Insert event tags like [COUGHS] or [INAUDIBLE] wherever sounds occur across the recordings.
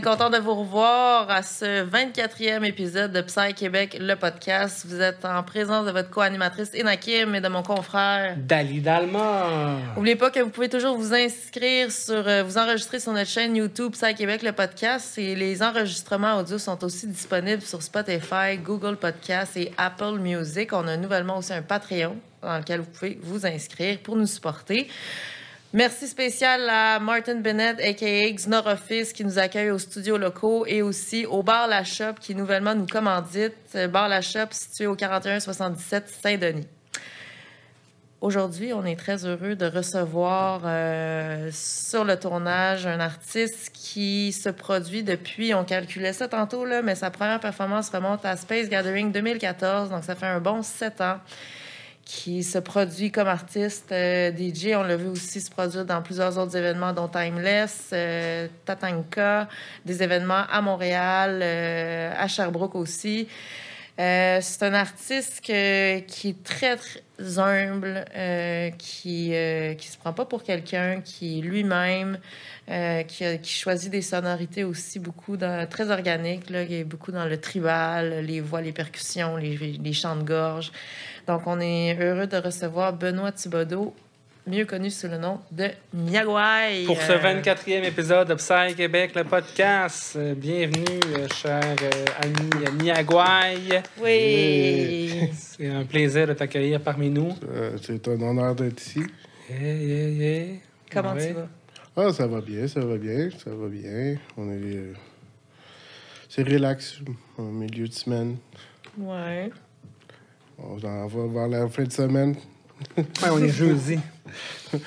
est content de vous revoir à ce 24e épisode de Psy Québec, le podcast. Vous êtes en présence de votre co-animatrice Inakim et de mon confrère Dali Dalma. N'oubliez pas que vous pouvez toujours vous inscrire sur, euh, vous enregistrer sur notre chaîne YouTube Psy Québec, le podcast. Et les enregistrements audio sont aussi disponibles sur Spotify, Google Podcast et Apple Music. On a nouvellement aussi un Patreon dans lequel vous pouvez vous inscrire pour nous supporter. Merci spécial à Martin Bennett, a.k.a. Xnor Office, qui nous accueille aux studios locaux et aussi au Bar La Shop, qui nouvellement nous commandite. Euh, Bar La Shop, situé au 4177 Saint-Denis. Aujourd'hui, on est très heureux de recevoir euh, sur le tournage un artiste qui se produit depuis, on calculait ça tantôt, là, mais sa première performance remonte à Space Gathering 2014, donc ça fait un bon sept ans qui se produit comme artiste euh, DJ. On l'a vu aussi se produire dans plusieurs autres événements, dont Timeless, euh, Tatanka, des événements à Montréal, euh, à Sherbrooke aussi. Euh, c'est un artiste qui est très, très humble, qui ne se prend pas pour quelqu'un, qui lui-même, qui, choisit des sonorités aussi beaucoup dans- très organiques, là, qui est beaucoup dans le tribal, les voix, les percussions, les chants de gorge. Donc, on est heureux de recevoir Benoît Thibodeau, mieux connu sous le nom de Miagwai. Pour ce Euh, 24e épisode de Psy Québec, le podcast, euh, bienvenue, euh, cher euh, ami Niagouaï. Oui. C'est un plaisir de t'accueillir parmi nous. C'est un honneur d'être ici. Yeah, yeah, yeah. Comment Ouais. tu vas? Ah, ça va bien, ça va bien, ça va bien. On est. euh, c'est relax, au milieu de semaine. Ouais. On s'en va vers la fin de semaine. Ouais, on est jeudi. [LAUGHS]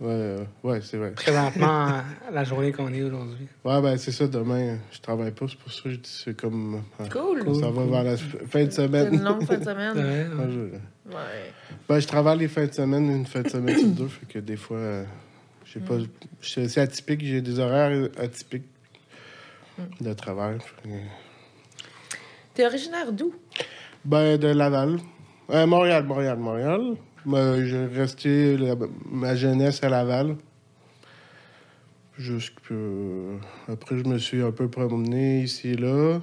Ouais, euh, ouais c'est vrai. Présentement, la journée qu'on est aujourd'hui. Ouais, ben c'est ça, demain, je travaille pas, c'est pour ça que je dis c'est comme. euh, Cool. On s'en va vers la fin de C'est une semaine. longue fin de semaine. Ouais, Ouais, ouais. je- Ouais. Ben, je travaille les fins de semaine, une fin de semaine sur deux, fait que des fois, euh, j'ai pas. je- C'est atypique, j'ai des horaires atypiques de travail. T'es originaire d'où? Ben, de Laval. Euh, Montréal, Montréal, Montréal. Ben, j'ai resté la- ma jeunesse à Laval. Jusque, euh, après, je me suis un peu promené ici et là.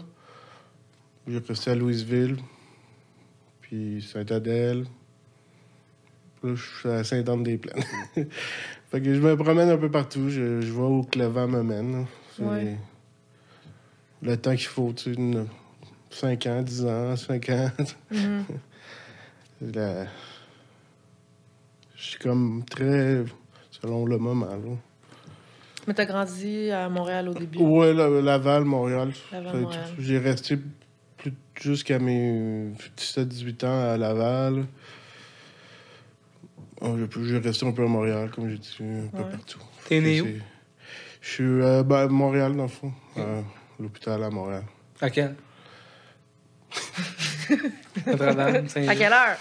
J'ai resté à Louisville, puis Saint-Adèle. Là, je suis à Sainte-Anne-des-Plaines. [LAUGHS] fait que je me promène un peu partout. Je, je vois où que le vent me mène. C'est Ouais. le temps qu'il faut, tu sais, 5 ans, 10 ans, 5 ans. Mhm. [LAUGHS] La- Je suis comme très selon le moment. Là. Mais t'as grandi à Montréal au début? Ouais, la- Laval, Montréal. Laval, Montréal. J'ai resté plus- jusqu'à mes 17-18 ans à Laval. Oh, j'ai- J'ai resté un peu à Montréal, comme j'ai dit, un peu Ouais. partout. T'es né où? Je suis euh, ben, à Montréal, dans le fond. à l'hôpital à Montréal. À quel? Notre-Dame, À quelle heure?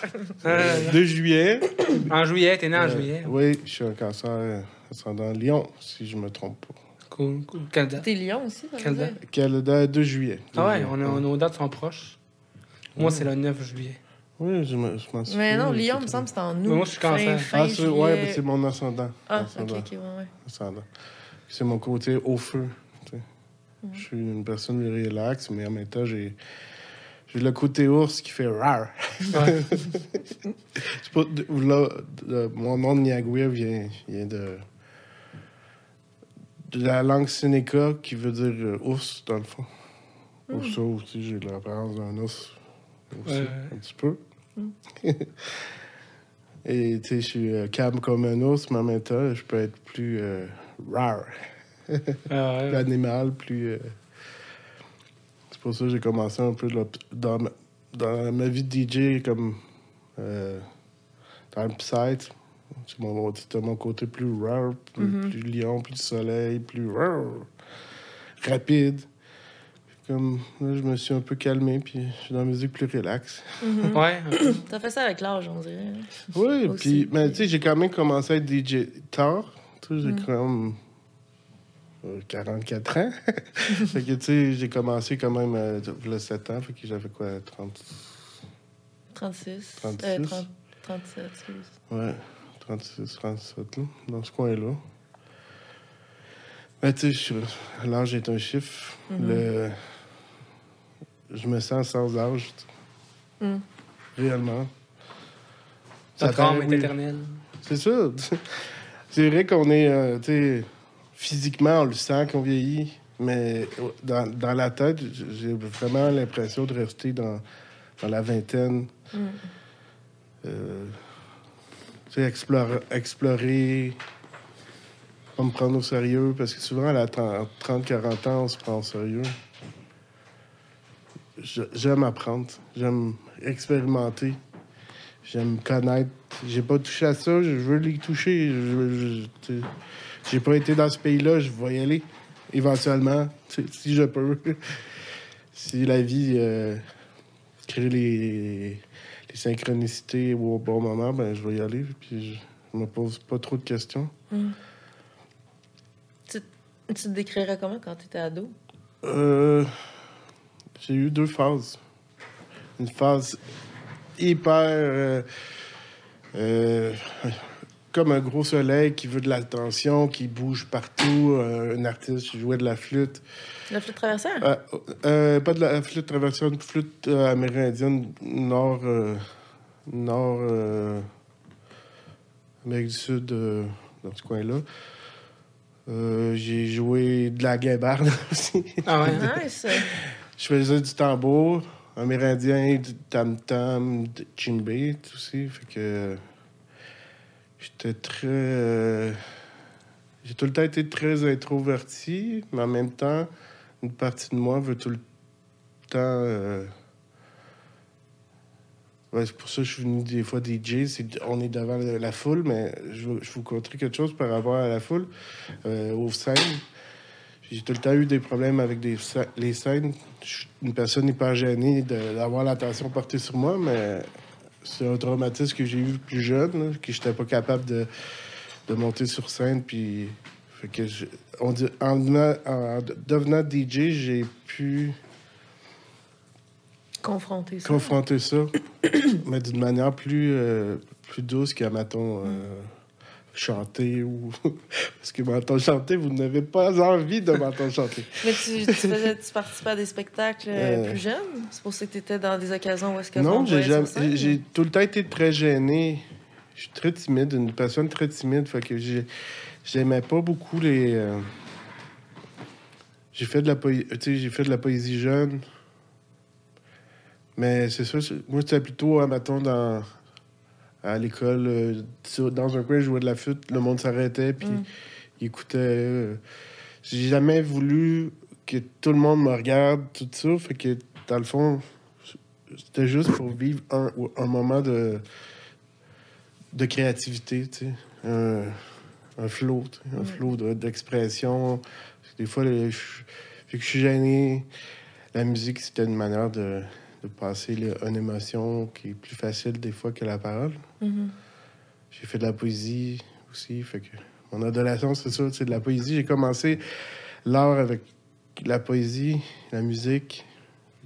Euh, 2 juillet. En juillet, t'es né en Euh, juillet. Oui, je suis un cancer euh, ascendant Lyon, si je me trompe pas. Cool, cool. Quelle date? T'es Lyon aussi, ça Quelle date? Quelle date? 2 juillet. Ah ouais, 2 on a, nos dates sont proches. Moi, c'est le 9 juillet. Oui, je me- je m'en Mais non, Lyon, me semble que c'est en août. Mais moi, je suis cancer. Fin, fin Ah, c'est ouais, mais c'est mon ascendant. Ah, ok, ascendant, ok, ouais, ouais. ascendant. C'est mon côté au feu. tu sais. Mm. Je suis une personne relax, mais en même temps, j'ai j'ai le côté ours qui fait rare. Ouais. [LAUGHS] C'est pas de- là, de- mon nom de Niagoué vient, vient de, de la langue Sénéca qui veut dire euh, ours, dans le fond. Mm. Pour ça aussi, j'ai l'apparence d'un ours aussi, Ouais. un petit peu. Mm. [LAUGHS] Et tu sais, je suis euh, calme comme un ours, mais en même temps, je peux être plus euh, rare, Ah plus ouais. animal, plus. Pour ça que j'ai commencé un peu là, dans, ma, dans ma vie de DJ comme euh, dans le psy. C'est mon, c'était mon côté plus rare, plus, Mhm. plus lion, plus soleil, plus rare, rapide. Comme là, je me suis un peu calmé, puis je suis dans la musique plus relax. Mhm. Ouais. [COUGHS] T'as fait ça avec l'âge, on dirait. Oui, Aussi, puis, mais tu sais, j'ai quand même commencé à être DJ tard. Tu sais, j'ai Mm. comme euh, 44 ans. [LAUGHS] fait que, tu sais, j'ai commencé quand même euh, le 7 ans, fait que j'avais quoi, 30... 36. 36. Euh, 30 37, excuse. Ouais, 36, 37, là, dans ce coin-là. Ben, tu sais, je- l'âge est un chiffre. Mhm. Le... Je me sens sans âge. Mm. Réellement. Notre âme est oui. éternelle. C'est ça. [LAUGHS] C'est vrai qu'on est, euh, tu sais, physiquement, on le sent qu'on vieillit, mais dans, dans la tête, j'ai vraiment l'impression de rester dans, dans la vingtaine. Mm. Euh, explorer, explorer, pas me prendre au sérieux, parce que souvent, à la 30-40 ans, on se prend au sérieux. J'aime apprendre, j'aime expérimenter, j'aime connaître. J'ai pas touché à ça, je veux les toucher. Je, je- j'ai pas été dans ce pays-là, je vais y aller éventuellement, si je peux. [LAUGHS] si la vie euh, crée les, les synchronicités au bon moment, ben je vais y aller. Puis je me pose pas trop de questions. Tu, tu te décrirais comment quand tu étais ado? Euh, j'ai eu deux phases. Une phase hyper. euh, euh, comme un gros soleil qui veut de l'attention, qui bouge partout. euh, un artiste qui jouait de la flûte. La flûte traversière? Euh, euh, pas de la flûte traversière, une flûte amérindienne nord. nord. Amérique du Sud, dans ce coin-là. J'ai joué de la guimbarde [LAUGHS] aussi. Ah ouais? Nice! Je faisais du tambour amérindien, du tam-tam, du djembé aussi. Fait que j'étais très. euh, j'ai tout le temps été très introverti, mais en même temps, une partie de moi veut tout le temps. euh, c'est pour ça que je suis venu des fois DJ. c'est- On est devant la, foule, mais je, je vous conterai quelque chose par rapport à la foule, euh, aux scènes. J'ai tout le temps eu des problèmes avec des les scènes. Je suis une personne hyper gênée d'avoir l'attention portée sur moi, mais c'est un traumatisme que j'ai eu plus jeune, là, que j'étais pas capable de, de monter sur scène. Puis, fait que je- on dit, en, devenant- en devenant DJ, j'ai pu Confronter ça. confronter ça, [CLEARS THROAT] mais d'une manière plus, euh, plus douce qu'à, mettons, euh, chanter ou... [LAUGHS] Parce que m'entendre chanter, vous n'avez pas envie de m'entendre chanter. Mais tu, tu, faisais, tu participais à des spectacles euh, Euh. plus jeunes? C'est pour ça que tu étais dans des occasions où est-ce que Non, j'ai tout le temps été très gêné. Je suis très timide, une personne très timide. Fait que j'ai- j'aimais pas beaucoup les. euh, J'ai fait de la sais, j'ai fait de la poésie jeune. Mais c'est ça, moi c'était plutôt, hein, mettons, dans à l'école, euh, dans un coin, je jouais de la flûte, le monde s'arrêtait, puis Mm. il écoutait. euh, J'ai jamais voulu que tout le monde me regarde, tout ça. Fait que, dans le fond, c'était juste pour vivre un, un moment de, de créativité, tu sais. Un, un flow, tu sais, un Mm. flow de- d'expression. Des fois, le- je, vu que je suis gêné, la musique, c'était une manière de, de passer là, une émotion qui est plus facile des fois que la parole. Mhm. J'ai fait de la poésie aussi. Fait que mon adolescence, c'est ça, c'est de la poésie. J'ai commencé l'art avec la poésie, la musique.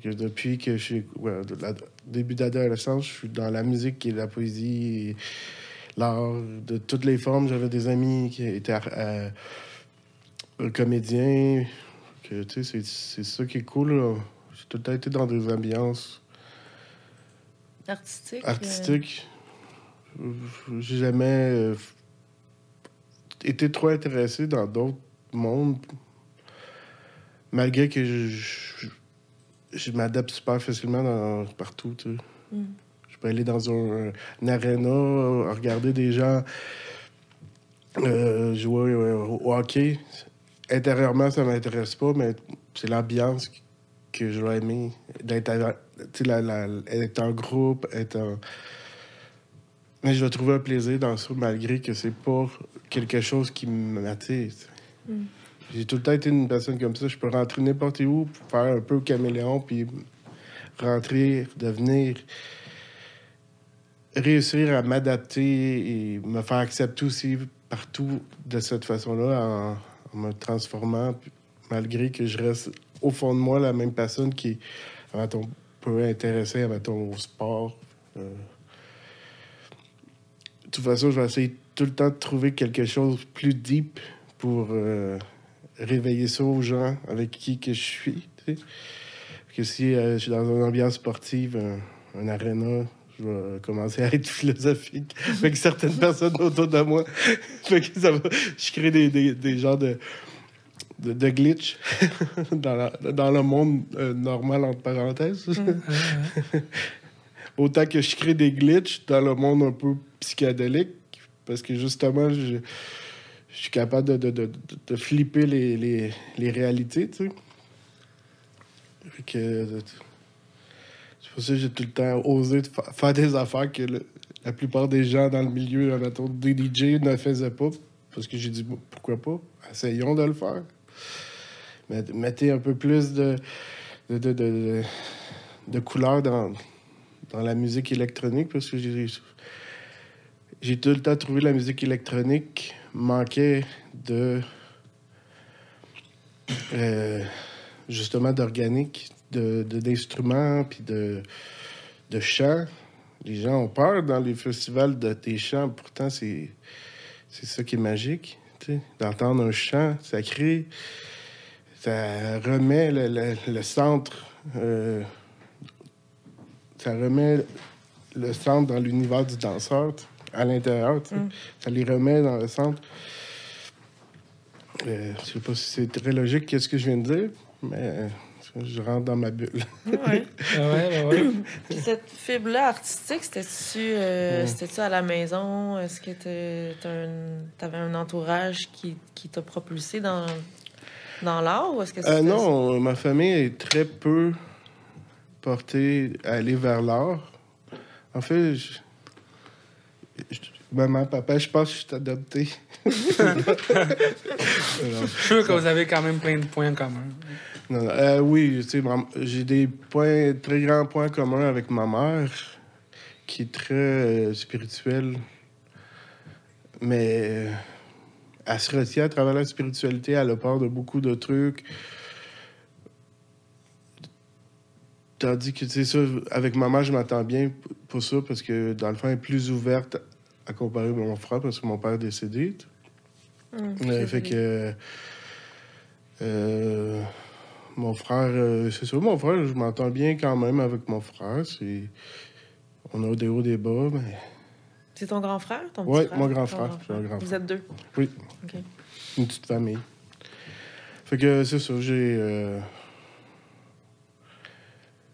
Que depuis que je suis ouais, de la- début d'adolescence, je suis dans la musique et la poésie, l'art de toutes les formes. J'avais des amis qui étaient euh, comédiens. Que, tu sais, c'est, c'est ça qui est cool. là. J'ai tout le temps été dans des ambiances Artistique? euh. J'ai jamais euh, été trop intéressé dans d'autres mondes. Malgré que je, je, je m'adapte super facilement dans- partout. tu sais. Mm. Je peux aller dans un, un aréna, regarder des gens euh, jouer au hockey. Intérieurement, ça m'intéresse pas, mais c'est l'ambiance que je vais aimer. D'être être en groupe, être en... Mais je vais trouver un plaisir dans ça, malgré que c'est pas quelque chose qui m'attire. Mm. J'ai tout le temps été une personne comme ça. Je peux rentrer n'importe où, faire un peu caméléon, puis rentrer, devenir réussir à m'adapter et me faire accepter aussi partout de cette façon-là en, en me transformant, malgré que je reste au fond de moi la même personne qui mettons, peut intéresser mettons, au sport. Euh, De toute façon, je vais essayer tout le temps de trouver quelque chose de plus deep pour euh, réveiller ça aux gens avec qui que je suis. tu sais. Que si euh, je suis dans une ambiance sportive, un, un aréna, je vais commencer à être philosophique avec certaines personnes autour de moi. [LAUGHS] je crée des, des, des genres de, de, de glitch [LAUGHS] dans, la- dans le monde euh, normal, entre parenthèses. [LAUGHS] Autant que je crée des glitches dans le monde un peu psychédélique, parce que justement, je, je suis capable de, de, de, flipper les, les, les réalités, tu sais. Fait que, c'est pour ça que j'ai tout le temps osé fa- faire des affaires que le- la plupart des gens dans le milieu, en attendant des DJ, ne faisaient pas. Parce que j'ai dit, pourquoi pas? Essayons de le faire. Mettez un peu plus de, de, de, de, de couleur dans, dans la musique électronique parce que j'ai j'ai tout le temps trouvé la musique électronique manquait de euh, justement d'organique, de, d'instruments puis de, de chants. Les gens ont peur dans les festivals de des chants, pourtant c'est c'est ça qui est magique, d'entendre un chant sacré. Ça remet le, le- le centre euh, ça remet le centre dans l'univers du danseur, à l'intérieur. Mm. Ça les remet dans le centre. Euh, je sais pas si c'est très logique, qu'est-ce que je viens de dire, mais euh, je rentre dans ma bulle. [LAUGHS] Ouais. Ouais, ouais, ouais. [LAUGHS] Puis cette fibre-là artistique, c'était-tu euh, c'était-tu à la maison? Est-ce que tu avais un entourage qui, qui t'a propulsé dans, dans l'art? Ou est-ce que Euh, c'était- non, ma famille est très peu portée à aller vers l'art. En fait, je- je- maman, papa, je pense que je suis adopté. [LAUGHS] Je suis sûr que vous avez quand même plein de points communs. Non, non, euh, oui, j'ai des points, très grands points communs avec ma mère, qui est très euh, spirituelle. Mais euh, elle se retient à travers la spiritualité, elle a peur de beaucoup de trucs. Tandis que, tu sais, ça, avec ma mère, je m'attends bien pour ça, parce que, dans le fond, elle est plus ouverte à comparer à mon frère, parce que mon père est décédé. C'est fait que. euh, mon frère, euh, c'est ça, mon frère, je m'entends bien quand même avec mon frère. On a des hauts, des bas, mais C'est ton grand frère? Ton Ouais, petit frère? mon grand frère, grand Vous êtes deux? oui, OK. une petite famille. Fait que c'est ça, j'ai. euh,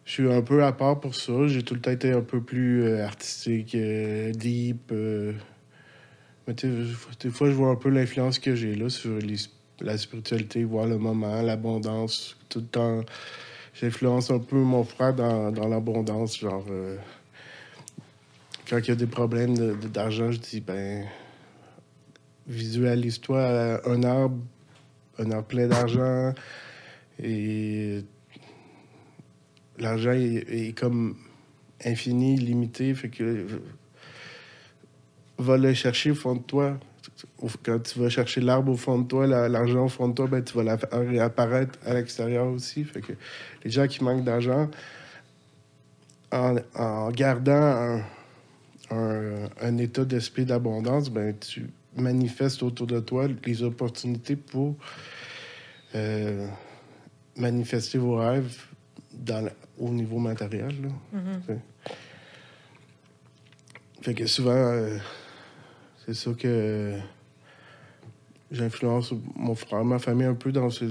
je suis un peu à part pour ça. J'ai tout le temps été un peu plus euh, artistique, euh, deep. Mais tu sais, des fois, je vois un peu l'influence que j'ai là sur les- la spiritualité, voir le moment, l'abondance. Tout le temps, j'influence un peu mon frère dans, dans l'abondance. Genre, quand il y a des problèmes de- de- d'argent, je dis, ben, visualise-toi un arbre, un arbre plein d'argent, et l'argent est, comme infini, limité, fait que va le chercher au fond de toi. Quand tu vas chercher l'arbre au fond de toi, la- l'argent au fond de toi, ben, tu vas la faire à l'extérieur aussi. Fait que les gens qui manquent d'argent, en, en gardant un, un- un état d'esprit d'abondance, ben, tu manifestes autour de toi les opportunités pour euh, manifester vos rêves dans la- au niveau matériel. là. Mhm. Fait. Fait que souvent, euh, c'est ça que j'influence mon frère, ma famille un peu dans ces,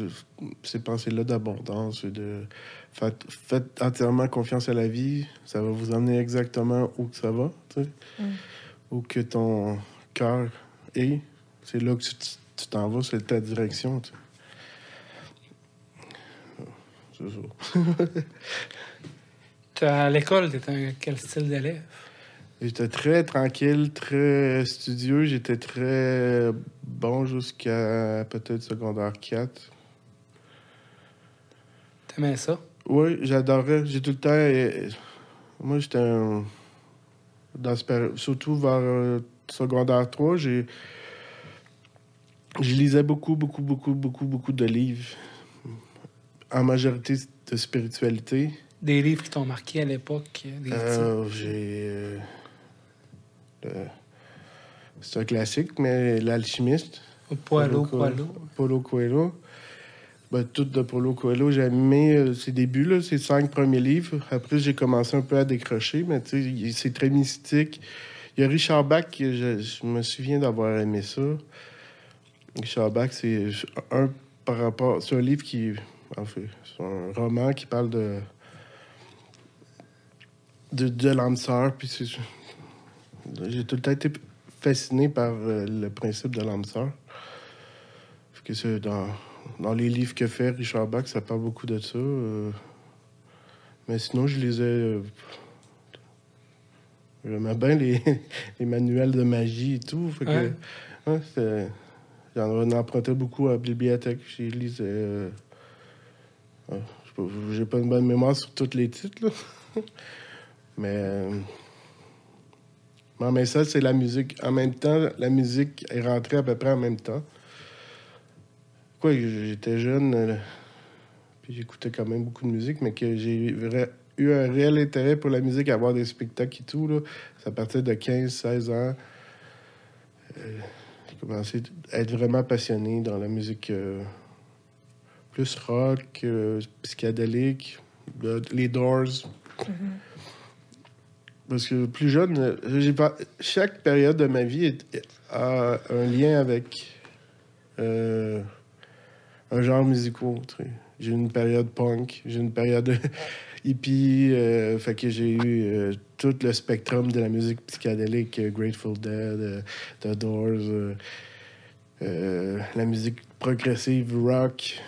ces pensées-là d'abondance. et De faites, faites entièrement confiance à la vie, ça va vous emmener exactement où que ça va, tu sais. Mm. Où que ton cœur est. C'est là que tu t'en vas, c'est ta direction. tu sais. C'est ça. [LAUGHS] T'as- À l'école, t'étais quel style d'élève? J'étais très tranquille, très studieux. J'étais très bon jusqu'à peut-être secondaire 4. T'aimais ça? Oui, j'adorais. J'ai tout le temps. euh, Moi, j'étais un. Dans ce Surtout vers euh, secondaire 3, j'ai. Je lisais beaucoup, beaucoup, beaucoup, beaucoup, beaucoup de livres. En majorité de spiritualité. Des livres qui t'ont marqué à l'époque? Euh, j'ai. euh, le- C'est un classique, mais L'Alchimiste. Poilo, Paulo Poilo. Paulo Coelho. Ben, tout de Paulo Coelho, j'ai aimé euh, ses débuts, là, ses cinq premiers livres. Après, j'ai commencé un peu à décrocher, mais c'est très mystique. Il y a Richard Bach, je, je me souviens d'avoir aimé ça. Richard Bach, c'est un par rapport. C'est un livre qui. En fait, c'est un roman qui parle de. de, de. Puis j'ai tout le temps été fasciné par euh, le principe de l'âme que c'est dans, dans les livres que fait Richard Bach, ça parle beaucoup de ça. euh. mais sinon, je lisais. euh, J'aimais bien les, [LAUGHS] les manuels de magie et tout. Fait que, ouais, J'en empruntais beaucoup à la bibliothèque. Je lisais. euh, je sais pas, J'ai pas une bonne mémoire sur tous les titres, là. [LAUGHS] mais. euh, mais ça, c'est la musique. En même temps, la musique est rentrée à peu près en même temps. Quoi, j'étais jeune, euh, puis j'écoutais quand même beaucoup de musique, mais que j'ai eu un réel intérêt pour la musique, à voir des spectacles et tout, là. Ça partait de 15, 16 ans. Euh, j'ai commencé à être vraiment passionné dans la musique euh, plus rock, euh, psychédélique, de- les Doors. Parce que plus jeune, j'ai pas... chaque période de ma vie est- a un lien avec euh, un genre musical. J'ai une période punk, j'ai une période [LAUGHS] hippie, euh, fait que j'ai eu euh, tout le spectrum de la musique psychédélique, euh, Grateful Dead, The Doors, la musique progressive rock,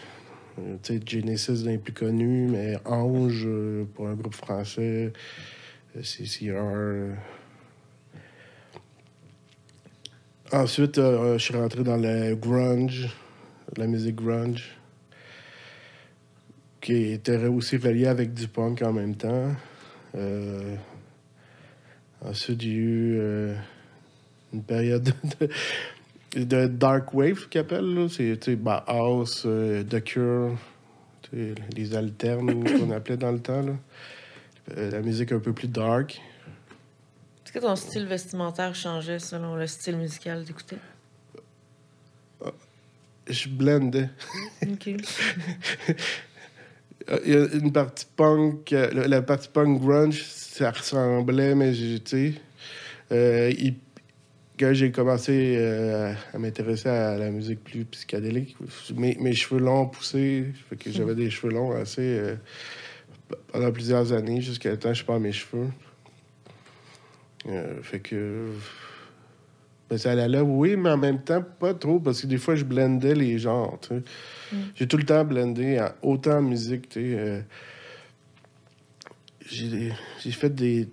Genesis d'un plus connu, mais Ange pour un groupe français, CCR. Ensuite, je suis rentré dans le grunge, la musique grunge, qui était aussi reliée avec du punk en même temps. Euh, ensuite, j'ai eu euh, une période [LAUGHS] de, dark wave, qu'ils appellent. C'est sais, Bauhaus, euh, The Cure, les alternes qu'on appelait dans le temps. Euh, la musique un peu plus dark. Est-ce que ton style vestimentaire changeait selon le style musical d'écouter? Je blendais. OK. [LAUGHS] Il y a une partie punk, euh, la, la partie punk grunge, ça ressemblait, mais tu sais, euh, quand j'ai commencé euh, à m'intéresser à la musique plus psychédélique, mes, mes cheveux longs poussés, fait que j'avais des cheveux longs assez euh, pendant plusieurs années, jusqu'à temps que je perds mes cheveux. Fait que ben, ça allait là, oui, mais en même temps, pas trop, parce que des fois, je blendais les genres, sais. J'ai tout le temps blendé autant en musique, euh, j'ai fait des...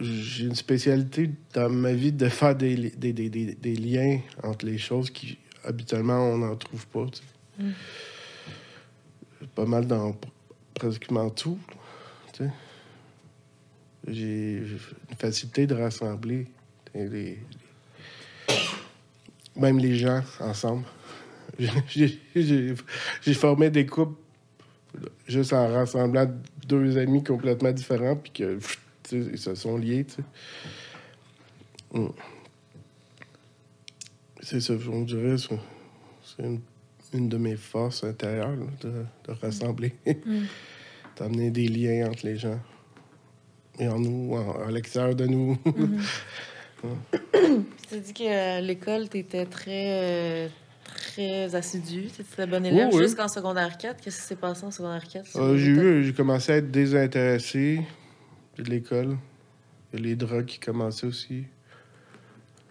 J'ai une spécialité dans ma vie de faire des, li- des, des, des, liens entre les choses qui, habituellement, on n'en trouve pas, sais. Pas mal dans pr- pratiquement tout. J'ai une facilité de rassembler les- même les gens ensemble. [LAUGHS] J'ai- formé des couples juste en rassemblant deux amis complètement différents, puis que pff, ils se sont liés. Mm. C'est ça, on dirait, c'est une, une de mes forces intérieures, là, de, de rassembler, [LAUGHS] d'amener des liens entre les gens. Et en nous, en- à l'extérieur de nous. [LAUGHS] Tu t'as dit qu'à l'école, tu étais très, euh, très assidu. Tu étais bon élève oui. jusqu'en secondaire 4. Qu'est-ce qui s'est passé en secondaire 4? Euh, j'ai eu, j'ai commencé à être désintéressé de l'école. Les drogues qui commençaient aussi.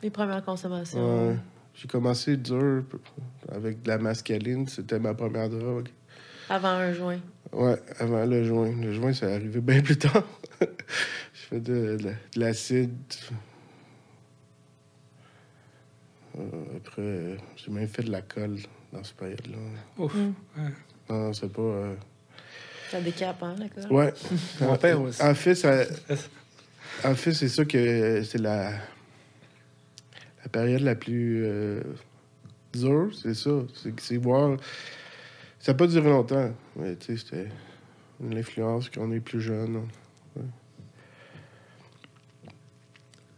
Les premières consommations. Ouais. J'ai commencé dur avec de la mascaline. C'était ma première drogue. Avant un joint. Ouais, avant le joint. Le joint, ça arrivé bien plus tard. [LAUGHS] Je fais de, de- de l'acide. Euh, après, euh, j'ai même fait de la colle dans cette période-là. Ouf. Mm. Ouais. Non, c'est pas... euh, Ça décape, hein, d'accord? Ouais. [LAUGHS] Mon père aussi. En fait, ça... [LAUGHS] en fait c'est ça que c'est la... la période la plus euh, dure, c'est ça. C'est voir. Ça n'a pas duré longtemps, mais tu sais, c'était une influence quand on est plus jeune. ouais.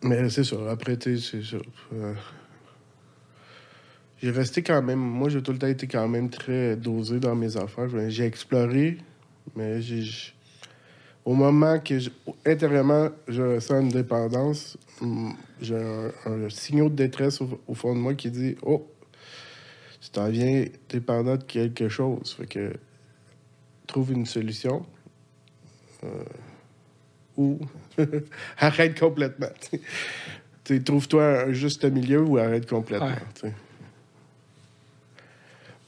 Mais c'est ça. Après, tu sais, c'est ça. Euh, j'ai resté quand même. Moi, j'ai tout le temps été quand même très dosé dans mes affaires. J'ai exploré, mais j'ai. Au moment que, je- intérieurement, je ressens une dépendance, hum, j'ai un, un signal de détresse au, au fond de moi qui dit Oh, tu t'en viens dépendant de quelque chose. Fait que trouve une solution. Euh, ou [LAUGHS] arrête complètement. Trouve-toi un juste milieu ou arrête complètement. Ouais.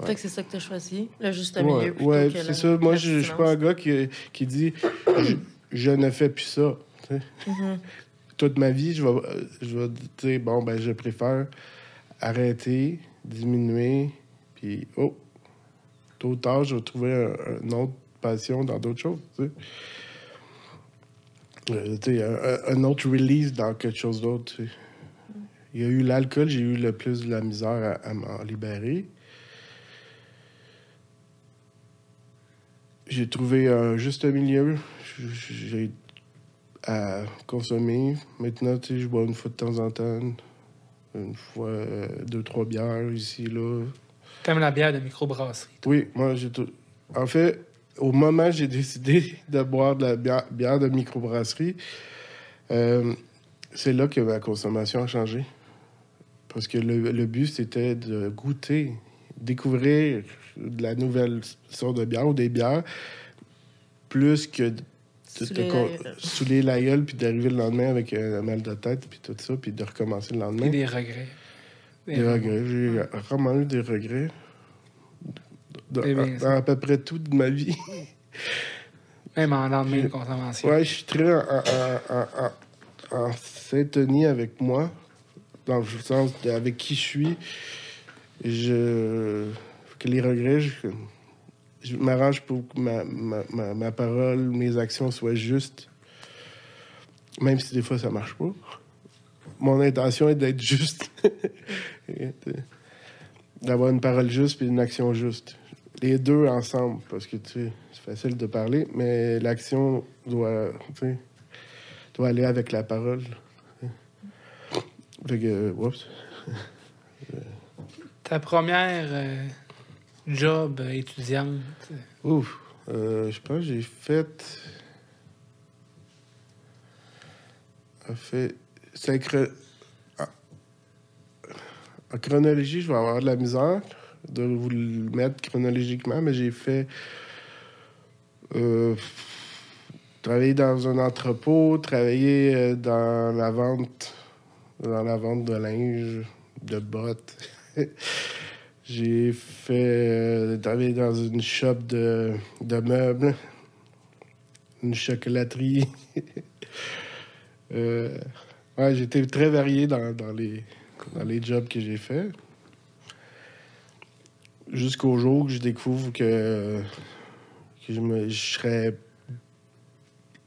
Fait que c'est ça que tu as choisi, le juste milieu. ouais, c'est ça. Moi, je je suis pas un gars qui, qui dit je, je ne fais plus ça. Mhm. Toute ma vie, je vais, je vais dire bon, ben, je préfère arrêter, diminuer, puis oh, tôt ou tard, je vais trouver un- une autre passion dans d'autres choses. Euh, un, un autre release dans quelque chose d'autre. sais. Il y a eu l'alcool, j'ai eu le plus de la misère à, à m'en libérer. J'ai trouvé un juste milieu. J'ai à consommer. Maintenant, tu sais, je bois une fois de temps en temps. Une fois, euh, deux, trois bières ici, là. T'aimes la bière de microbrasserie. Oui, moi, j'ai tout. En fait, au moment où j'ai décidé [LAUGHS] de boire de la bière, bière de microbrasserie, euh, c'est là que ma consommation a changé. Parce que le, le but, c'était de goûter, découvrir de la nouvelle sorte de bière ou des bières, plus que de te Saouler la gueule. puis d'arriver le lendemain avec un mal de tête, puis tout ça, puis de recommencer le lendemain. Et des regrets. Des regrets. J'ai vraiment eu des regrets. Dans, Eh à peu près toute ma vie. [LAUGHS] Même en lendemain de consommation. Ouais, je suis très en, en- en- en- en syntonie avec moi, dans le sens de avec qui je suis. Je. Que les regrets, je, m'arrange pour que ma, ma, ma, parole, mes actions soient justes. Même si des fois ça marche pas. Mon intention est d'être juste. [LAUGHS] D'avoir une parole juste et une action juste. Les deux ensemble, parce que tu sais, c'est facile de parler, mais l'action doit, doit aller avec la parole. Fait que. Ta première euh, job étudiante. Ouf. Euh, je pense que j'ai fait. fait. C'est chro- en- En chronologie, je vais avoir de la misère de vous le mettre chronologiquement, mais j'ai fait. euh, travailler dans un entrepôt, travailler euh, dans la vente. Dans la vente de linge, de bottes. [LAUGHS] J'ai fait euh, travailler dans une shop de, de meubles, une chocolaterie. [LAUGHS] euh, ouais, été très varié dans, dans les, dans les jobs que j'ai faits. Jusqu'au jour où je découvre que, que je, me, serais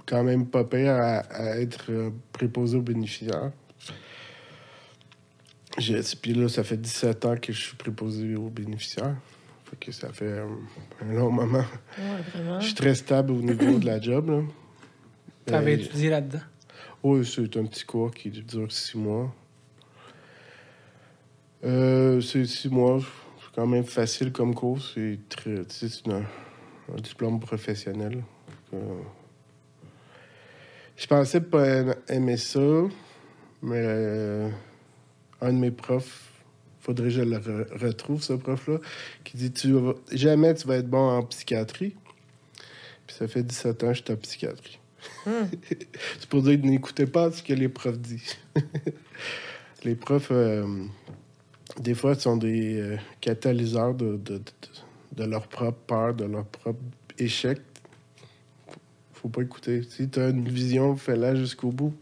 quand même pas pire à, à être euh, préposé aux bénéficiaires. J'ai- Puis là, ça fait 17 ans que je suis préposé aux bénéficiaires. Fait que ça fait un long moment. Ouais, vraiment. Je suis très stable au niveau de la job. Là. T'avais Euh, étudié là-dedans? oui, c'est un petit cours qui dure six mois. Euh, c'est six mois. C'est quand même facile comme cours. C'est très. C'est un, un diplôme professionnel. Euh, je pensais pas aim- aimer ça, mais euh, un de mes profs, faudrait que je le re- retrouve, ce prof-là, qui dit tu vas, Jamais tu vas être bon en psychiatrie. Puis ça fait 17 ans que je suis en psychiatrie. [LAUGHS] C'est pour dire que n'écoutez pas ce que les profs disent. [LAUGHS] les profs, euh, des fois, sont des euh, catalyseurs de, de, de, de leur propre peur, de leur propre échec. Faut pas écouter. Si tu as une vision, fais-la jusqu'au bout.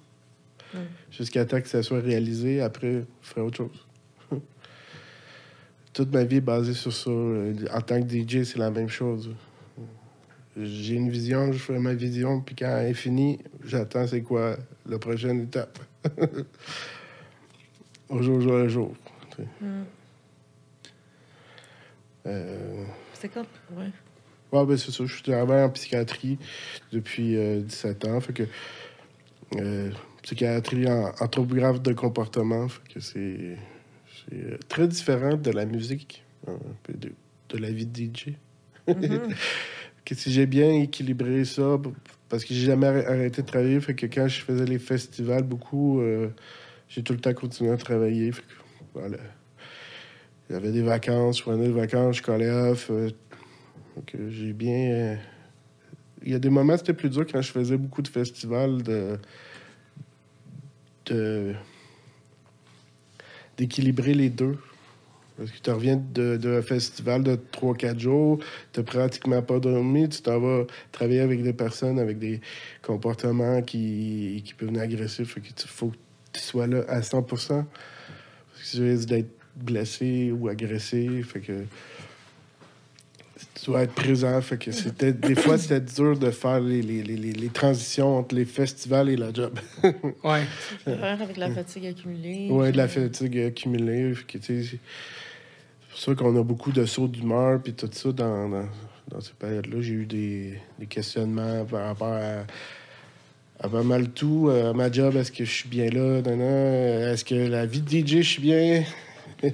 Mm. Jusqu'à temps que ça soit réalisé. Après, ferai autre chose. [LAUGHS] Toute ma vie est basée sur ça. En tant que DJ, c'est la même chose. J'ai une vision, je fais ma vision, puis quand elle est finie, j'attends c'est quoi la prochaine étape. [LAUGHS] Au jour, jour le jour. tu sais. Mm. Euh, C'est quand? Ouais. ouais, ben c'est ça. Je travaille en psychiatrie depuis euh, 17 ans. Fait que. euh, psychiatrie en anthropographe de comportement. Fait que c'est. C'est euh, très différent de la musique, peu de, de la vie de DJ. Mhm. [LAUGHS] que si j'ai bien équilibré ça, parce que j'ai jamais arr- arrêté de travailler, fait que quand je faisais les festivals, beaucoup, euh, j'ai tout le temps continué à travailler. Fait que, voilà. Il y avait des vacances, je prenais des vacances, je collais off. euh, donc, euh, j'ai bien. Il y a des moments, c'était plus dur quand je faisais beaucoup de festivals de. De d'équilibrer les deux. Parce que tu reviens de- d'un festival de 3-4 jours, tu pratiquement pas dormi, tu t'en vas travailler avec des personnes avec des comportements qui, qui peuvent devenir agressifs. Tu faut que tu sois là à 100 Parce que tu risques d'être blessé ou agressé. Fait que tu dois être présent. Fait que c'était, des fois, c'était dur de faire les, les, les, les- les transitions entre les festivals et la job. [LAUGHS] Ouais. Faire avec la fatigue accumulée. Ouais, de la fatigue accumulée. Fait que, tu sais, c'est pour ça qu'on a beaucoup de sauts d'humeur puis tout ça dans, dans, dans ces périodes-là. J'ai eu des, des questionnements par rapport à, à pas mal tout. Euh, ma job, est-ce que je suis bien là? Nan, nan. Est-ce que la vie de DJ, je suis bien? [LAUGHS]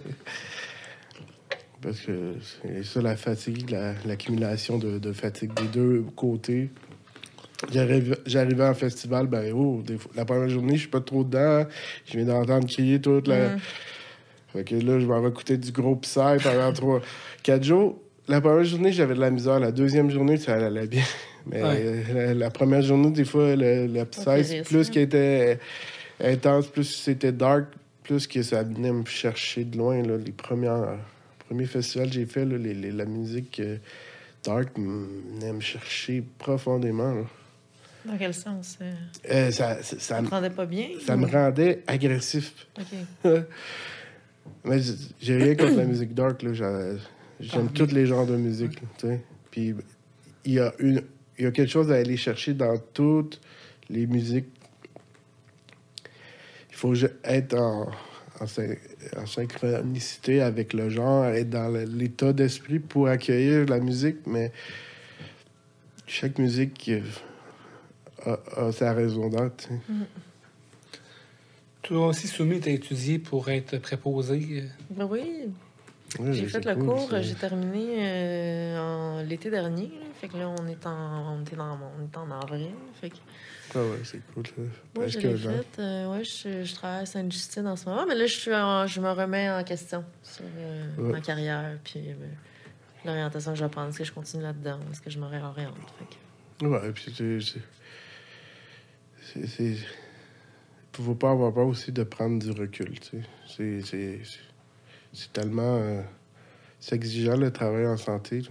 Parce que c'est ça, la fatigue, la- l'accumulation de, de fatigue des deux côtés. J'arrivais en festival, ben oh, des fois- la première journée, je suis pas trop dedans. Je viens d'entendre crier toute la. Mhm. Fait que là, je m'en vais écouter du gros psy pendant trois, quatre jours. La première journée, j'avais de la misère. La deuxième journée, ça allait bien. [LAUGHS] Mais Ouais. euh, la, la première journée, des fois, le, la psy, plus hein. qui était intense, plus c'était dark, plus que ça venait me chercher de loin. Là, les premières, premiers festivals que j'ai fait, là, les- les- la musique euh, dark venait me chercher profondément. là. Dans quel sens? euh, Euh, ça, ça, ça Ça me- rendait pas bien? ça me rendait agressif. OK. [LAUGHS] Mais j'ai rien contre la musique dark. J'aime tous les genres de musique. là. Puis il y, a une, il y a quelque chose à aller chercher dans toutes les musiques. Il faut être en, en, en synchronicité avec le genre, être dans l'état d'esprit pour accueillir la musique, mais chaque musique a, a sa raison d'être. tu sais. Toi aussi, Soumi, tu as étudié pour être préposé. euh, Ben oui, Ouais, j'ai c'est fait le cool, cours, j'ai terminé euh, l'été dernier. là. Fait que là, on est en, on était dans, on est en avril. Fait que Ah ouais, c'est cool. moi, je l'ai fait. euh, ouais, je, je travaille à Sainte-Justine en ce moment. Mais là, je, suis en- je me remets en question sur euh, Ouais. ma carrière. Puis euh, l'orientation que je vais prendre. Est-ce que je continue là-dedans? Est-ce que je me réoriente? Fait que- Ouais, puis c'est. c'est- Faut pas avoir peur aussi de prendre du recul, tu sais. C'est- C'est. tellement. C'est exigeant le travail en santé. là.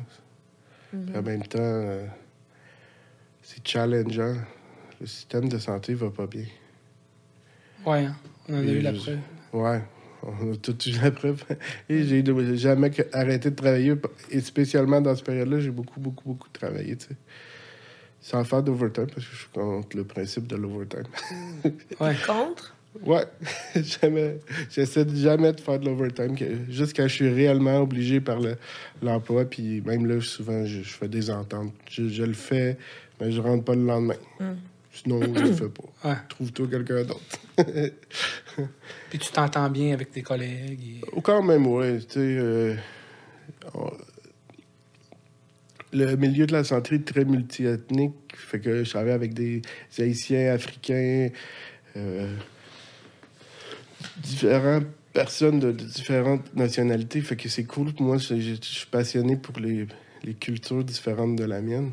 Mhm. Puis En même temps, c'est challengeant. Le système de santé va pas bien. Ouais, hein, on en a Et eu la je- preuve. Ouais, on a tout eu la preuve. Et j'ai jamais arrêté de travailler. Et spécialement dans cette période-là, j'ai beaucoup, beaucoup, beaucoup travaillé, tu sais. Sans faire d'overtime, parce que je suis contre le principe de l'overtime. [LAUGHS] Ouais. Contre? Ouais, [LAUGHS] jamais. J'essaie de jamais de faire de l'overtime, quand je suis réellement obligé par le- l'emploi. Puis même là, souvent, je, je fais des ententes. Je, je le fais, mais je rentre pas le lendemain. Mm. Sinon, je le fais pas. Ouais. Trouve-toi quelqu'un d'autre. [LAUGHS] Puis tu t'entends bien avec tes collègues. et- Ou quand même, sais, euh, on- le milieu de la santé est très multiethnique. Fait que je travaille avec des Haïtiens, Africains, euh, différentes personnes de, de différentes nationalités. Fait que c'est cool. Moi, je, je- je suis passionné pour les, les cultures différentes de la mienne.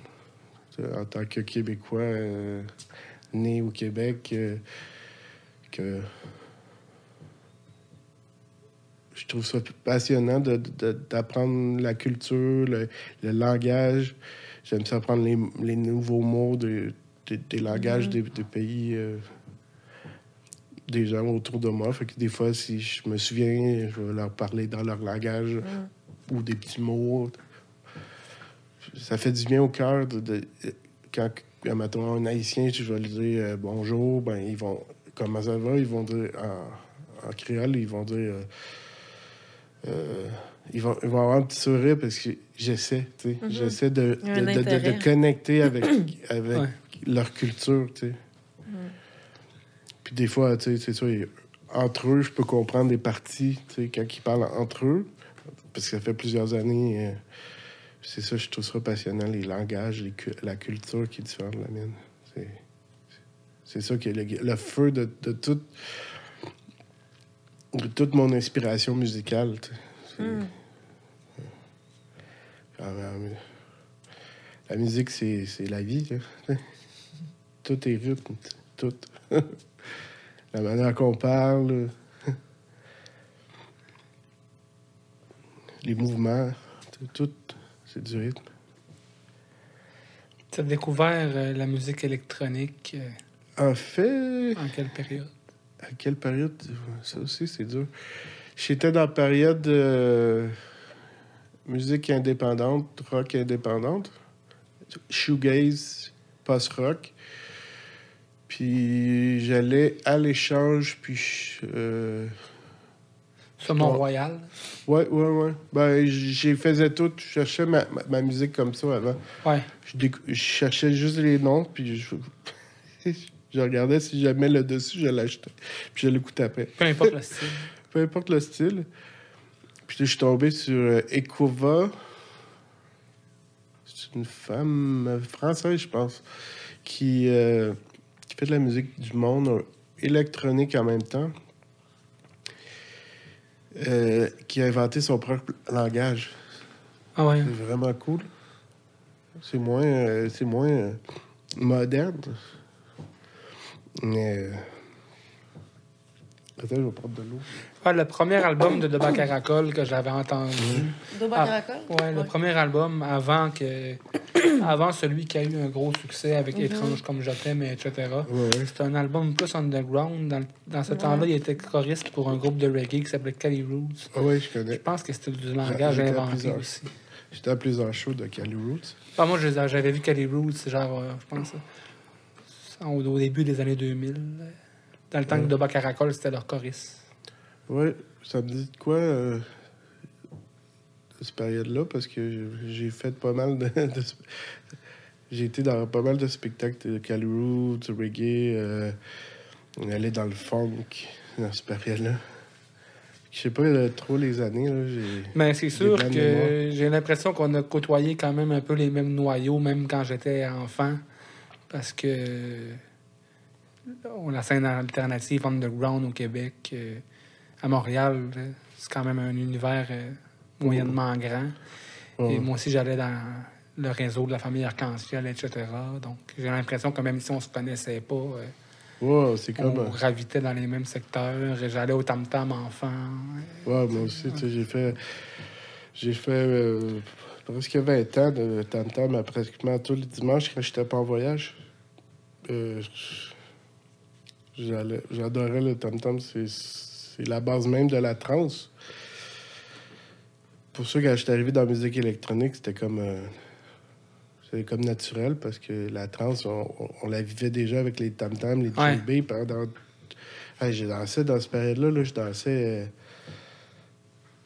En tant que Québécois, euh, né au Québec, euh, que je trouve ça passionnant d'apprendre la culture, le, le langage. J'aime ça apprendre les, les nouveaux mots de- de- des langages Mhm. des, des pays, euh, des gens autour de moi. Fait que des fois, si je me souviens, je vais leur parler dans leur langage Mm. ou des petits mots. Ça fait du bien au cœur de, de- quand, mettons, un haïtien, je vais lui dire euh, bonjour, ben ils vont comment ça va, ils vont dire en, en créole, ils vont dire euh, euh, ils vont, ils vont avoir un petit sourire parce que j'essaie, tu sais, Mhm. j'essaie de, de, de- de- de intérêt. connecter avec, [COUGHS] avec Ouais. leur culture, tu sais. Mm. Puis des fois, tu sais, c'est sûr, entre eux, je peux comprendre des parties, tu sais, quand ils parlent entre eux, parce que ça fait plusieurs années. euh, c'est ça, je trouve ça passionnant, les langages, les cu- la culture qui est différente de la mienne. C'est, ça qui est le, le feu de, de tout- de toute mon inspiration musicale. Hmm. Ah, mais, La musique, c'est, c'est la vie. là. Tout est rythme. Tout. [LAUGHS] la manière qu'on parle. [LAUGHS] Les mouvements. Tout, tout, c'est du rythme. Tu as découvert euh, la musique électronique euh, En fait, en quelle période? à quelle période? Ça aussi, c'est dur. J'étais dans la période euh, musique indépendante, rock indépendante, shoegaze, post-rock. Puis j'allais à l'échange, puis je- euh, Sur Mont-Royal? ouais, ouais, ouais. Ben, j'ai faisais tout. Je cherchais ma, ma- ma musique comme ça avant. Ouais. Je, cherchais juste les noms, puis je, [LAUGHS] je regardais si j'aimais le dessus, je l'achetais. Puis je l'écoutais après. Peu importe le style. [LAUGHS] peu importe le style. Puis là, je suis tombé sur euh, Ekova. C'est une femme française, je pense, qui, euh, qui fait de la musique du monde euh, électronique en même temps. Euh, qui a inventé son propre langage. Ah ouais. C'est vraiment cool. C'est moins, euh, c'est moins euh, moderne. Mais. Attends, je vais prendre de l'eau. Ouais, le premier album de Deba Caracol que j'avais entendu. Doba Ah, Caracol? Ouais, le premier album avant que [COUGHS] avant celui qui a eu un gros succès avec Étrange comme je t'aime, etc. Ouais, ouais. C'était un album plus underground. Dans, dans ce Ouais. temps-là, il était choriste pour un groupe de reggae qui s'appelait Cali Roots. Ah ouais, je Je connais. pense que c'était du langage J'étais à inventé aussi. J'étais à plusieurs shows de Cali Roots. Ah, moi, je j'avais vu Cali Roots, genre, euh, je pense, euh, au, au début des années 2000. Euh, Dans le temps que. Deba Caracol, c'était leur choriste. Ouais, ça me dit de quoi euh, cette période-là parce que j'ai fait pas mal de. j'ai été dans pas mal de spectacles de Cali Roots, reggae. euh, on allait dans le funk dans cette période-là. Je sais pas euh, trop les années. Là. Mais c'est sûr que j'ai l'impression qu'on a côtoyé quand même un peu les mêmes noyaux, même quand j'étais enfant. Parce que la scène alternative underground au Québec, euh, à Montréal, euh, c'est quand même un univers euh, moyennement grand. Ouais. Et moi aussi, j'allais dans le réseau de la famille Arc-en-Ciel, etc. Donc, j'ai l'impression que même si on se connaissait pas, euh, comme. on gravitait dans les mêmes secteurs. Et J'allais au Tam-Tam enfant. Ouais, moi aussi, j'ai fait. J'ai fait presque 20 ans de tam-tam à pratiquement tous les dimanches quand j'étais pas en voyage. Euh, J'adorais le tam-tam, c'est c'est la base même de la trance. Pour ça, quand j'étais arrivé dans la musique électronique, c'était comme. euh, c'était comme naturel parce que la trance, on, on- on la vivait déjà avec les tam-tams, les Ouais. djembés pendant. Hey, j'ai dansé dans cette période-là, là, je dansais euh,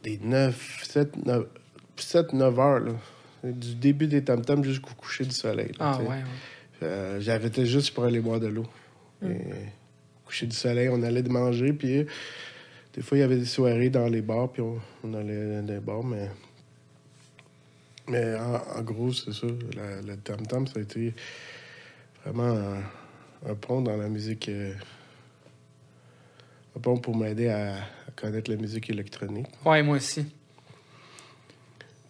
des 9, 7, 9, 7, 9 heures. Là. Du début des tam-tams jusqu'au coucher du soleil. Ah ouais, ouais. Euh, J'arrêtais juste pour aller boire de l'eau. Et, Coucher du soleil, on allait de manger, puis euh, des fois, il y avait des soirées dans les bars, puis on, on allait dans les bars, mais... Mais en, en gros, c'est ça. la- Le tam-tam, ça a été vraiment un, un pont dans la musique... euh, un pont pour m'aider à, à connaître la musique électronique. Ouais, moi aussi.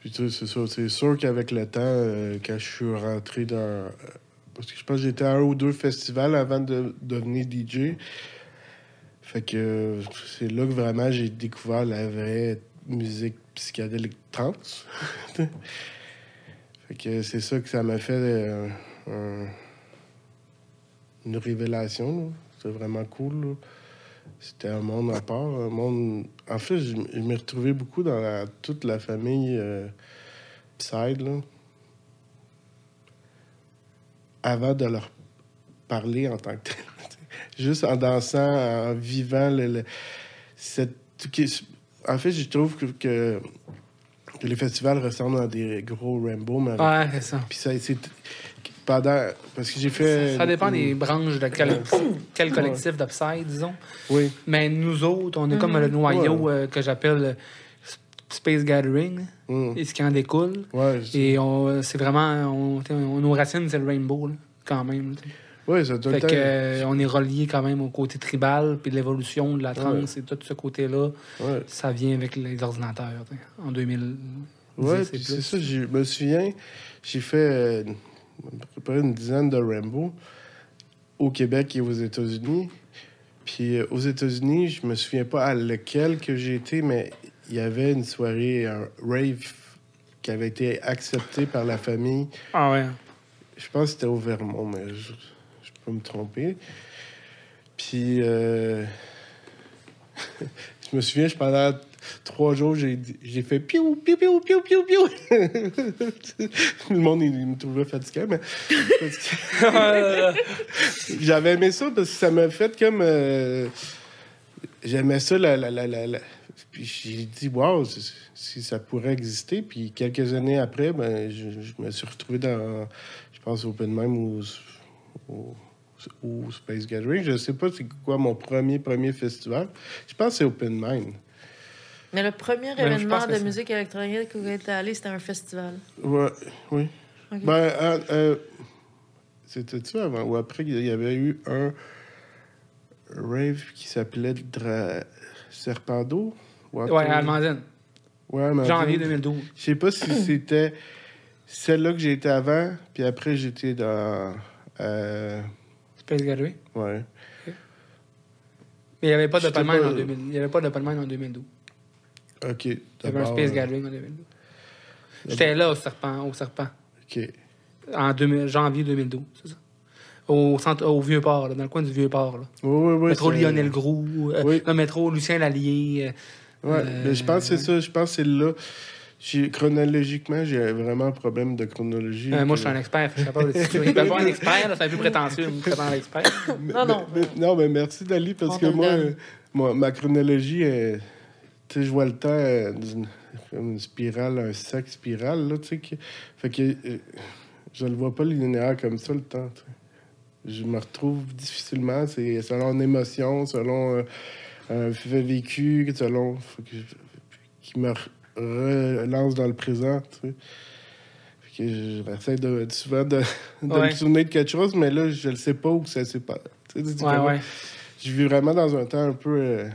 Puis tu sais, c'est ça. C'est sûr qu'avec le temps, euh, quand je suis rentré dans. Parce que je pense que j'étais à un ou deux festivals avant de devenir DJ. Fait que c'est là que vraiment j'ai découvert la vraie musique psychédélique trance. [LAUGHS] fait que c'est ça que ça m'a fait euh, un- une révélation. C'était vraiment cool. C'était un monde à part, un monde... En fait, je, m'ai retrouvé beaucoup dans la- toute la famille euh, Psyde. Avant de leur parler en tant que tel. [LAUGHS] Juste en dansant, en vivant le... le- cette... qui- En fait, je trouve que, que, que les festivals ressemblent à des gros Rambo, mais avec Ouais, c'est ça. puis ça, c'est pendant. Parce que j'ai fait. Ça dépend des branches de quel, quel collectif d'Upside, disons. Oui. Mais nous autres, on est comme le noyau euh, que j'appelle euh, Space Gathering, Mm. et ce qui en découle. Ouais, c'est- Et on, c'est vraiment. On, on- nos racines, c'est le rainbow, là, quand même. t'sais. ouais, ça doit Fait que, euh, on est relié quand même au côté tribal, puis de l'évolution de la trance et tout ce côté-là. Ouais. Ça vient avec les ordinateurs, en 2000. Ouais, puis c'est ça, je me souviens, j'ai fait euh, à peu près une dizaine de Rambo au Québec et aux États-Unis. Puis euh, aux États-Unis, je me souviens pas à lequel que j'ai été, mais il y avait une soirée, un rave qui avait été accepté par la famille. Ah ouais. Je pense que c'était au Vermont, mais je, je peux me tromper. Puis, euh, [LAUGHS] je me souviens, je, pendant trois jours, j'ai fait piou, piou, piou, piou, piou, piou. [LAUGHS] Le monde, il, il me trouvait fatigué, mais [LAUGHS] j'avais aimé ça parce que ça m'a fait comme. euh, J'aimais ça, la, la- la- Puis j'ai dit, waouh, si- ça pourrait exister. Puis quelques années après, ben, je, je me suis retrouvé dans, je pense, Open Mime ou, ou, ou Space Gathering. Je sais pas c'est quoi mon premier, premier festival. Je pense que c'est Open Mine. Mais le premier Ben, événement de musique électronique où vous êtes allé, c'était un festival. Ouais, oui. Ben, euh, euh, c'était-tu avant ou après qu'il y avait eu un rave qui s'appelait Dra... Serpando? Ou Ouais, mais Janvier 2012. Je sais pas si c'était celle-là que j'ai été avant, puis après j'étais dans. euh, Space Gathering. ouais. Mais il n'y avait pas J'étais d'Open Mind pas- en 2000. Il y avait pas d'Open Mind en 2012. Ok. Il y avait un Space euh, Gathering en 2012. J'étais là au Serpent. Au Serpent. Ok. En 2000 janvier 2012, c'est ça? Au, centre, au Vieux-Port, là, dans le coin du Vieux-Port. Là. Oui, oui, oui. métro Lionel Groux, euh, Oui. le métro Lucien Lallier. euh, Ouais, Euh, mais je pense que c'est ça. Je pense que c'est là. J'ai- Chronologiquement, j'ai vraiment un problème de chronologie. euh, moi, je que- suis un expert, je suis capable de. Il peut pas un expert, là, c'est un peu prétentieux, prétendre expert. [LAUGHS] Non, non. Mais- mais- non, mais merci, Dali, parce On que moi, euh, moi, ma chronologie, est- tu sais, je vois le temps euh, d'une comme une spirale, un sac spirale, là, tu sais. qui- Fait que euh, je le vois pas linéaire comme ça, le temps. Je me retrouve difficilement, c'est selon une émotion, selon euh, vécu, selon... Faut que qui me re- relance dans le présent, tu sais. Fait que j'essaie de, souvent de, de Ouais. me souvenir de quelque chose, mais là, je ne sais pas où ça s'est passé. Tu sais, Ouais. Je vis vraiment dans un temps un peu. euh,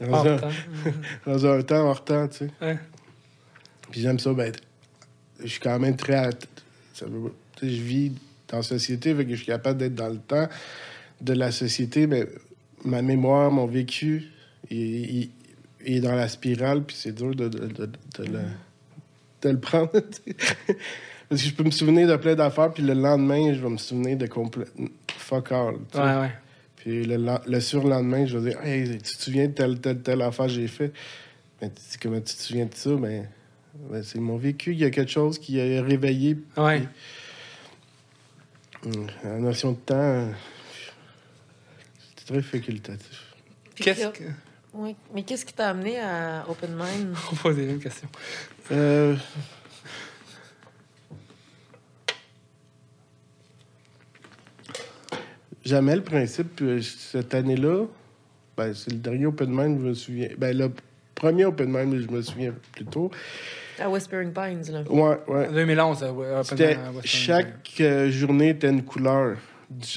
dans, Hors un, temps. [LAUGHS] dans un temps hors temps, tu sais. Puis j'aime ça, ben, je suis quand même très. ça veut- tu sais, je vis dans la société, fait que je suis capable d'être dans le temps de la société, mais ma mémoire, mon vécu, il, il- il est dans la spirale, puis c'est dur de, de, de, de le, prendre. [LAUGHS] Parce que je peux me souvenir de plein d'affaires, puis le lendemain, je vais me souvenir de complète fuck all. Ouais, ouais. Puis le, surlendemain, je vais dire Hey, tu te souviens de telle, telle, telle affaire que j'ai fait? Mais tu dis comment tu te souviens de ça? Ben, ben, c'est mon vécu. Il y a quelque chose qui a réveillé. Ouais. Hum, La notion de temps, euh, très facultatif. Qu'est-ce que-. Oui. Mais qu'est-ce qui t'a amené à Open Mind? [LAUGHS] On pose les mêmes questions. Euh, Jamais le principe, euh, cette année-là, ben, c'est le dernier Open Mind, je me souviens. Ben, le premier Open Mind, je me souviens plus tôt. À Whispering Pines, là. Ouais, ouais. En 2011, euh, ouais, Open C'était Mind à chaque euh, journée était une couleur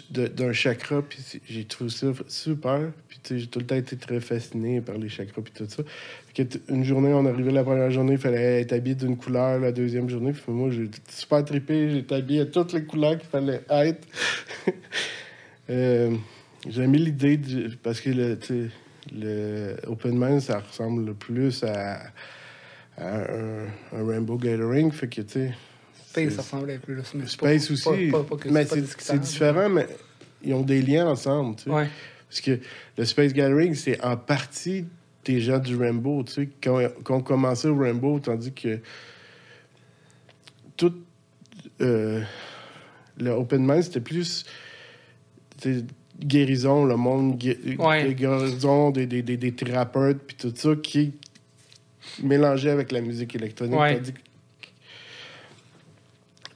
d'un chakra, puis j'ai trouvé ça super. Puis j'ai tout le temps été très fasciné par les chakras puis tout ça. Une journée, on arrivait la première journée, il fallait être habillé d'une couleur, la deuxième journée. Puis moi, j'ai super trippé, j'ai été habillé à toutes les couleurs qu'il fallait être. [LAUGHS] Euh, j'ai aimé l'idée parce que le, le Open Mind, ça ressemble le plus à, un, Rainbow Gathering. Fait que, Space, ressemblait plus. Mais Space pas- aussi. pas- pas que mais c'est différent, mais ils ont des liens ensemble. Tu sais. Ouais. Parce que le Space Gathering, c'est en partie des gens du Rainbow. Tu sais, quand, quand on commençait au Rainbow, tandis que tout euh, le Open Mind, c'était plus guérison, le monde gué- Ouais. des guérisons, des, des, des, des thérapeutes, puis tout ça, qui mélangé avec la musique électronique. Ouais. Tandis que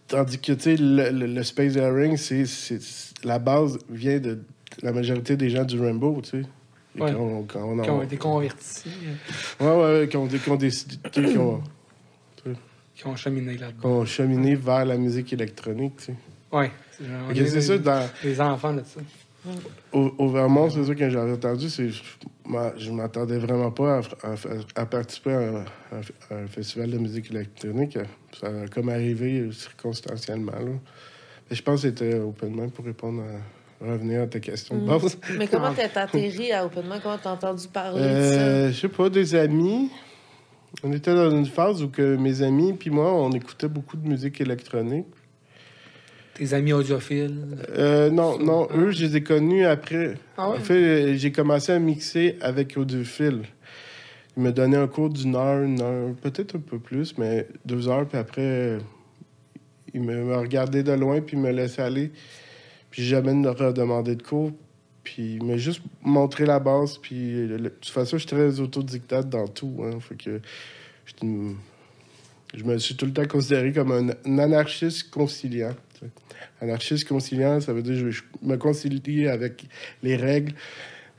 Tandis que, tu sais, le, le- le Space Airing, c'est, c'est- la base vient de la majorité des gens du Rainbow, tu sais. Ouais. Quand, on- quand on Qui ont été convertis, euh, Ouais, ouais, qui ont, qui ont décidé, tu sais, qui ont, qui cheminé qui là-dedans. ont cheminé vers la musique électronique, tu sais. Ouais. Fait que c'est ça, dans, Les enfants de ça. Au, au Vermont, c'est ça que j'avais entendu, c'est je m'a- je m'attendais vraiment pas à, à- à participer à un, à un festival de musique électronique. Ça a comme arrivé circonstanciellement, là. Mais je pense que c'était open mic pour répondre à revenir à ta question de Mm. base. Mais comment t'es atterri à Open Mic? Comment t'as entendu parler de Euh, je sais pas, des amis. On était dans une phase où que mes amis puis moi, on écoutait beaucoup de musique électronique. Tes amis audiophiles? Euh, non, non, eux, je les ai connus après. Ah ouais? En fait, euh, j'ai commencé à mixer avec Audiophile. Il me donnait un cours d'une heure, une heure, peut-être un peu plus, mais deux heures, puis après, euh, il me, regardait de loin, puis il me laissait aller. Puis j'ai jamais de redemandé de cours. Puis il m'a juste montré la base, puis le- de toute façon, je suis très autodictate dans tout. Hein, fait que je me suis tout le temps considéré comme un, un anarchiste conciliant. Anarchiste conciliant, ça veut dire que je, me concilie avec les règles,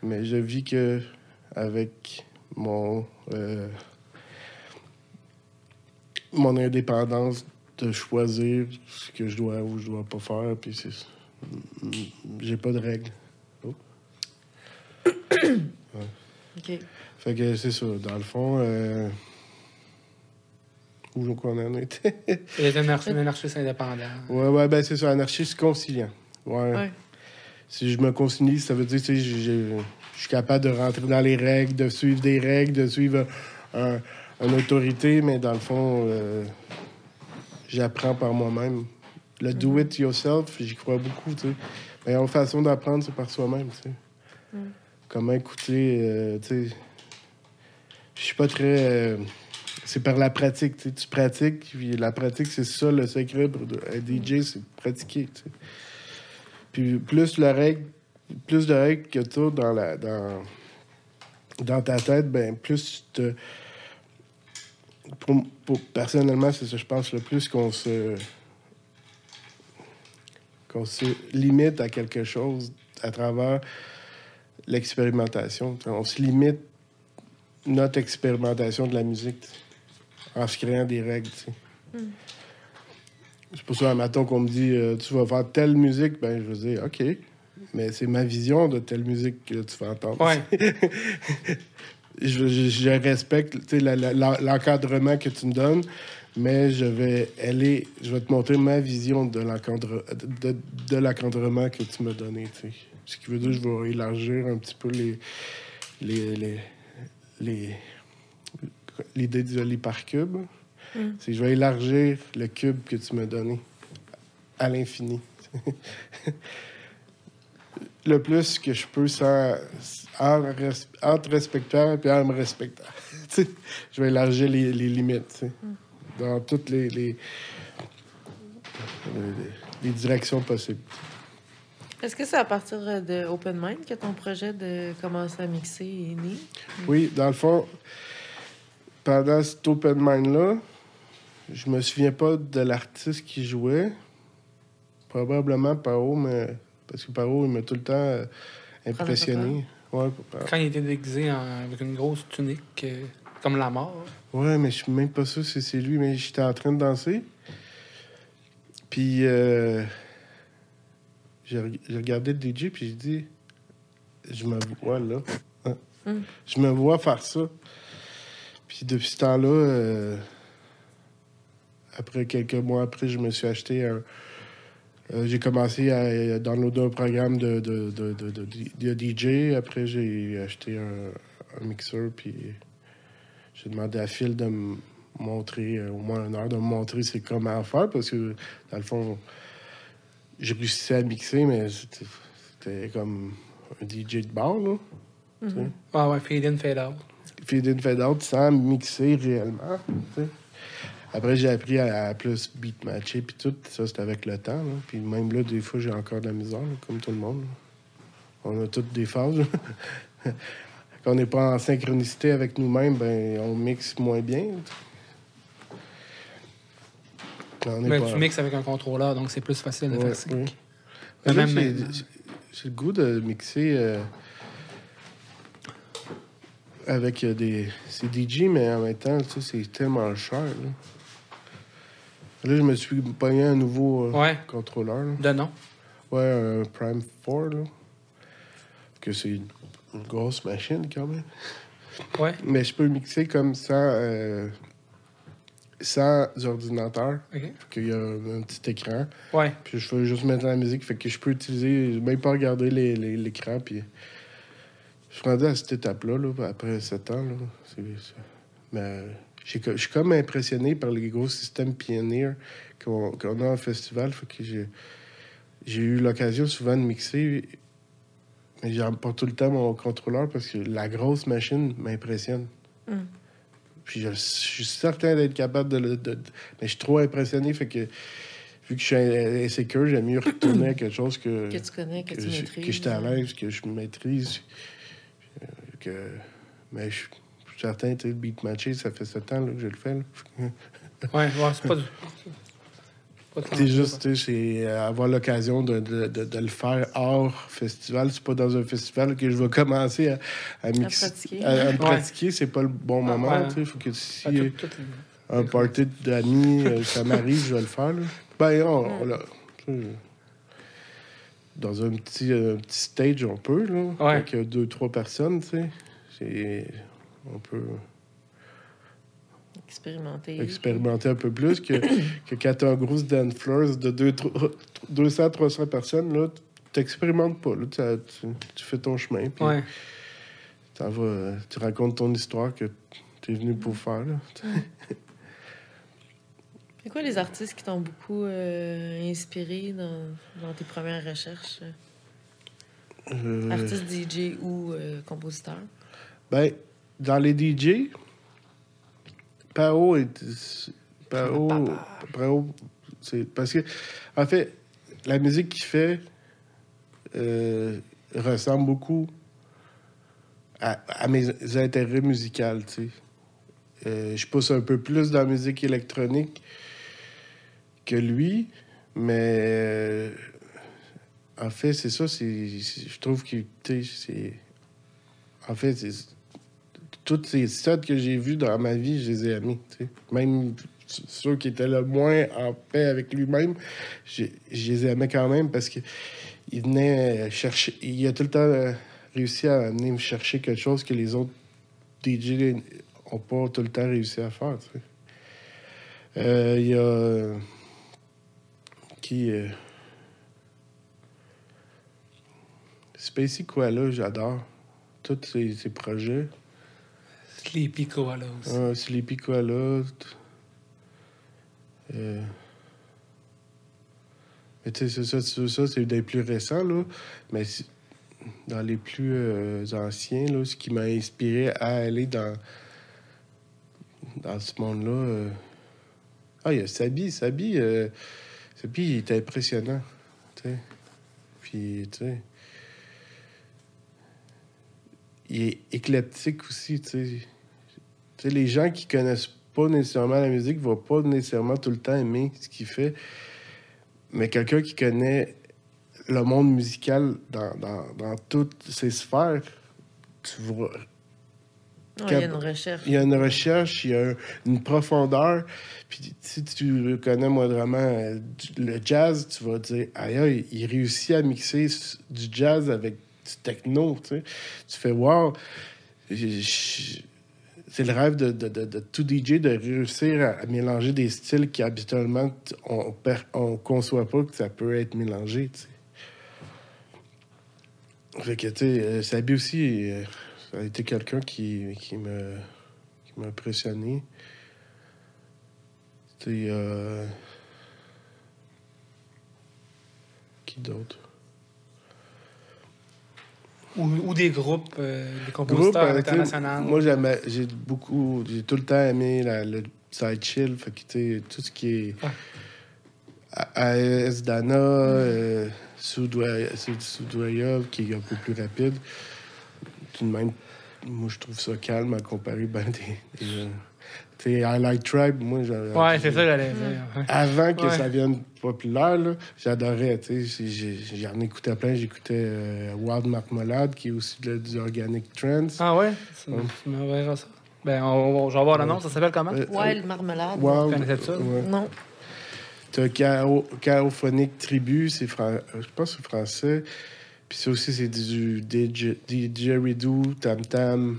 mais je vis que avec mon euh, mon indépendance de choisir ce que je dois ou je dois pas faire, puis c'est j'ai pas de règles. [COUGHS] OK. Fait que c'est ça, dans le fond, euh, où qu'on en était. Il est un anarchiste, un anarchiste indépendant. ouais, ouais, ben c'est ça, anarchiste conciliant. Ouais. Ouais. Si je me concilie, ça veut dire que je suis capable de rentrer dans les règles, de suivre des règles, de suivre un- une autorité, mais dans le fond, euh, j'apprends par moi-même. Le do it yourself, j'y crois beaucoup, tu sais. La meilleure façon d'apprendre, c'est par soi-même, tu sais. Comment écouter, euh, tu sais. Je suis pas très. euh, c'est par la pratique, tu pratiques, puis la pratique, c'est ça le secret pour être DJ, c'est pratiquer. Puis plus le règle, plus de règles que tu dans, la, dans, dans ta tête, ben plus tu te. Pour, personnellement, c'est ça, je pense, le plus qu'on se. qu'on se limite à quelque chose à travers l'expérimentation. On se limite notre expérimentation de la musique en se créant des règles. tu sais. C'est pour ça, un matin qu'on me dit euh, tu vas faire telle musique, ben je veux dire OK, mais c'est ma vision de telle musique que tu vas entendre. Ouais. [LAUGHS] je, je- je respecte tu sais, la- la- la- l'encadrement que tu me donnes, mais je vais aller, je vais te montrer ma vision de l'encadre- de, de l'encadrement que tu m'as donné. Ce qui veut dire que je vais élargir un petit peu les les les les- l'idée lit par cube. C'est que je vais élargir le cube que tu m'as donné à l'infini. [LAUGHS] le plus que je peux sans, en, res- en te respectant et en me respectant. [LAUGHS] Je vais élargir les, les limites sais, dans toutes les, les, les- les directions possibles. Est-ce que c'est à partir de Open Mind que ton projet de commencer à mixer est né? Oui, dans le fond, pendant cet open mind-là, je me souviens pas de l'artiste qui jouait. Probablement Pao, mais parce que Pao, il m'a tout le temps euh, impressionné. Ouais, Quand il était déguisé en- avec une grosse tunique, euh, comme la mort. ouais, mais je suis même pas sûr si c'est lui, mais j'étais en train de danser. Puis euh, j'ai reg- j'ai regardé le DJ, puis j'ai dit, je me vois là. Hein? Mm. Je me vois faire ça. Puis depuis ce temps-là, euh, après quelques mois après, je me suis acheté un. euh, j'ai commencé à euh, downloader un programme de, de, de, de, de- DJ. Après, j'ai acheté un, mixeur, puis j'ai demandé à Phil de me montrer, euh, au moins une heure, de me montrer c'est comment faire, parce que, dans le fond, j'ai réussi à mixer, mais c'était comme un DJ de bar, là. sais. Ah ouais, fade in, fade out. Fade in, fade out sans mixer réellement. Après, j'ai appris à, à plus beat matcher, puis tout. Ça, c'était avec le temps. là. Puis même là, des fois, j'ai encore de la misère, là, comme tout le monde. là. On a toutes des phases. [LAUGHS] Quand on n'est pas en synchronicité avec nous-mêmes, ben, on mixe moins bien. Mais pas. tu mixes avec un contrôleur, donc c'est plus facile de Ouais, faire ça. ouais. Mais Là, même j'ai- J'ai le goût de mixer euh, avec euh, des. C'est DJ, mais en même temps, tu sais, c'est tellement cher. Là. Là, je me suis pogné un nouveau euh, Ouais, contrôleur. là. de nom? Ouais, un Prime 4. Là. Que c'est une grosse machine quand même. Ouais, Mais je peux mixer comme ça euh, sans ordinateur. ok. Qu'il y a un, petit écran. Ouais, Puis je veux juste mettre la musique. Fait que je peux utiliser, même pas regarder les- les- l'écran. Puis je suis rendu à cette étape-là, là, après 7 ans. Là. Je suis comme impressionné par les gros systèmes Pioneer qu'on qu'on a en festival. Fait que j'ai j'ai eu l'occasion souvent de mixer. Mais pas tout le temps mon contrôleur parce que la grosse machine m'impressionne. Mm. Puis je, je suis certain d'être capable de, le- de- de- Mais je suis trop impressionné. Fait que vu que je suis in- insécure, j'aime mieux retourner à quelque chose que, Que tu connais, que, que tu je- maîtrises. que j'étais à l'aise, que je maîtrise. Euh, Que... Mais je suis certain, tu sais, le beat matché, ça fait 7 ans là, que je le fais. là. ouais, ouais, c'est pas du. C'est juste, tu sais, c'est euh, avoir l'occasion de, de, de, de le faire hors festival. C'est pas dans un festival que je vais commencer à, à, mixer- pratiquer. à- à me Ouais. pratiquer. C'est pas le bon Ah, moment. ouais. sais. Faut que si Ah, tout- tout- un party d'amis, euh, ça m'arrive, je vais le faire. Là. Ben, on, dans un petit, euh, petit stage, on peut, là. Ouais. Avec euh, deux, trois personnes, tu sais. On peut Expérimenter. expérimenter un peu plus que, [COUGHS] que quand t'as un gros dance floors de deux, tro- 200, 300 personnes, là, t'expérimentes pas, là. Tu, tu fais ton chemin, puis Ouais. t'en vas, euh, tu racontes ton histoire que t'es venu pour faire, là. [LAUGHS] C'est quoi les artistes qui t'ont beaucoup euh, inspiré dans, dans tes premières recherches? Euh, Artiste, DJ ou euh, compositeur? Ben, dans les DJ, Pao est. Pao. Pao, c'est. Parce que, en fait, la musique qu'il fait euh, ressemble beaucoup à, à mes intérêts musicaux, tu sais. Euh, je pousse un peu plus dans la musique électronique que lui, mais euh, en fait, c'est ça, c'est, je trouve que, c'est... En fait, c'est... Toutes ces sets que j'ai vus dans ma vie, je les ai aimés. Même ceux qui étaient le moins en paix avec lui-même, j'ai- je les aimais quand même parce que il venait chercher... Il a tout le temps euh, réussi à amener me chercher quelque chose que les autres DJ n'ont pas tout le temps réussi à faire, sais. Euh, Il y a... Qui... euh, Spacey Koala, j'adore. Tous ces, ces projets. Sleepy Koala aussi. Ah, Sleepy Koala. Euh... Mais tu sais, c'est ça, c'est ça, c'est des plus récents, là. Mais dans les plus euh, anciens, là, ce qui m'a inspiré à aller dans, dans ce monde-là. euh, Ah, il y a Sabi. Sabi, euh, Sabi, il est impressionnant. Puis, tu sais. Il est éclectique aussi, tu sais. Les gens qui connaissent pas nécessairement la musique vont pas nécessairement tout le temps aimer ce qu'il fait. Mais quelqu'un qui connaît le monde musical dans, dans, toutes ses sphères, tu Ouais, il y a une recherche. il y a une recherche, il y a une profondeur. Puis si tu connais moindrement euh, le jazz, tu vas dire, aïe, il réussit à mixer du jazz avec du techno, tu sais. Tu fais, wow, c'est le rêve de, de, de, de tout DJ de réussir à, à mélanger des styles qui habituellement on on conçoit pas que ça peut être mélangé, tu sais. Fait que, tu sais, euh, Sabi aussi, euh, ça a été quelqu'un qui, qui me qui m'a impressionné. Sais, euh... Qui d'autre? Ou, ou des groupes, euh, des Groupe, compositeurs euh, tu sais, internationaux. Moi, j'aimais, j'ai beaucoup, j'ai tout le temps aimé la, le side chill, fait que, tout ce qui est Ouais. A- AS Dana, euh, Soudoya, qui est un peu plus rapide. De même, moi, je trouve ça calme à comparer ben, des, des, euh, Tu sais, I Like Tribe, moi, j'avais. Ouais, c'est ça j'allais dire. ouais. Avant que Ouais. ça vienne populaire, là, j'adorais. tu sais, J'en écoutais plein. J'écoutais euh, Wild Marmalade, qui est aussi de- du Organic Trends. Ah ouais? Tu Ouais. tu m'enverras ça. Ben, on, on, je vais voir le nom. Ça s'appelle comment? Euh, Wild Marmelade. Wild, Vous connaissez ça? ouais. Non. T'as Chaophonic Tribu, c'est fran- euh, je pense que c'est français. Puis ça aussi, c'est du DJ, Didgeridoo, Tam Tam.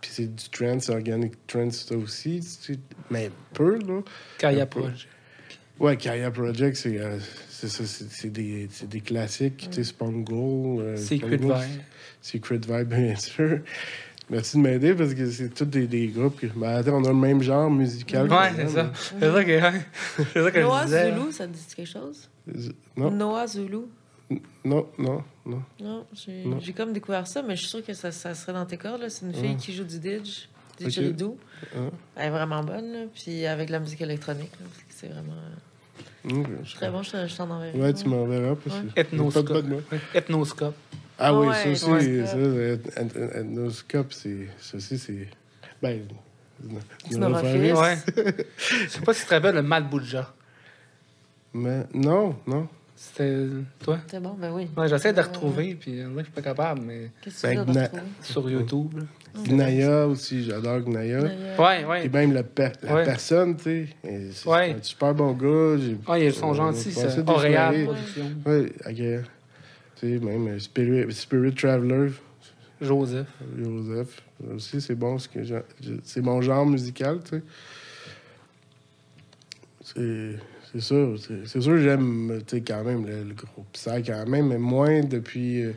Puis c'est du trance, organic trance, ça aussi. tu sais, Mais peu, là. Kaya. Project. Ouais, Kaya Project, c'est euh, c'est ça, c'est c'est des, c'est des classiques. Tu sais, Spongo. euh, Secret Spongo, Vibe. Secret Vibe, [LAUGHS] bien sûr. Merci de m'aider parce que c'est tous des, des groupes. Que, ben, attends, on a le même genre musical. Ouais, c'est ça. C'est ça que, [LAUGHS] c'est ça que je Noah disais. Zulu, ça te dit quelque chose? Non, Noah Zulu. non, non, non. Non, j'ai Non. j'ai comme découvert ça, mais je suis sûre que ça, ça serait dans tes cordes. là. C'est une fille qui joue du didge, Ok. didgeridoo. Ah. Elle est vraiment bonne, là. puis avec la musique électronique. là, C'est vraiment je- très bon, je, te- je t'en enverrai. Ouais, tu m'enverras. Parce que Ouais. Ethnoscope. Ah oui, Ouais, ça aussi, ouais. ça, ethnoscope, c'est. Ça aussi, c'est. Ben. C'est. Ouais. Je sais pas si tu te rappelles le Malbouja. Mais non, non. C'était toi? C'est bon, ben oui. Ouais, j'essaie de retrouver, puis on dirait que je suis pas capable, mais Qu'est-ce que tu Ben, retrouver? sur YouTube. là. Gnaya aussi, j'adore Gnaya. Ouais, Et ouais. même la, per- la Ouais. personne, tu sais. C'est Ouais. un super bon gars. Ouais, ils sont on a gentils, ça. Auréal. Ouais, agréable. Tu sais, même euh, Spirit, Spirit Traveler, Joseph. Joseph. Aussi, c'est bon. C'est mon genre musical, tu sais. C'est. C'est sûr, c'est sûr que j'aime, quand même, le, le groupe Psy, quand même, mais moins depuis... euh,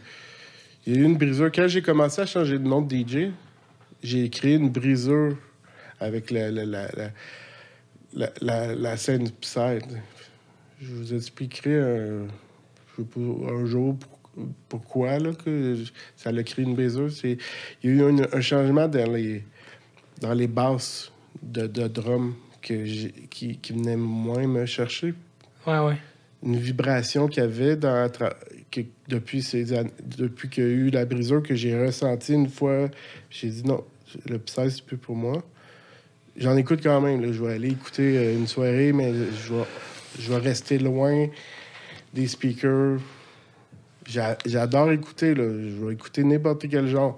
Il y a eu une brisure. Quand j'ai commencé à changer de nom de DJ, j'ai créé une brisure avec la, la, la, la, scène Psy. Je vous expliquerai un, un jour pour- pourquoi là, que ça a créé une brisure. Il y a eu un, un changement dans les, dans les basses de, de drum que j'ai- qui, qui venait moins me chercher. Ouais, ouais. Une vibration qu'il y avait dans que, depuis, ces années, depuis qu'il y a eu la brisure que j'ai ressentie une fois. J'ai dit non, le Psy, c'est plus pour moi. J'en écoute quand même. là. Je vais aller écouter euh, une soirée, mais je vais, je vais rester loin des speakers. J'a- J'adore écouter. Là. Je vais écouter n'importe quel genre,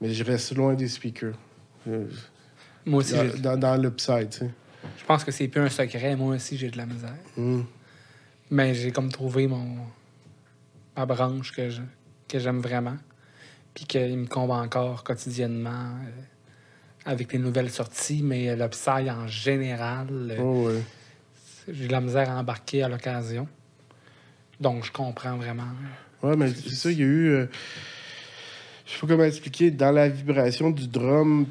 mais je reste loin des speakers. Euh, Moi aussi, dans, dans le Psy, tu sais. Je pense que c'est plus un secret. Moi aussi, j'ai de la misère. Mm. Mais j'ai comme trouvé mon ma branche que je- que j'aime vraiment. Puis qu'il me combat encore quotidiennement euh, avec les nouvelles sorties. Mais le Psy en général, euh, Oh, ouais. j'ai de la misère à embarquer à l'occasion. Donc, je comprends vraiment. Ouais, mais c'est ça, il y a eu. euh, je sais pas comment expliquer. Dans la vibration du drum,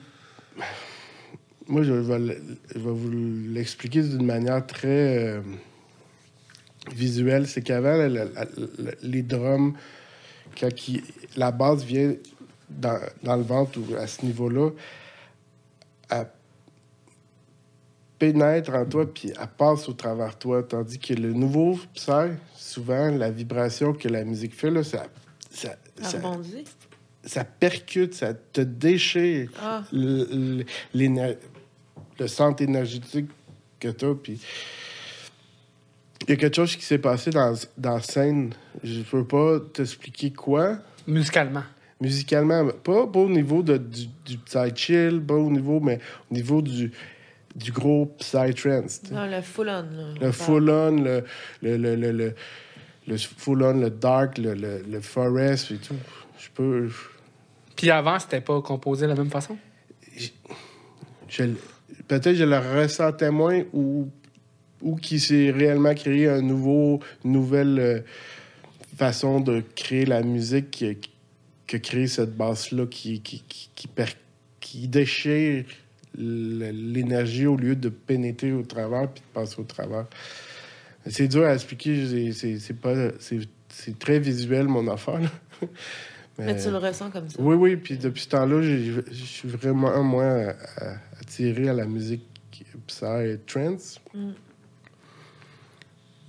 moi, je vais, le- je vais vous l'expliquer d'une manière très euh, visuelle. C'est qu'avant, les drums, quand la base vient dans, dans le ventre ou à ce niveau-là, elle pénètre en toi puis elle passe au travers de toi. Tandis que le nouveau Psy, souvent, la vibration que la musique fait, là, ça, ça, Ça ça, ça percute, ça te déchire Ah, le, le- centre énergétique que tu as. Puis il y a quelque chose qui s'est passé dans, dans la scène. Je peux pas t'expliquer quoi. Musicalement. Musicalement, pas, pas au niveau de, du, du Psy chill, pas au niveau, mais au niveau du, du gros Psy trance. tu sais. non, le full-on. Le full-on, le, le, le, le, le, le full-on, le dark, le, le, le forest et tout. Je peux... Puis avant, c'était pas composé de la même façon? je l- peut-être je le ressentais moins ou, ou qu'il s'est réellement créé un nouveau, nouvelle euh, façon de créer la musique qui, qui a créé cette basse-là qui, qui, qui, qui, qui déchire l'énergie au lieu de pénétrer au travers puis de passer au travers. C'est dur à expliquer, c'est c'est très visuel mon affaire. là. Mais tu le ressens comme ça. Oui, oui, puis depuis ce temps-là, je suis vraiment moins à- à- attiré à la musique Psy et trance. Mm.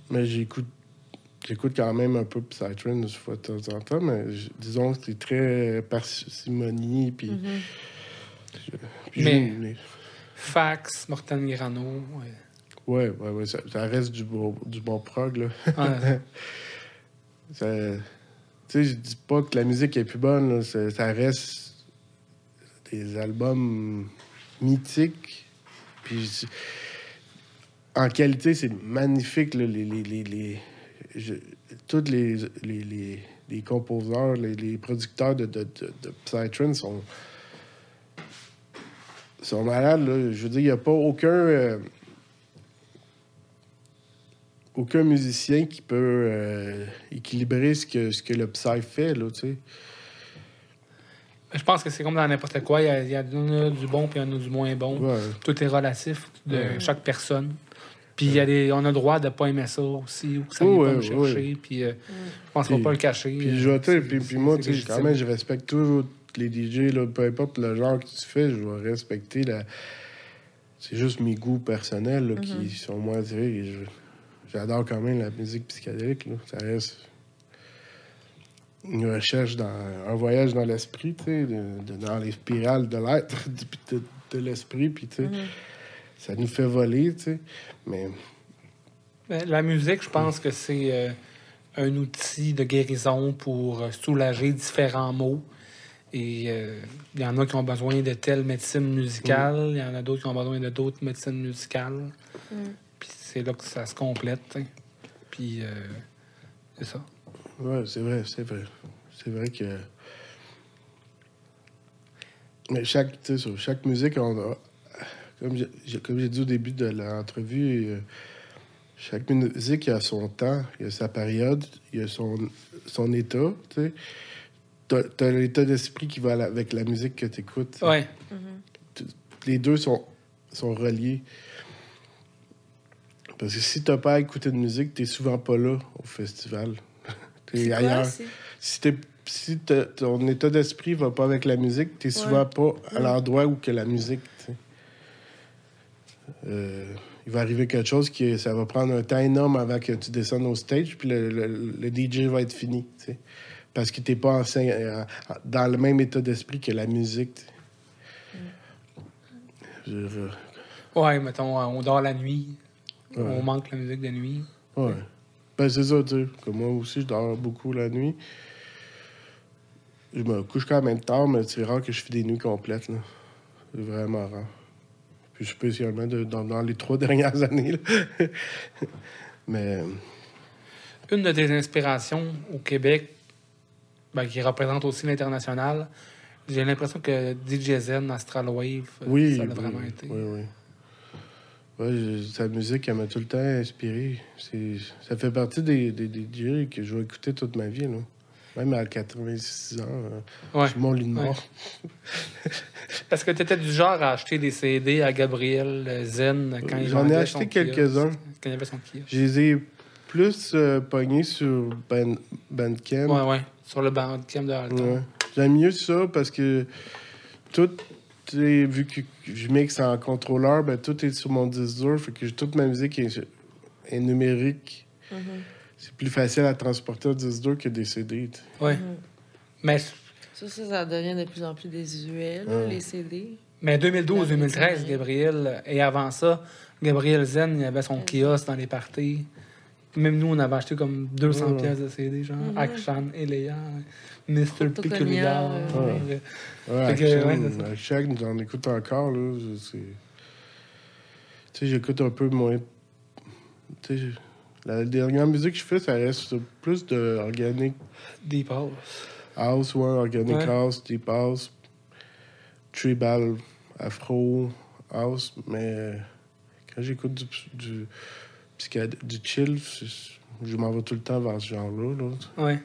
Mais j'écoute j'écoute quand même un peu Psy trance une fois de temps en temps, mais je- disons que c'est très parcimonie, puis... Mhm. puis Mais- Fax, Morten Grano. Ouais. Ouais, ouais, ouais. Ça, ça reste du bon, du bon prog, là. Ouais. [LAUGHS] Ça- Tu sais, je dis pas que la musique est plus bonne, là. Ça, reste des albums mythiques. Puis, en qualité, c'est magnifique, là, les, les, les, tous les, les, les, composeurs, les, producteurs de, de, de, Psytrance sont, sont malades. Je veux dire, il n'y a pas aucun... euh, aucun musicien qui peut euh, équilibrer ce que, ce que le Psy fait, là, tu sais. Je pense que c'est comme dans n'importe quoi. Il y a, il y a du bon puis il y en a du moins bon. Ouais. Tout est relatif de Ouais. chaque personne. Puis il y a des, on a le droit de ne pas aimer ça aussi, ou que ça Ouais, vient pas ouais, nous chercher. Puis euh, je pense qu'on va pas le cacher. Puis, euh, puis, moi, quand même, je respecte toujours les DJ, là, peu importe le genre que tu fais, je vais respecter la... C'est juste mes goûts personnels là, qui sont moins attirés. je- J'adore quand même la musique psychédélique. Là. Ça reste une recherche, dans un voyage dans l'esprit, tu sais, de- de- dans les spirales de l'être, [LAUGHS] de, de- de l'esprit, puis tu sais, ça nous fait voler, tu sais. Mais Ben, La musique, je pense que c'est euh, un outil de guérison pour euh, soulager différents maux. Et euh, il y en a qui ont besoin de telle médecine musicale, il y en a d'autres qui ont besoin de d'autres médecines musicales. Puis c'est là que ça se complète. tu sais. Puis euh, c'est ça. Ouais, c'est vrai, c'est vrai. C'est vrai que. Mais chaque, tu sais, sur chaque musique, on a. Comme j'ai- comme j'ai dit au début de l'entrevue, euh, chaque musique a son temps, il a sa période, il a son, son état, tu sais. T'as t'as l'état d'esprit qui va avec la musique que tu écoutes. Ouais. Les deux sont, sont reliés. Parce que si t'as pas à écouter de musique, t'es souvent pas là au festival. [LAUGHS] t'es C'est quoi, ailleurs. c'est- Si, t'es- si ton état d'esprit va pas avec la musique, t'es souvent pas à l'endroit où que la musique. tu. Euh, il va arriver quelque chose qui ça va prendre un temps énorme avant que tu descendes au stage, puis le, le- le DJ va être fini. tu. Parce que t'es pas en, syn- euh, dans le même état d'esprit que la musique. tu sais. Je- Ouais, mettons, euh, on dort la nuit. Ouais. On manque la musique de nuit. Ouais. Ben, c'est ça, tu sais. Comme moi aussi, je dors beaucoup la nuit. Je me couche quand même tard, mais c'est rare que je fais des nuits complètes, là. C'est vraiment rare. Puis spécialement de- dans, dans les trois [LAUGHS] dernières années, là. [LAUGHS] mais... Une de tes inspirations au Québec, ben, qui représente aussi l'international, j'ai l'impression que DJ Zen, Astral Wave, Oui, ça a oui, vraiment été. Oui, oui. Ouais, je- sa musique, elle m'a tout le temps inspiré. Ça fait partie des, des, des DJ que je vais écouter toute ma vie, là. Même à 86 ans, euh, Ouais. sur mon lit de Ouais. mort. Parce que tu étais du genre à acheter des CD à Gabriel euh, Zen quand il J'en ai acheté quelques-uns. Quand il avait son. Je les ai plus euh, pognés sur Ban- Bandcamp. Ouais, ouais. Sur le bandcamp de. J'aime mieux ça parce que tout vu que je mixe en contrôleur, ben, tout est sur mon disque dur. Fait que toute ma musique est, est numérique. Mhm. C'est plus facile à transporter un disque dur que des CD. Ouais. Mhm. Mais, Ça, ça, ça devient de plus en plus désuet, là, Ouais. les CD. mais 2012-2013, Ouais. Gabriel, et avant ça, Gabriel Zen, il avait son kiosque dans les parties. Même nous, on avait acheté comme 200 Ouais. pièces de CD, genre. Akshan, Eléa, Mr. Euh, Ouais. Action, j'en écoute encore. Là, Je- c'est- Tu sais, j'écoute un peu moins. Tu sais, la dernière musique que je fais, ça reste plus de organic Deep House. house, ouais, organic Ouais. house, deep house, tribal, afro house. Mais euh, quand j'écoute du, du, psychéd- du chill, je, m'en vais tout le temps vers ce genre-là. là. Ouais.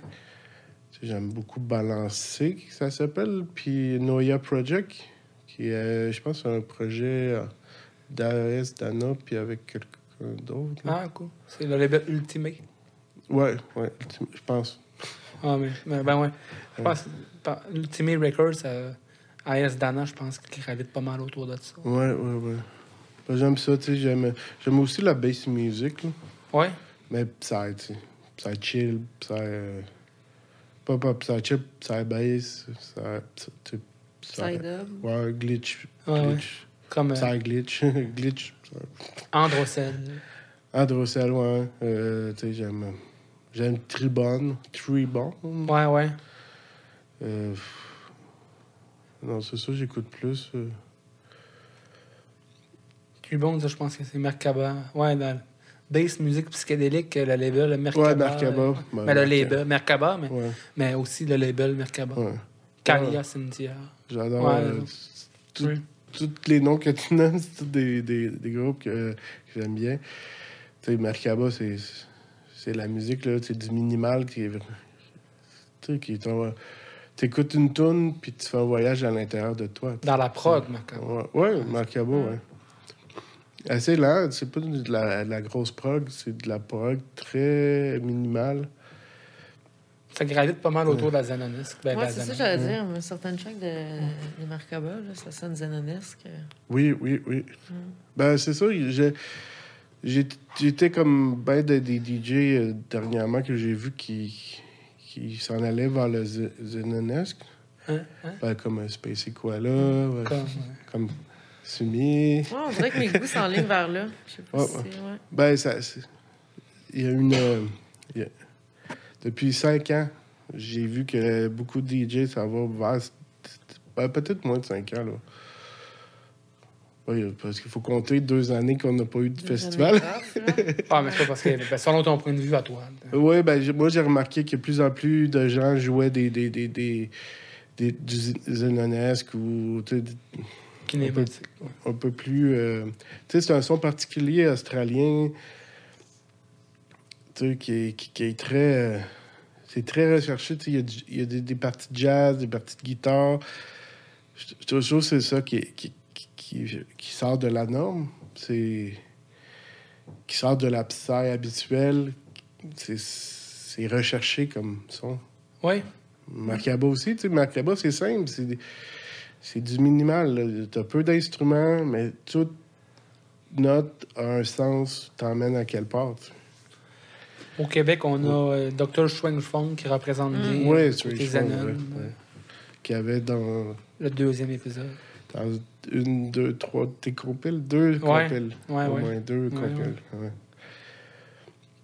J'aime beaucoup Balancer, ça s'appelle, puis Noia Project, qui est, je pense, un projet euh, d'AS, d'Anna, puis avec quelqu'un d'autre. Ah, cool. C'est le label Ultimate. Ouais, ouais, je pense. Ah, mais, mais ben ouais. Je pense par- Ultimate Records, euh, AS Dana, je pense qu'il gravite pas mal autour de ça. Ouais, ouais, ouais. Ben, j'aime ça, tu sais, j'aime, j'aime aussi la bass music, là. Ouais. mais psy, tu. Psy chill, psy... euh, pas, pas psy chill, psy bass, psy- Side up. Ouais, glitch, Ouais, ouais. glitch. Comme euh, [LAUGHS] Ça glitch. glitch. Androcène. Androcel, ouais. Euh, tu sais, j'aime. J'aime Tribon. Tribon. Ouais, ouais. Euh, non, c'est ça, j'écoute plus. Euh. Cubone, ça, je pense que c'est Merkaba. Ouais, dans bass musique psychédélique, le label Merkaba. Ouais, Merkaba. euh, Ben, mais le label Merkaba, mais, Ouais, mais aussi le label Merkaba. ouais. Caria Cynthia. J'adore. Ouais, euh, non. tout- Oui. Tous les noms que tu [LAUGHS] nommes, c'est tous des, des, des groupes que, que j'aime bien. Tu sais, Merkaba, c'est, c'est la musique, là, c'est du minimal qui est. Tu qui t'envoie- T'écoutes une tune puis tu fais un voyage à l'intérieur de toi. Dans la prog, Merkaba. Ouais, ouais Merkaba, ouais. Assez lent, c'est pas de la, de la grosse prog, c'est de la prog très minimale. Ça gravite pas mal autour de la Zanonesque. Ben, de Ouais, la c'est ça j'allais dire. mais Certaines tracks de, de Merkaba, là, ça sonne zanonesque. Oui, oui, oui. Ben, c'est ça. j'ai- j'ai- J'étais comme ben des, des DJ euh, dernièrement que j'ai vu qui, qui s'en allaient vers le Z- Zenonesque. Hein? Hein? Ben, comme euh, Spacey Koala, ouais, Comme, ouais. comme Sumi. Ouais, on dirait que mes goûts s'enlignent vers là. Je sais pas Ouais, si ouais. c'est. Ouais. Ben, ça. c'est- Il y a une. euh, il y a- Depuis cinq ans, j'ai vu que beaucoup de DJ, ça va vers. ben, peut-être moins de cinq ans, là. Oui, parce qu'il faut compter deux années qu'on n'a pas eu de festival. Ah, mais c'est pas parce que. Ben, selon ton point de vue à toi. Oui, ben, j'ai- moi, j'ai remarqué que de plus en plus de gens jouaient des, des, des, des, des- du Zenonesque ou un peu plus. euh, tu sais, c'est un son particulier australien. Tu sais, qui est, qui, qui est très. euh, c'est très recherché. Tu sais, il y a, y a des, des parties de jazz, des parties de guitare. Je trouve que c'est ça qui, qui, qui, sort de la norme. C'est. qui sort de la psy habituelle. C'est, c'est recherché comme son. Oui. Merkaba aussi, tu sais, c'est simple, c'est, des- c'est du minimal. Tu as peu d'instruments, mais toute note a un sens, t'emmène à quelle part. Au Québec, on a euh, Dr. Schwing Fong qui représente Mm. bien Ouais, y avait dans, le deuxième épisode. dans une, deux, trois de tes compiles, deux Ouais, compiles. ouais, Au ouais. moins deux Ouais, compiles. ouais.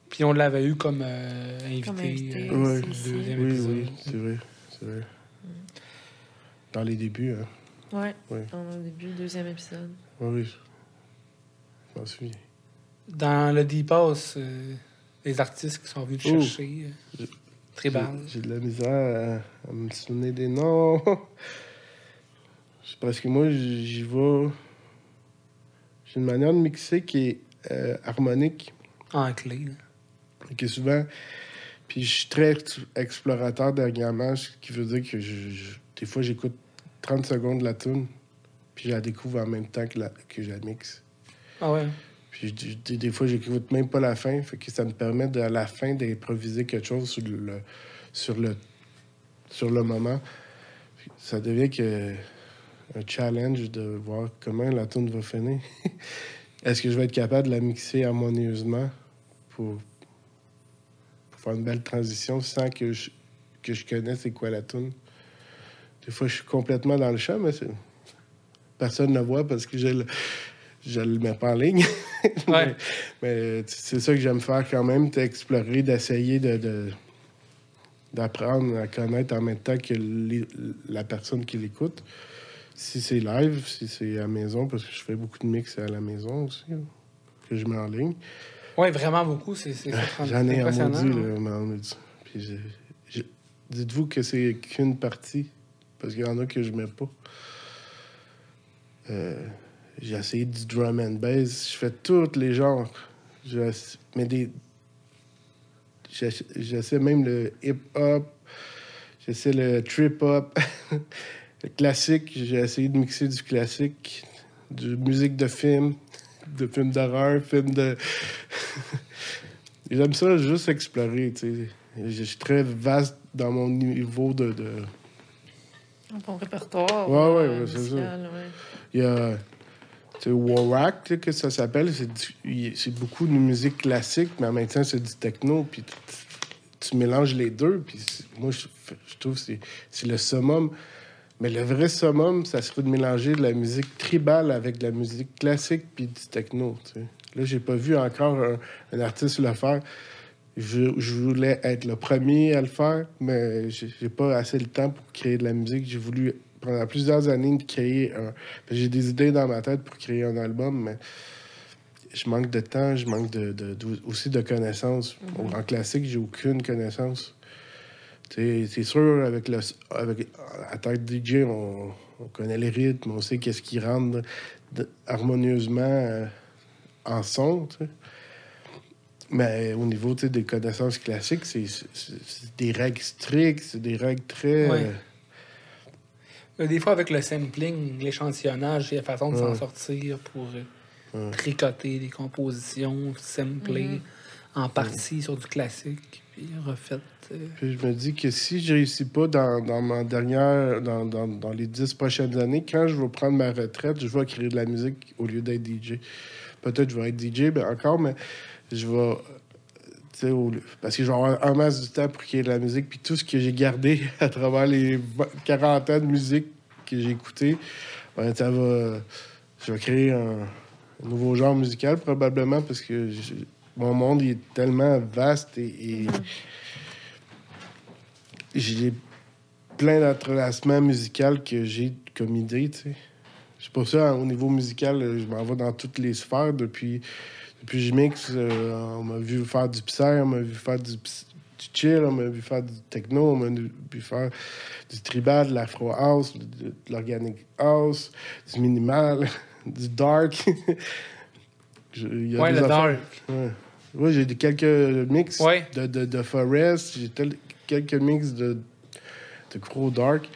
Puis on l'avait eu comme euh, invité. Comme invité euh, Ouais. aussi, deuxième Oui, épisode. oui, c'est vrai. C'est vrai. Dans les débuts, hein. Ouais, Ouais. dans le début, deuxième épisode. Oui, oui. Je m'en souviens. Dans le Deep-House, euh, les artistes qui sont venus te Oh. chercher. euh, Tribal. J'ai de la misère à, à me souvenir des noms. [LAUGHS] C'est parce que moi, j'y vais. J'ai une manière de mixer qui est euh, harmonique, En clé. là. et qui est souvent. Puis je suis très ex- explorateur dernièrement, ce qui veut dire que je- je- des fois, j'écoute 30 secondes de la tune, puis je la découvre en même temps que, la, que je la mixe. Ah ouais? Puis des, des fois, j'écoute même pas la fin. Fait que ça me permet de, à la fin d'improviser quelque chose sur le, sur le, sur le moment. Ça devient que un challenge de voir comment la tune va finir. [LAUGHS] Est-ce que je vais être capable de la mixer harmonieusement pour, pour faire une belle transition sans que je, que je connaisse c'est quoi la tune? Des fois, je suis complètement dans le champ, mais c'est- personne ne le voit parce que je le, je le mets pas en ligne. [LAUGHS] Ouais. Mais c'est ça que j'aime faire quand même, c'est explorer, d'essayer de, d'apprendre à connaître en même temps que les- la personne qui l'écoute. Si c'est live, si c'est à la maison, parce que je fais beaucoup de mix à la maison aussi, que je mets en ligne. Ouais, vraiment beaucoup. C'est c'est J'en ai un maudit, hein. là, Puis Dites-vous que c'est qu'une partie, parce qu'il y en a que je mets pas. Euh, j'ai essayé du drum and bass, je fais tous les genres. Mais des. J'essaie même le hip-hop, j'essaie le trip-hop, [LAUGHS] le classique. J'ai essayé de mixer du classique, du musique de film, de films d'horreur, films de. [LAUGHS] J'aime ça juste explorer, tu sais. Je suis très vaste dans mon niveau de... Ton répertoire. Ouais, ouais, euh, ouais, c'est ça. Il y a. Sais, que ça s'appelle, c'est beaucoup de musique classique, mais en même temps, c'est du techno, puis tu, mélanges les deux, puis moi, je, je trouve que c'est- c'est le summum Mais le vrai summum, ça serait de mélanger de la musique tribale avec de la musique classique puis du techno. tu sais. Là, j'ai pas vu encore un, un artiste le faire. Je, je voulais être le premier à le faire, mais j'ai pas assez le temps pour créer de la musique. J'ai voulu, pendant plusieurs années, créer un. J'ai des idées dans ma tête pour créer un album, mais je manque de temps, je manque de, de- de- aussi de connaissances. En classique, j'ai aucune connaissance. C'est sûr, avec le avec, à que DJ, on, on connaît les rythmes, on sait qu'est-ce qui rentre harmonieusement euh, en son. Mais au niveau tu sais, des connaissances classiques, c'est des règles strictes, c'est des règles très. Ouais. euh, Des fois, avec le sampling, l'échantillonnage, il y a façon de s'en Ouais. sortir pour euh, Ouais. tricoter des compositions, sampler en partie sur du classique, puis refait. euh, Puis je me dis que si je réussis pas dans, dans ma dernière, dans, dans, dans les dix prochaines années, quand je vais prendre ma retraite, je vais créer de la musique au lieu d'être DJ. Peut-être que je vais être DJ, mais encore, mais je vais. au lieu- Parce que je vais avoir un masse du temps pour créer de la musique, puis tout ce que j'ai gardé [LAUGHS] à travers les 20 40 ans de musique que j'ai écouté, ben, ça va. Je vais créer un, un nouveau genre musical, probablement, parce que je- mon monde il est tellement vaste et- et j'ai plein d'entrelacements musicaux que j'ai comme idée, tu sais. C'est pour ça, au niveau musical, euh, je m'en vais dans toutes les sphères. Depuis, depuis que je mixe, euh, on m'a vu faire du psy, on m'a vu faire du, du chill, on m'a vu faire du techno, on m'a vu faire du tribal, de l'afro house, de, de l'organic house, du minimal, [LAUGHS] du dark. [LAUGHS] Je- il y a Ouais, le affaires- dark. Ouais. Ouais, j'ai quelques mix Ouais. de, de, de Forest, j'ai tel- quelques mix de, de Crow Dark.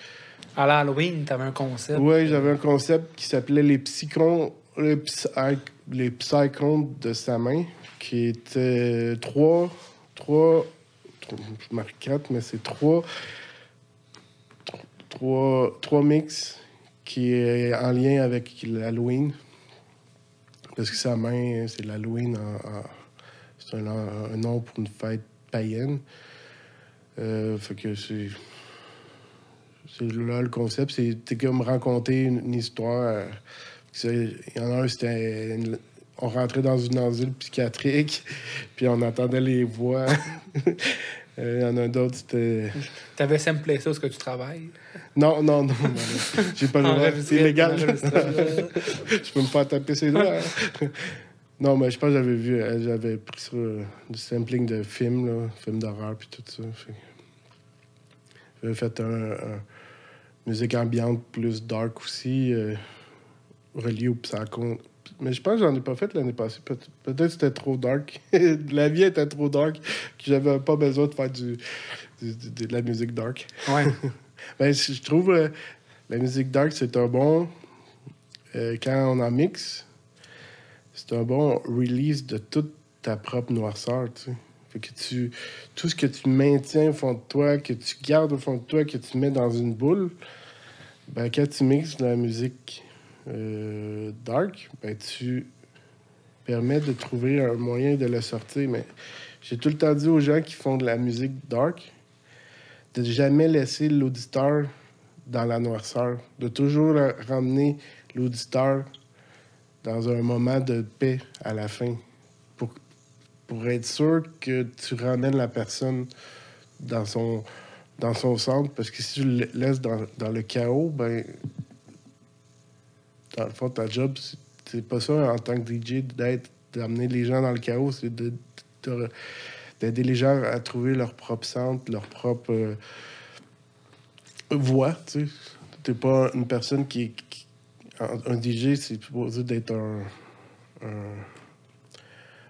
À l'Halloween, t'avais un concept. Ouais, j'avais un concept qui s'appelait les psychons, les, les psychontes de sa main, qui était trois, trois, trois- je marque quatre, mais c'est trois, trois, trois mix qui est en lien avec l'Halloween. Parce que sa main, c'est l'Halloween, en- en- c'est un, nom pour une fête païenne. Euh, fait que c'est. C'est là le concept, c'est comme raconter une, histoire. euh, Il y en a un, c'était. une- On rentrait dans une asile psychiatrique, [LAUGHS] puis on entendait les voix. [LAUGHS] Euh, Il y en a d'autres, c'était. T'avais samplé ça, ce que tu travailles? Non, non, non. J'ai pas le [LAUGHS] droit. C'est illégal. Je peux me faire taper ses doigts. hein. Non, mais je pense que j'avais vu, euh, j'avais pris ça, euh, du sampling de films, là, films d'horreur, puis tout ça. J'avais fait un, un- musique ambiante plus dark aussi, euh, relié au psycho. Mais je pense que j'en ai pas fait l'année passée. Peut- Peut-être que c'était trop dark. [LAUGHS] la vie était trop dark, que j'avais pas besoin de faire du, du- du- de la musique dark. Ouais. [LAUGHS] Ben, je je trouve euh, la musique dark, c'est un bon. euh, quand on en mixe, c'est un bon release de toute ta propre noirceur, tu sais. Fait que tu. Tout ce que tu maintiens au fond de toi, que tu gardes au fond de toi, que tu mets dans une boule, ben, quand tu mixes de la musique euh, dark, ben, tu permets de trouver un moyen de le sortir. Mais j'ai tout le temps dit aux gens qui font de la musique dark de jamais laisser l'auditeur dans la noirceur, de toujours ramener l'auditeur dans un moment de paix à la fin, pour, pour être sûr que tu ramènes la personne dans son, dans son centre, parce que si tu le laisses dans, dans le chaos, ben, dans le fond, ta job, c'est- pas ça en tant que DJ d'être d'amener les gens dans le chaos, c'est de, de- d'aider les gens à trouver leur propre centre, leur propre euh, voix, tu. T'es pas une personne qui... un, DJ, c'est supposé d'être un,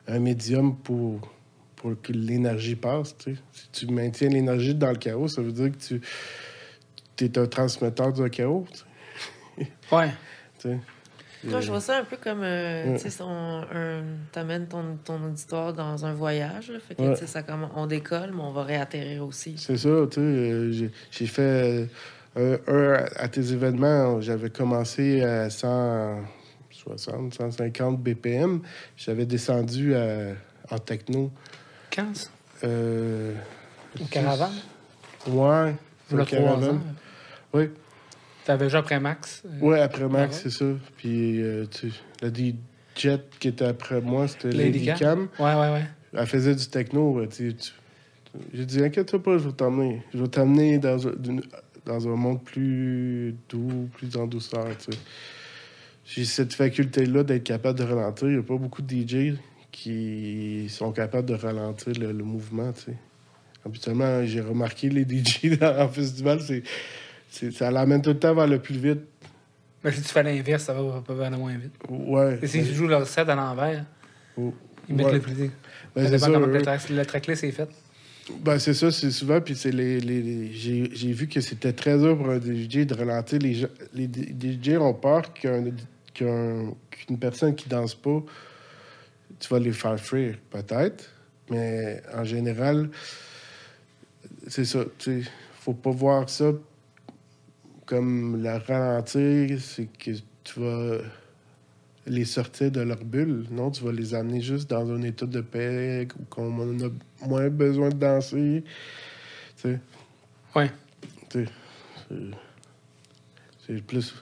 un, médium pour, pour que l'énergie passe. Si tu maintiens l'énergie dans le chaos, ça veut dire que tu es un transmetteur du chaos, Ouais. Sais. Moi, je vois ça un peu comme, euh, Ouais. tu sais, t'amènes ton, ton auditoire dans un voyage. là. Fait que, Ouais. ça comme, on décolle, mais on va réatterrir aussi. C'est ça, tu sais. euh, j'ai- fait euh, un, un à tes événements. J'avais commencé à 160, 150 BPM. J'avais descendu à- en techno. Quand ça? Euh, Au caravane? ouais. Au Caravane. Oui. T'avais déjà après Max. euh, Ouais, après Max, c'est ça. Puis, euh, tu la DJ qui était après moi, c'était Lady Lady Cam. Cam. Ouais, ouais, ouais. Elle faisait du techno. tu J'ai dit, inquiète-toi pas, je vais t'emmener. Je vais t'amener dans, dans un monde plus doux, plus en douceur. J'ai cette faculté-là d'être capable de ralentir. Il n'y a pas beaucoup de DJ qui sont capables de ralentir le, le mouvement. Habituellement, j'ai remarqué les DJ dans- [LAUGHS] en festival, c'est- ça l'amène tout le temps vers le plus vite. Mais si tu fais l'inverse, ça va pas aller moins vite. Ouais. Et s'ils jouent leur set à l'envers, Oh, ils mettent ouais. le plus vite. Ben, ça c'est dépend comment le, track, le tracklist est fait. Ben, c'est ça, c'est souvent. Puis c'est les, les, les- j'ai, vu que c'était très dur pour un DJ de ralentir. Les, les DJ ont peur qu'un, qu'un- qu'une personne qui danse pas, tu vas les faire fuir, peut-être. Mais en général, c'est ça. Tu faut pas voir ça comme la ralentir, c'est que tu vas les sortir de leur bulle. Non, tu vas les amener juste dans un état de paix où en a moins besoin de danser. Tu sais. Ouais. Tu sais, c'est- plus.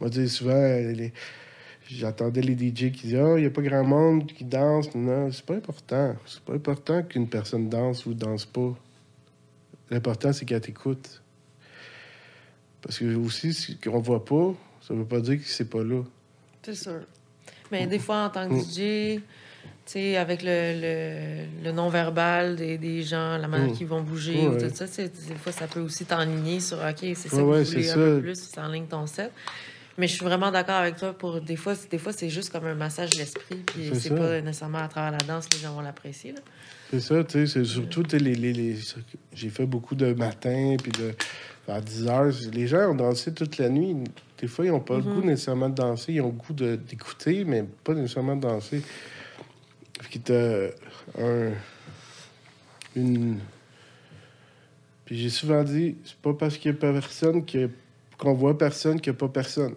Moi, je dis souvent, euh, les- j'entendais les DJ qui disaient Ah, il n'y a pas grand monde qui danse. Non, c'est pas important. C'est pas important qu'une personne danse ou danse pas. L'important, c'est qu'elle t'écoute. Parce que aussi, ce qu'on voit pas, ça veut pas dire que c'est pas là. C'est sûr. Mais des fois, en tant que Mm. DJ, tu sais, avec le, le, le non-verbal des, des gens, la manière Mm. qu'ils vont bouger, ou tout ça, des fois, ça peut aussi t'enligner sur OK, c'est ça Ouais, que ouais, voulez c'est un peu plus, ça enligne ton set. Mais je suis vraiment d'accord avec toi pour des fois, des fois c'est juste comme un massage d'esprit, puis C'est pas nécessairement à travers la danse que les gens vont l'apprécier. C'est ça, tu sais, c'est surtout, tu sais, les, les, les- j'ai fait beaucoup de matins, puis de vers 10 heures. Les gens ont dansé toute la nuit. Des fois, ils n'ont pas le Mhm. goût nécessairement de danser, ils ont le goût d'écouter, mais pas nécessairement de danser. T'as un... Une... Puis j'ai souvent dit, c'est pas parce qu'il n'y a pas personne qu'on voit personne qu'il n'y a pas personne.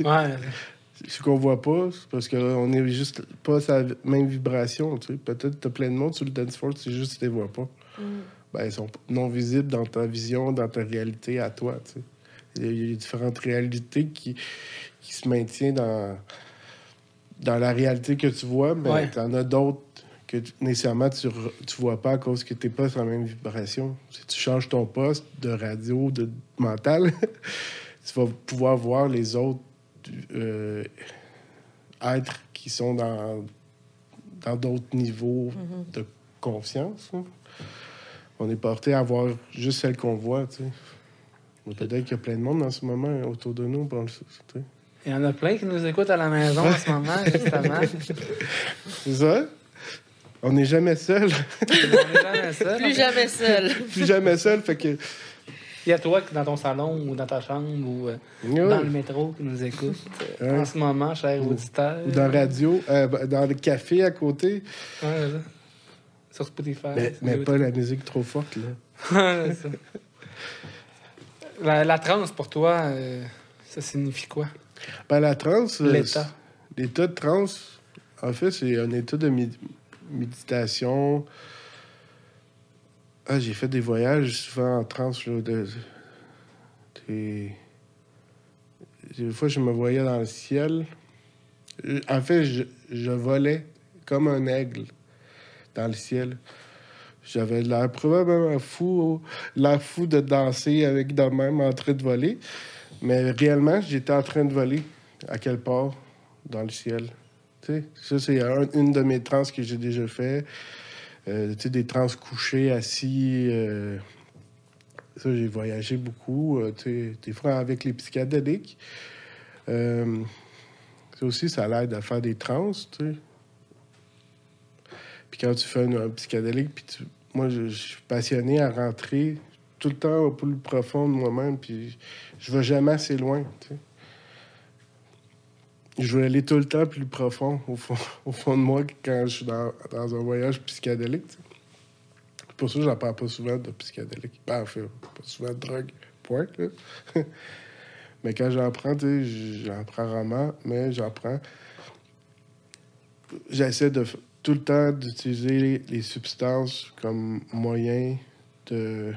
Ouais. [LAUGHS] Ce qu'on voit pas, c'est parce qu'on est juste pas sa même vibration. Tu sais. Peut-être que tu as plein de monde sur le dance floor, c'est juste que tu les vois pas. Ben, ils sont non visibles dans ta vision, dans ta réalité à toi. Il y a- différentes réalités qui, qui se maintiennent dans, dans la réalité que tu vois, mais Ouais. tu en as d'autres que tu- nécessairement tu, tu vois pas à cause que tu n'es pas sur la même vibration. Si tu changes ton poste de radio, de mental, [LAUGHS] tu vas pouvoir voir les autres euh, êtres qui sont dans dans d'autres niveaux de conscience. hein. On est porté à voir juste celle qu'on voit, tu sais. Peut-être qu'il y a plein de monde en ce moment autour de nous. tu sais. Il y en a plein qui nous écoutent à la maison en ce moment, justement. [LAUGHS] C'est ça? On n'est jamais seul. On est jamais seul. Plus jamais seul. Plus jamais seul, fait que... Il y a toi qui dans ton salon ou dans ta chambre ou euh, dans le métro qui nous écoute euh, en ce moment, cher Ou- auditeur. Ou dans la radio, euh, dans le café à côté. Ouais. Sur Spotify. Mais, mais pas la musique trop forte, là. [LAUGHS] Ça. La, la transe, pour toi, euh, ça signifie quoi? Ben, la transe... euh, L'état. L'état de transe, en fait, c'est un état de mé- méditation. Ah, j'ai fait des voyages souvent en transe. Là, de, des... des fois, je me voyais dans le ciel. Euh, En fait, je, je volais comme un aigle dans le ciel. J'avais l'air probablement fou, l'air fou de danser avec de même en train de voler. Mais réellement, j'étais en train de voler à quelle part? Dans le ciel. Tu sais, ça, c'est un- une de mes trans que j'ai déjà fait. Euh, des trans couchés, assis. euh, ça, j'ai voyagé beaucoup. euh, des fois avec les psychédéliques. Euh, ça aussi, ça l'aide à faire des trans. Puis quand tu fais un, un psychédélique, puis tu- moi, je, je suis passionné à rentrer tout le temps au plus profond de moi-même, puis je vais jamais assez loin, tu sais. Je vais aller tout le temps plus profond au fond, [LAUGHS] au fond de moi quand je suis dans, un voyage psychédélique. pour ça que j'en parle pas souvent de psychédélique. Ben, pas souvent de drogue, point. [LAUGHS] mais quand j'en prends, tu sais, j'en prends rarement, mais j'en prends. J'essaie de tout le temps d'utiliser les, substances comme moyen de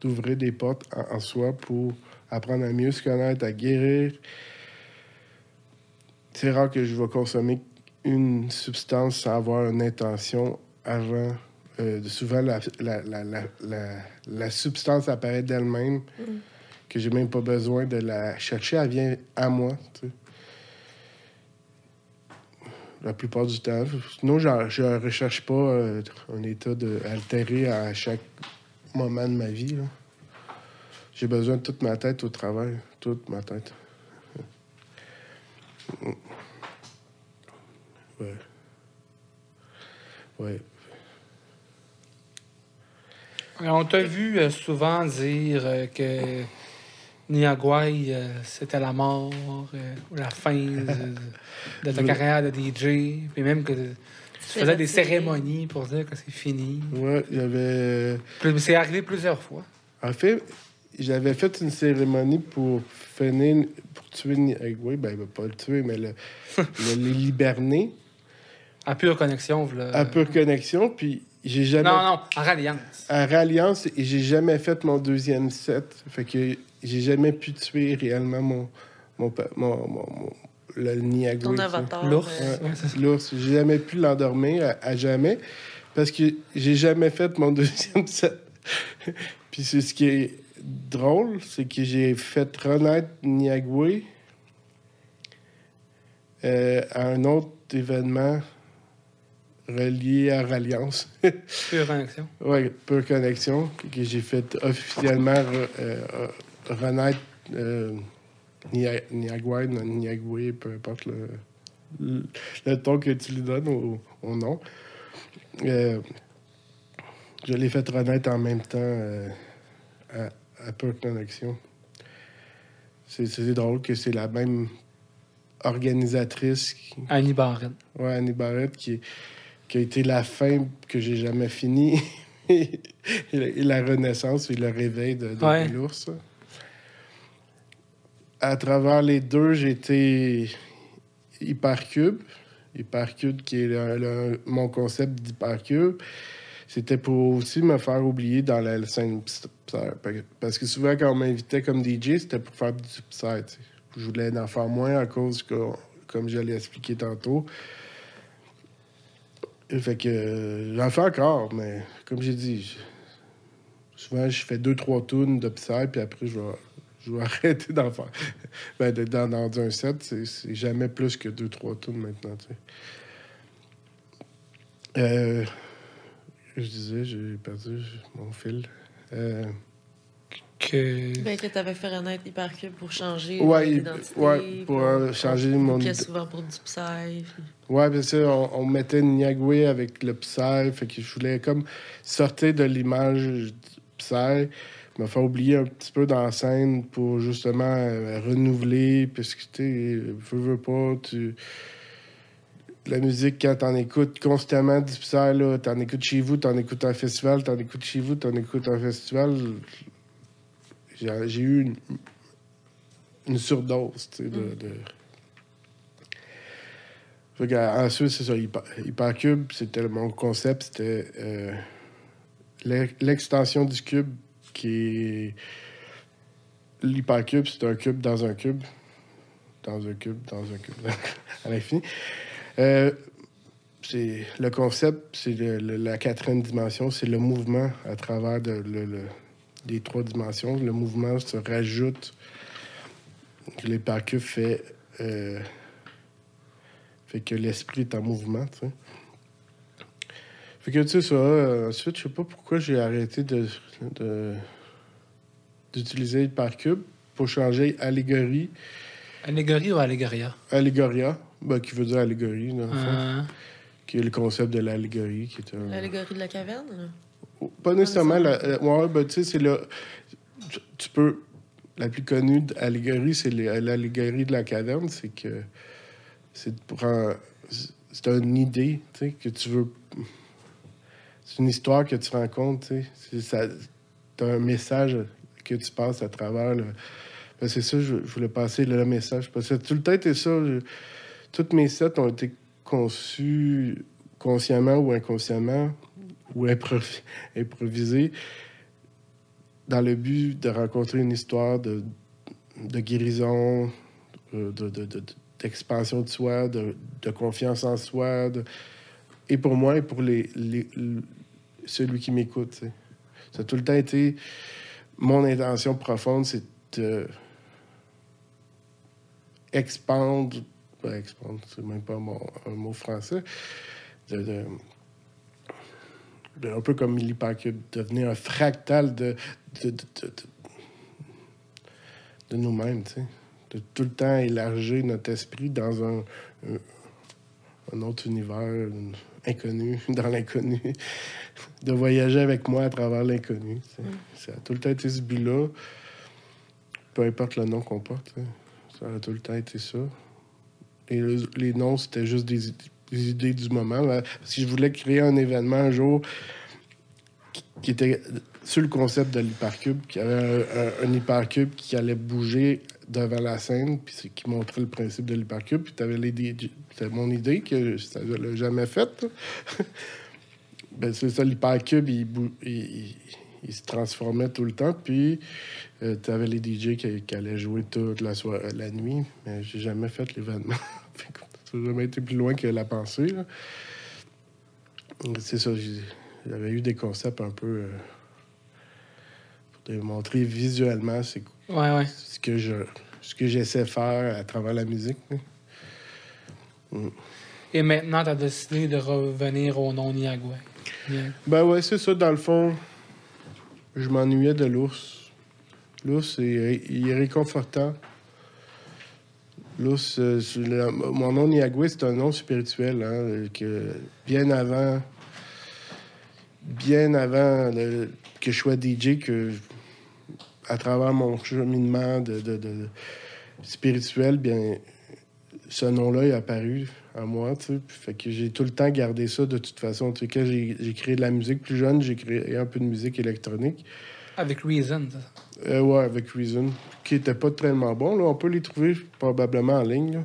d'ouvrir des portes en, en soi pour apprendre à mieux se connaître, à guérir. C'est rare que je vais consommer une substance sans avoir une intention avant. Euh, souvent, la, la, la, la, substance apparaît d'elle-même, que j'ai même pas besoin de la chercher, elle vient à moi. tu sais. La plupart du temps. Sinon, je ne recherche pas euh, un état de altéré à chaque moment de ma vie. J'ai besoin de toute ma tête au travail. Toute ma tête. Ouais. Ouais. On t'a vu euh, souvent dire euh, que Niagouai, euh, c'était la mort euh, ou la fin [LAUGHS] de, de ta Oui. carrière de DJ. Puis même que tu faisais des cérémonies pour dire que c'est fini. Ouais, j'avais. C'est arrivé plusieurs fois. En fait, j'avais fait une cérémonie pour finir, pour tuer Niagoué. Ben, pas le tuer, mais [LAUGHS] le, le- liberner À pure connexion. à pure connexion. Puis j'ai jamais. Non, non, en ralliance. À Ralliance, et j'ai jamais fait mon deuxième set. Fait que j'ai jamais pu tuer réellement mon. mon, mon, mon- mon- le avatar. L'ours. euh, Ouais. L'ours. J'ai jamais pu l'endormir à, à jamais parce que j'ai jamais fait mon [LAUGHS] deuxième set. Puis c'est ce qui est drôle, c'est que j'ai fait renaître Niagoué euh, à un autre événement relié à Ralliance. [LAUGHS] Pure connexion. Oui, Pure Connexion, que j'ai fait officiellement re- euh, renaître euh, Nia- Niagoué, peu importe le, le, le ton que tu lui donnes au, au nom. Euh, je l'ai fait renaître en même temps euh, à, à Pure Connexion. C'est drôle que c'est la même organisatrice qui, Annie Barrett. Ouais, Annie Barrett, qui, qui a été la fin que j'ai jamais fini. [LAUGHS] et, la, renaissance et le réveil de, de Ouais. l'ours. À travers les deux, été Hypercube. Hypercube, qui est le- le- mon concept d'Hypercube. C'était pour aussi me faire oublier dans la scène Parce que souvent, quand on m'invitait comme DJ, c'était pour faire du psy. Je voulais en faire moins à cause que, comme je l'ai expliqué tantôt, Fait que euh, j'en fais encore, mais comme j'ai dit, souvent je fais deux, trois tunes de Psy, puis après je vais, je vais [LAUGHS] arrêter d'en faire. ben, dans, dans un set, c'est- jamais plus que deux, trois tunes maintenant. Euh, je disais, j'ai perdu mon fil. Euh, Que... Ben, que t'avais fait renaître Hypercube pour changer Ouais, l'identité. ouais, pour, euh, changer mon Qui souvent pour du psy. puis- Ouais, bien sûr, on, on mettait Niagoué avec le Psy, fait que je voulais comme sortir de l'image du Psy, me faire oublier un petit peu dans la scène pour justement euh, renouveler, parce que tu veux, veux pas, tu. La musique, quand t'en écoutes constamment du Psy, là, t'en écoutes chez vous, t'en écoutes un festival, t'en écoutes chez vous, t'en écoutes un festival. J'ai eu une, une surdose, tu sais, de- de fait que, ensuite, c'est ça, Hyper- Hypercube, c'était mon concept, c'était euh, l'e- l'extension du cube qui est. L'hypercube, c'est un cube dans un cube. Dans un cube, dans un cube, [LAUGHS] à l'infini. Euh, c'est le concept, c'est la quatrième dimension, c'est le mouvement à travers de, le- le- les trois dimensions. Le mouvement se rajoute. L'hypercube fait. euh, fait que l'esprit est en mouvement. Fait que, tu sais, ça, euh, ensuite, je sais pas pourquoi j'ai arrêté de, de- d'utiliser Hypercube pour changer allégorie, Allégorie ou allégoria? allégoria, ben, qui veut dire allégorie, dans le fond, Ah, qui est le concept de l'allégorie, qui est un... L'allégorie de la caverne, là. Pas nécessairement. La, ouais, tu sais, c'est le. Tu, peux. La plus connue d'allégorie, c'est l'allégorie de la caverne. C'est que. C'est C'est une idée, tu sais, que tu veux. C'est une histoire que tu rencontres, tu sais. C'est un message que tu passes à travers le. Ben, c'est ça, je, je voulais passer le, message. Parce que tout le temps, été ça. Toutes mes sets ont été conçus consciemment ou inconsciemment ou improvi- improvisé dans le but de rencontrer une histoire, de, de guérison, euh, de, de- de- d'expansion de soi, de, confiance en soi, et pour moi et pour les, les- le- celui qui m'écoute. Ça a tout le temps été mon intention profonde, c'est de expandre, c'est même pas un mot français, de- un peu comme l'hypercube, devenir un fractal de, de, de, de- de- de nous-mêmes, tu sais. De tout le temps élargir notre esprit dans un, un, un autre univers inconnu, [LAUGHS] dans l'inconnu. De voyager avec moi à travers l'inconnu. tu sais. Ça a tout le temps été ce but-là. Peu importe le nom qu'on porte. tu sais. Ça a tout le temps été ça. Et le- les noms, c'était juste des, des idées du moment. Si je voulais créer un événement un jour qui, était sur le concept de l'hypercube, qui avait un, hypercube qui allait bouger devant la scène, puis qui montrait le principe de l'hypercube, puis tu avais les DJ. C'était mon idée que ça ne l'a jamais faite. [LAUGHS] ben, c'est ça, l'hypercube, il, se transformait tout le temps, puis tu avais les DJ qui, qui allaient jouer toute la, la nuit, mais j'ai jamais fait l'événement. [LAUGHS] Ça n'a jamais été plus loin que la pensée. C'est ça, j'avais eu des concepts un peu euh, pour démontrer visuellement c'est Ouais, ouais. ce que je ce que j'essaie de faire à travers la musique. là. Et maintenant, tu as décidé de revenir au nom Niagua. Niag- Ben ouais, c'est ça, dans le fond, je m'ennuyais de l'ours. L'ours, il est réconfortant. L'ours, mon nom Niagoué, c'est un nom spirituel, hein, que bien avant, bien avant que je sois DJ, que à travers mon cheminement spirituel, bien, ce nom-là est apparu à moi, tu Fait que j'ai tout le temps gardé ça de toute façon. Tu sais, quand j'ai j'ai créé de la musique plus jeune, j'ai créé un peu de musique électronique. Avec Reason, ça. Euh, ouais, avec Reason, qui était pas tellement bon. Là. On peut les trouver probablement en ligne.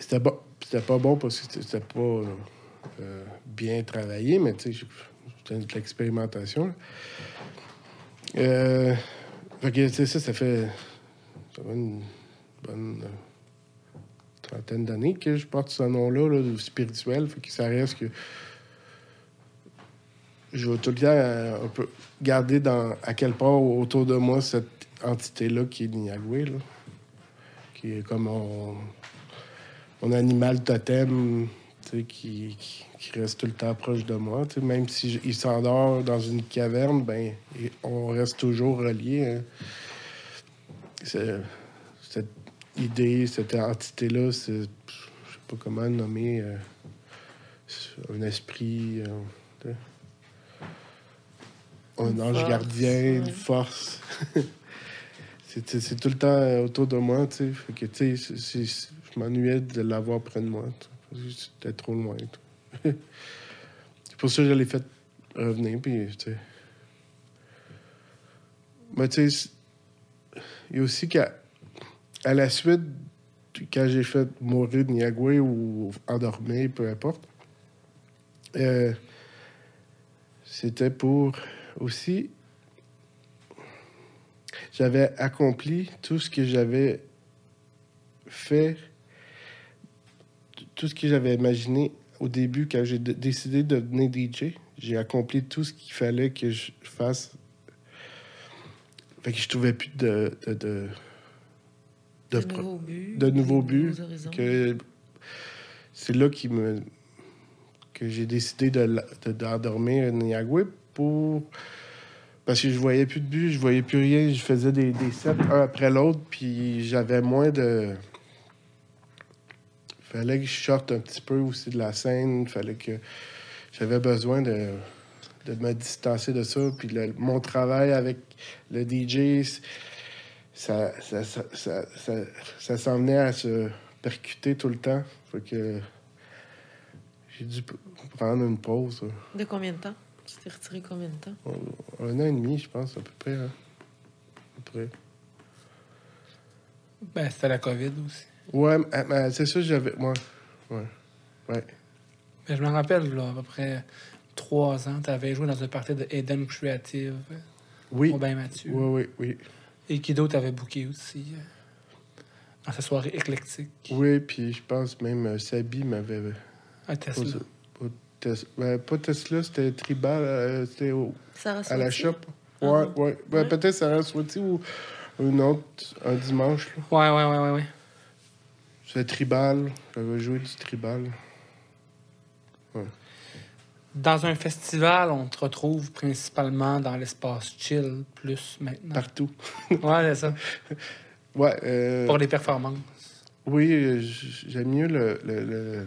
C'était bon. C'était pas bon parce que c'était- pas euh, bien travaillé, mais tu sais, c'était de l'expérimentation. Euh, fait que, ça, ça fait, une bonne euh, trentaine d'années que je porte ce nom-là, là, spirituel. Fait que ça reste que je vais tout le euh, un peu garder dans, à quel part autour de moi cette entité-là qui est là, qui est comme mon, mon animal totem, qui, qui, qui reste tout le temps proche de moi. Même si il s'endort dans une caverne, ben, on reste toujours reliés. hein. Cette idée, cette entité-là, c'est, je sais pas comment nommer, euh, un esprit. euh. Un Une ange force, gardien, une force. [LAUGHS] c'est tout le temps euh, autour de moi, tu sais. Fait que, tu sais, je m'ennuyais de l'avoir près de moi. C'était trop loin. [LAUGHS] c'est pour ça que je l'ai fait revenir, puis, tu sais. Mais, tu sais, il y a aussi qu'à à la suite, quand j'ai fait mourir de Niagoué ou endormir, peu importe, euh, c'était pour aussi. J'avais accompli tout ce que j'avais fait, tout ce que j'avais imaginé au début quand j'ai décidé de devenir DJ. J'ai accompli tout ce qu'il fallait que je fasse. Fait que je trouvais plus de. de, de, de De pro- nouveaux buts. de nouveaux buts, nouveaux horizons. que c'est là qui me que j'ai décidé de la- de- d'endormir Niagoué parce que je voyais plus de but, je voyais plus rien, je faisais des, sets un après l'autre, puis j'avais moins de fallait que je sorte un petit peu aussi de la scène, fallait que j'avais besoin de de me distancer de ça, puis mon travail avec le DJ, ça, ça, ça, ça, s'en venait à se percuter tout le temps. Fait que j'ai dû prendre une pause. De combien de temps? Tu t'es retiré combien de temps? Un an et demi, je pense, à peu près. hein. À peu près. Ben, c'était la COVID aussi. Ouais, mais, mais c'est ça, j'avais. Ouais. Ouais. Ouais. Mais je me rappelle, là, à peu près trois ans, tu avais joué dans un party de Eden Creative Oui. au Bain Mathieu. Oui, oui, oui. Et Kido t'avait booké aussi euh, dans sa soirée éclectique Oui, puis je pense même euh, Sabi m'avait. Tesla. Ben, pas Tesla, c'était Tribal, euh, c'était au- à la shop. Ah Ouais, bon? ouais. Ben, Ouais. Peut-être Sarah Swati ou une autre, un dimanche. là. Ouais, ouais, ouais, ouais, ouais. C'était Tribal. J'avais joué du Tribal. Dans un festival, on te retrouve principalement dans l'espace chill plus maintenant. Partout. [LAUGHS] Ouais, c'est ça. Ouais. euh, Pour les performances. Oui, euh, j'aime mieux le. le, le-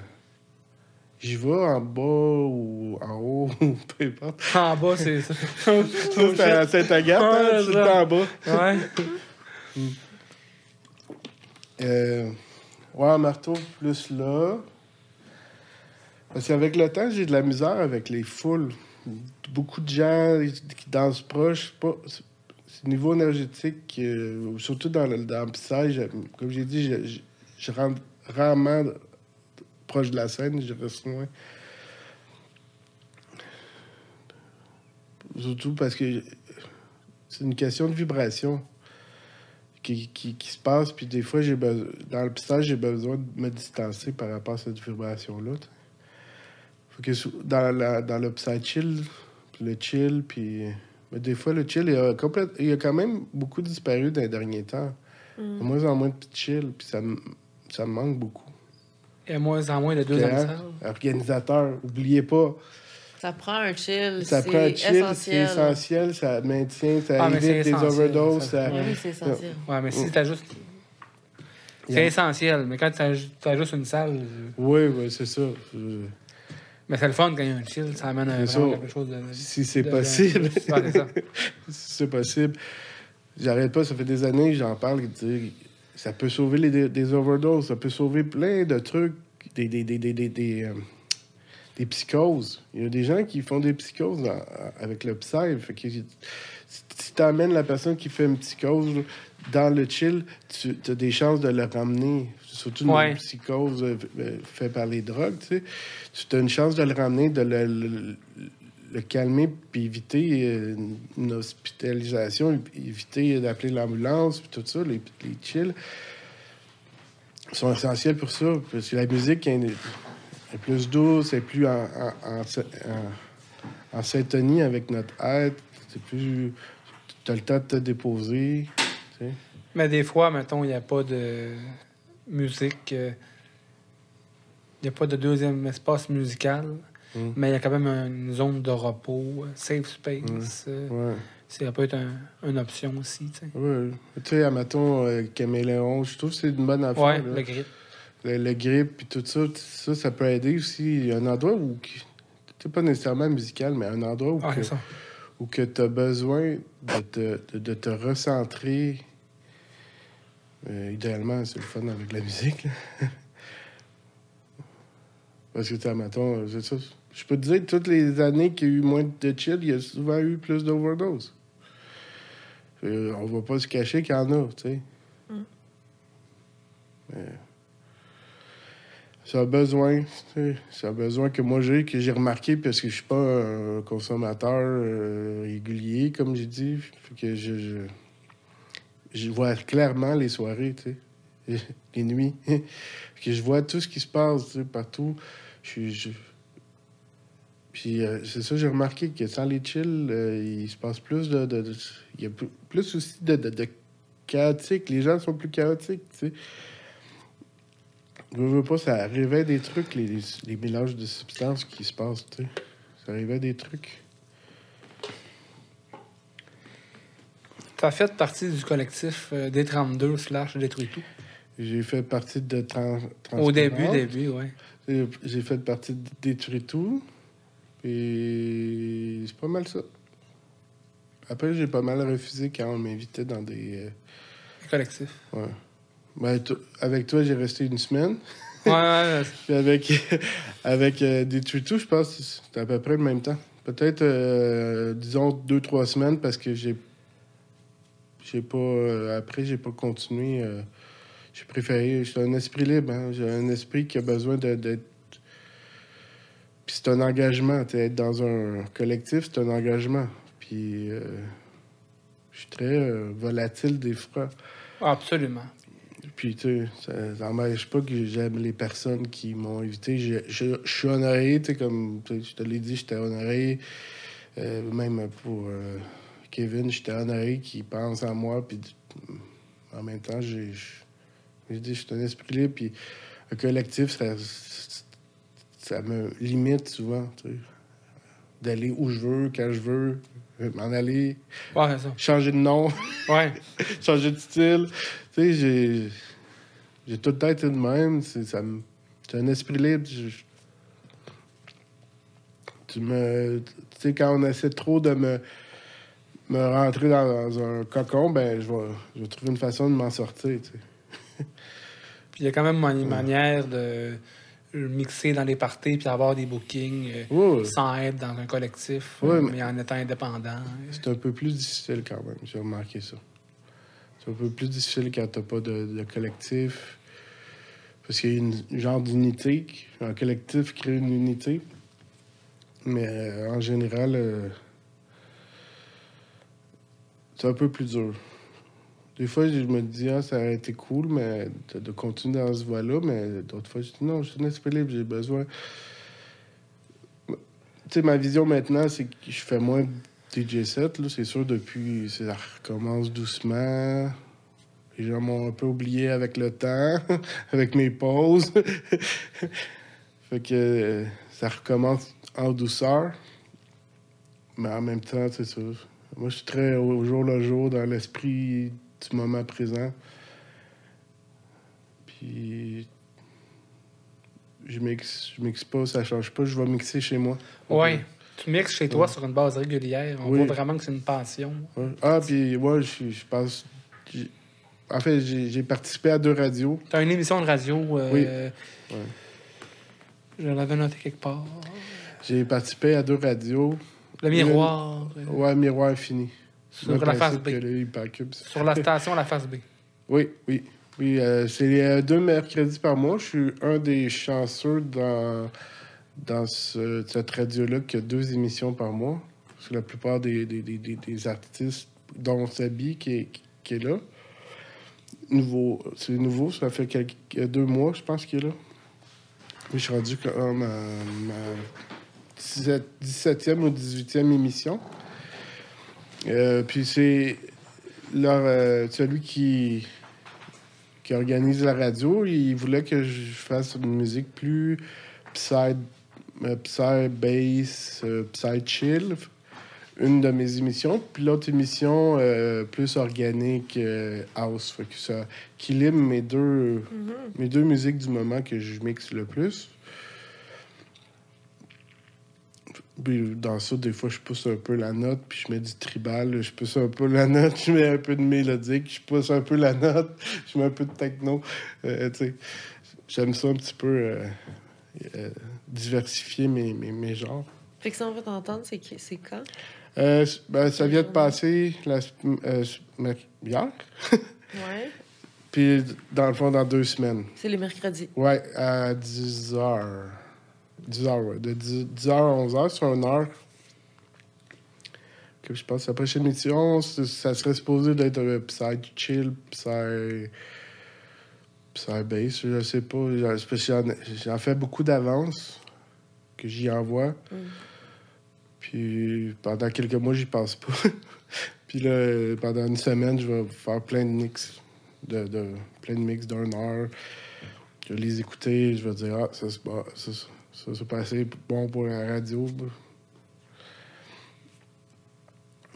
J'y vais en bas ou en haut, [LAUGHS] ou peu importe. En bas, c'est ça. Ça, c'est à Saint-Agathe, hein, en bas. Ouais. [LAUGHS] Euh, ouais, marteau plus là. Parce qu'avec le temps, j'ai de la misère avec les foules. Beaucoup de gens qui dansent proche. Pas, niveau énergétique, euh, surtout dans le, dans le Psy, comme j'ai dit, je, je, je rentre rarement proche de la scène, je reste loin. Surtout parce que c'est une question de vibration qui, qui, qui se passe. Puis des fois, j'ai besoin, dans le pistage, j'ai besoin de me distancer par rapport à cette vibration-là. Faut que dans, la, dans le psy chill, puis le chill, puis. Mais des fois, le chill, il a, complète, il a quand même beaucoup disparu dans les derniers temps. Mm. De moins en moins de chill, puis ça, ça me manque beaucoup. A moins en moins de deux salles. Organisateur, oubliez pas, Ça prend un chill. ça c'est prend un chill, c'est essentiel. ça maintient, ça Ah, évite des overdoses. ça. Oui, oui, c'est essentiel. Ouais, mais si t'as juste. C'est Yeah. essentiel, mais quand t'as ju- t'as juste une salle. Oui, oui, c'est ça. Mais c'est le fun quand il y a un chill, ça amène ça. quelque chose de. Si c'est possible. [LAUGHS] Si c'est possible. J'arrête pas, ça fait des années que j'en parle. que, tu sais, Ça peut sauver les, des, des overdoses, ça peut sauver plein de trucs, des, des, des, des, des, des, euh, des psychoses. Il y a des gens qui font des psychoses dans- avec le psy. Fait que, si tu amènes la personne qui fait une psychose dans le chill, tu as des chances de le ramener. Surtout une Ouais. psychose euh, euh, faite par les drogues, tu sais. Tu as une chance de le ramener, de le, le- le calmer puis éviter euh, une hospitalisation, éviter d'appeler l'ambulance, puis tout ça, les, les chills sont essentiels pour ça, parce que la musique est, plus douce, est plus en, en, en, en- syntonie avec notre être, c'est plus... Tu as le temps de te déposer, tu sais. Mais des fois, mettons, il n'y a pas de musique. euh, Il n'y a pas de deuxième espace musical, Mm. mais il y a quand même une zone de repos, euh, safe space. euh, Ouais. Ça peut être un- une option aussi. tu sais. Ouais. Tu sais, admettons, euh, Caméléon, je trouve que c'est une bonne affaire. Ouais, là. le grip. le, le grip puis tout ça, ça, ça peut aider aussi. Il y a un endroit où, c'est pas nécessairement musical, mais un endroit où, Ah, que, où que tu as besoin de te, de, de te recentrer. Euh, idéalement, c'est le fun avec la musique. [LAUGHS] Parce que, tu sais, mettons, c'est ça. Je peux te dire, toutes les années qu'il y a eu moins de chill, il y a souvent eu plus d'overdose. Euh, on va pas se cacher qu'il y en a, tu sais. Mm. Mais C'est un besoin, c'est un besoin que moi j'ai, que j'ai remarqué parce que je suis pas un consommateur euh, régulier, comme j'ai dit. Fait que je, je, je vois clairement les soirées, tu sais, [LAUGHS] les nuits. [LAUGHS] que je vois tout ce qui se passe, partout. Je je- Puis euh, c'est ça, j'ai remarqué que sans les chills, euh, il se passe plus de. il y a plus, aussi de, de, de chaotique. Les gens sont plus chaotiques, tu sais. Je veux pas, ça réveille des trucs, les, les, les mélanges de substances qui se passent, tu sais. Ça réveille des trucs. Tu as fait partie du collectif euh, D32 slash Détruit tout. J'ai fait partie de Trans Au début, début, ouais. J'ai- fait partie de Détruire tout. Et c'est pas mal ça. Après, j'ai pas mal refusé quand on m'invitait dans des. euh, Collectif. ouais. Ben, avec toi, j'ai resté une semaine. Ouais, ouais, [LAUGHS] Puis avec, [LAUGHS] avec euh, Détruire tout, je pense que c'était à peu près le même temps. Peut-être, euh, disons, deux, trois semaines parce que j'ai. J'ai pas. euh, après, j'ai pas continué. j'ai préféré. J'ai un esprit libre. hein. J'ai un esprit qui a besoin d'être. Puis c'est un engagement. Être dans un collectif, c'est un engagement. Puis. euh, je suis très euh, volatile des fois. Absolument. Puis, tu sais, ça n'empêche pas que j'aime les personnes qui m'ont invité. Je, je- je suis honoré, tu sais, comme je te l'ai dit, j'étais honoré. Euh, même pour Kevin, j'étais honoré qu'il pense à moi. Puis, en même temps, j'ai j'ai dit, je suis un esprit libre. Puis, un collectif, ça, ça me limite souvent, tu sais. D'aller où je veux, quand je veux, m'en aller, Ouais, c'est ça. changer de nom. Ouais. [LAUGHS] changer de style. Tu sais, j'ai. J'ai tout le temps été de même. C'est ça me- c'est un esprit libre. Je- tu me. Tu sais, quand on essaie trop de me. me rentrer dans, dans un cocon, ben, je vais, je vais trouver une façon de m'en sortir, tu sais. Puis il y a quand même une manière de mixer dans les parties puis avoir des bookings euh, sans être dans un collectif, euh, mais- mais en étant indépendant. c'est un peu plus difficile quand même, j'ai remarqué ça. C'est un peu plus difficile quand t'as pas de, de collectif. Parce qu'il y a une genre d'unité. Un collectif crée une unité. Mais euh, en général, euh, c'est un peu plus dur. Des fois, je me dis, ah, ça aurait été cool mais de, continuer dans ce voie-là, mais d'autres fois, je dis, non, je suis un libre, j'ai besoin. Tu sais, ma vision maintenant, c'est que je fais moins DJ set, c'est sûr, depuis, ça recommence doucement. Les gens m'ont un peu oublié avec le temps, [LAUGHS] avec mes pauses. [LAUGHS] fait que euh, ça recommence en douceur. Mais en même temps, c'est ça. Moi, je suis très au jour le jour, dans l'esprit du moment présent. Puis. Je mixe, je mixe pas, ça change pas, je vais mixer chez moi. Ouais. Tu mixes chez toi Ouais. sur une base régulière. On Oui. voit vraiment que c'est une passion. Ouais. Ah, puis moi, je, je pense. En fait, j'ai participé à deux radios. Tu as une émission de radio. euh, Oui. Ouais. Je l'avais noté quelque part. J'ai participé à deux radios. Le miroir. euh, Ouais, Miroir Infini. Sur la face B. Sur la station La Face B. [LAUGHS] Oui, oui. Oui, euh, c'est euh, deux mercredis par mois. Je suis un des chanceux dans, dans ce- cette radio-là qui a deux émissions par mois. Parce que la plupart des, des, des, des- artistes, dont Sabi, qui est, qui est là, nouveau, c'est nouveau, ça fait quelques, deux mois, je pense, qu'il est là. Oui, je suis rendu comme à ma 17 17e ou 18e émission. Euh, puis c'est leur, euh, celui qui, qui organise la radio, il voulait que je fasse une musique plus psy, euh, psy bass, psy chill, une de mes émissions. Puis l'autre émission, euh, plus organique, house. Fait que ça équilibre mes deux, mes deux musiques du moment que je mixe le plus. Puis dans ça, des fois, je pousse un peu la note, puis je mets du tribal, je pousse un peu la note, je mets un peu de mélodique, je pousse un peu la note, [LAUGHS] je mets un peu de techno. Euh, J'aime ça un petit peu euh, euh, diversifier mes, mes, mes genres. Fait que ça, on va t'entendre, c'est quand? Ben, ça vient de passer la, hier, [LAUGHS] Ouais. puis dans le fond, dans deux semaines. C'est les mercredis. Ouais, à 10 h 10 h ouais. De 10, h à 11 h sur une heure. Que je pense que la prochaine émission, ça serait supposé d'être un Psy chill, Psy. Psy bass, je sais pas. J'en- fais beaucoup d'avance que j'y envoie. Mm. Puis pendant quelques mois, j'y passe pas. [LAUGHS] Puis là, pendant une semaine, je vais faire plein de mix. De, de- plein de mix d'une heure. Je vais les écouter, je vais dire, ah, ça, c'est ça, ça, c'est pas assez bon pour la radio.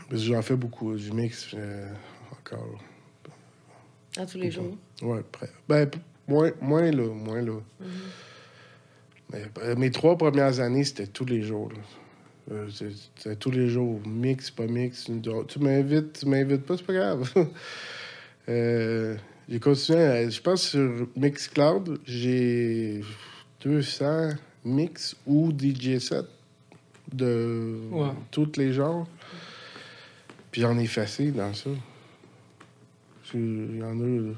Parce que j'en fais beaucoup, je mixe euh, encore. À tous les jours. Ouais, près. Ben, moins, moins là, moins là. Mais, euh, mes trois premières années, c'était tous les jours. là. Euh, c'est- C'était tous les jours. Mix, pas mix. Tu tu m'invites, tu m'invites pas, c'est pas grave. [LAUGHS] Euh, j'ai continué. à- Je pense sur Mixcloud, j'ai 200 mix ou DJ set de Ouais. tous les genres. Puis j'en ai effacé dans ça. Il y en a.